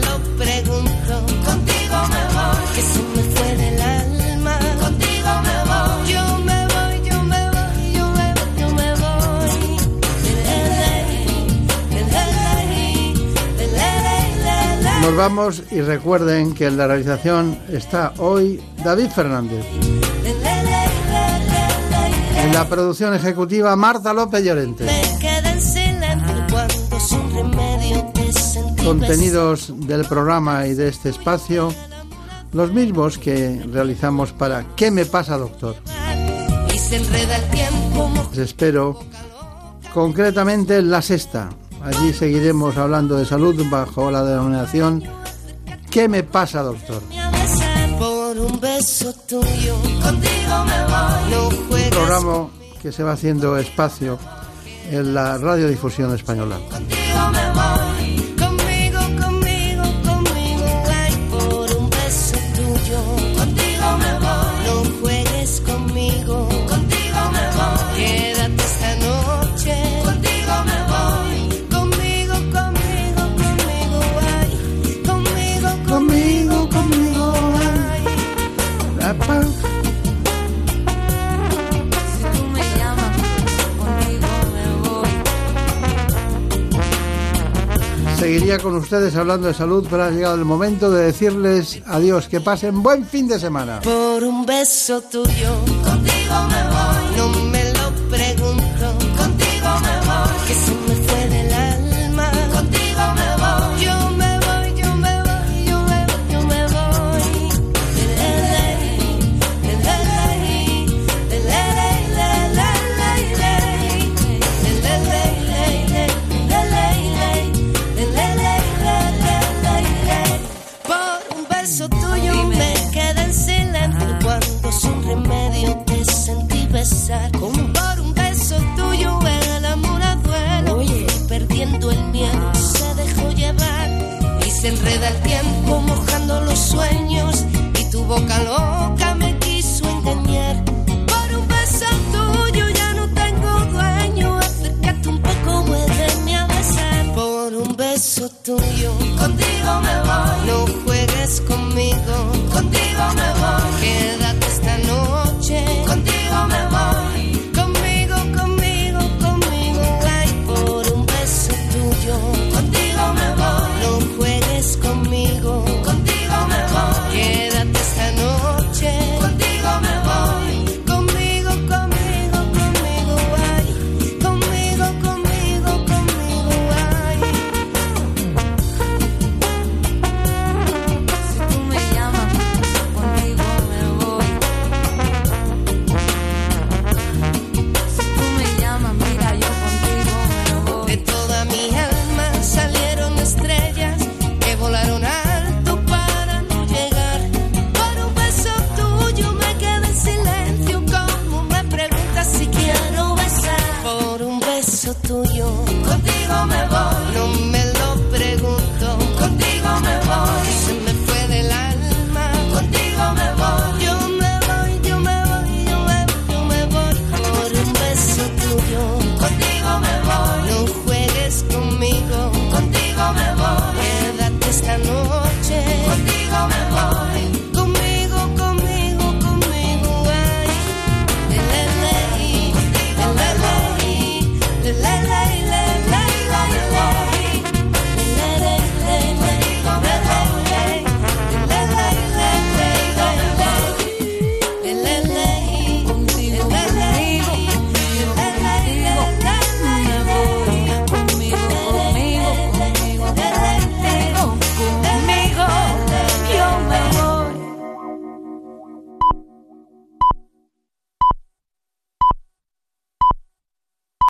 Speaker 1: Nos vamos y recuerden que en la realización está hoy David Fernández. En la producción ejecutiva Marta López Llorente. Contenidos del programa y de este espacio, los mismos que realizamos para ¿Qué me pasa, doctor? Les espero concretamente en la sexta. Allí seguiremos hablando de salud bajo la denominación ¿Qué me pasa, doctor?
Speaker 24: Por un beso tuyo, contigo me voy. No
Speaker 1: Un
Speaker 24: juegues
Speaker 1: programa que se va haciendo espacio en la radiodifusión española.
Speaker 24: contigo me voy.
Speaker 1: Con ustedes hablando de salud, pero ha llegado el momento de decirles adiós, que pasen buen fin de semana.
Speaker 24: Por un beso tuyo, contigo me voy. sueño.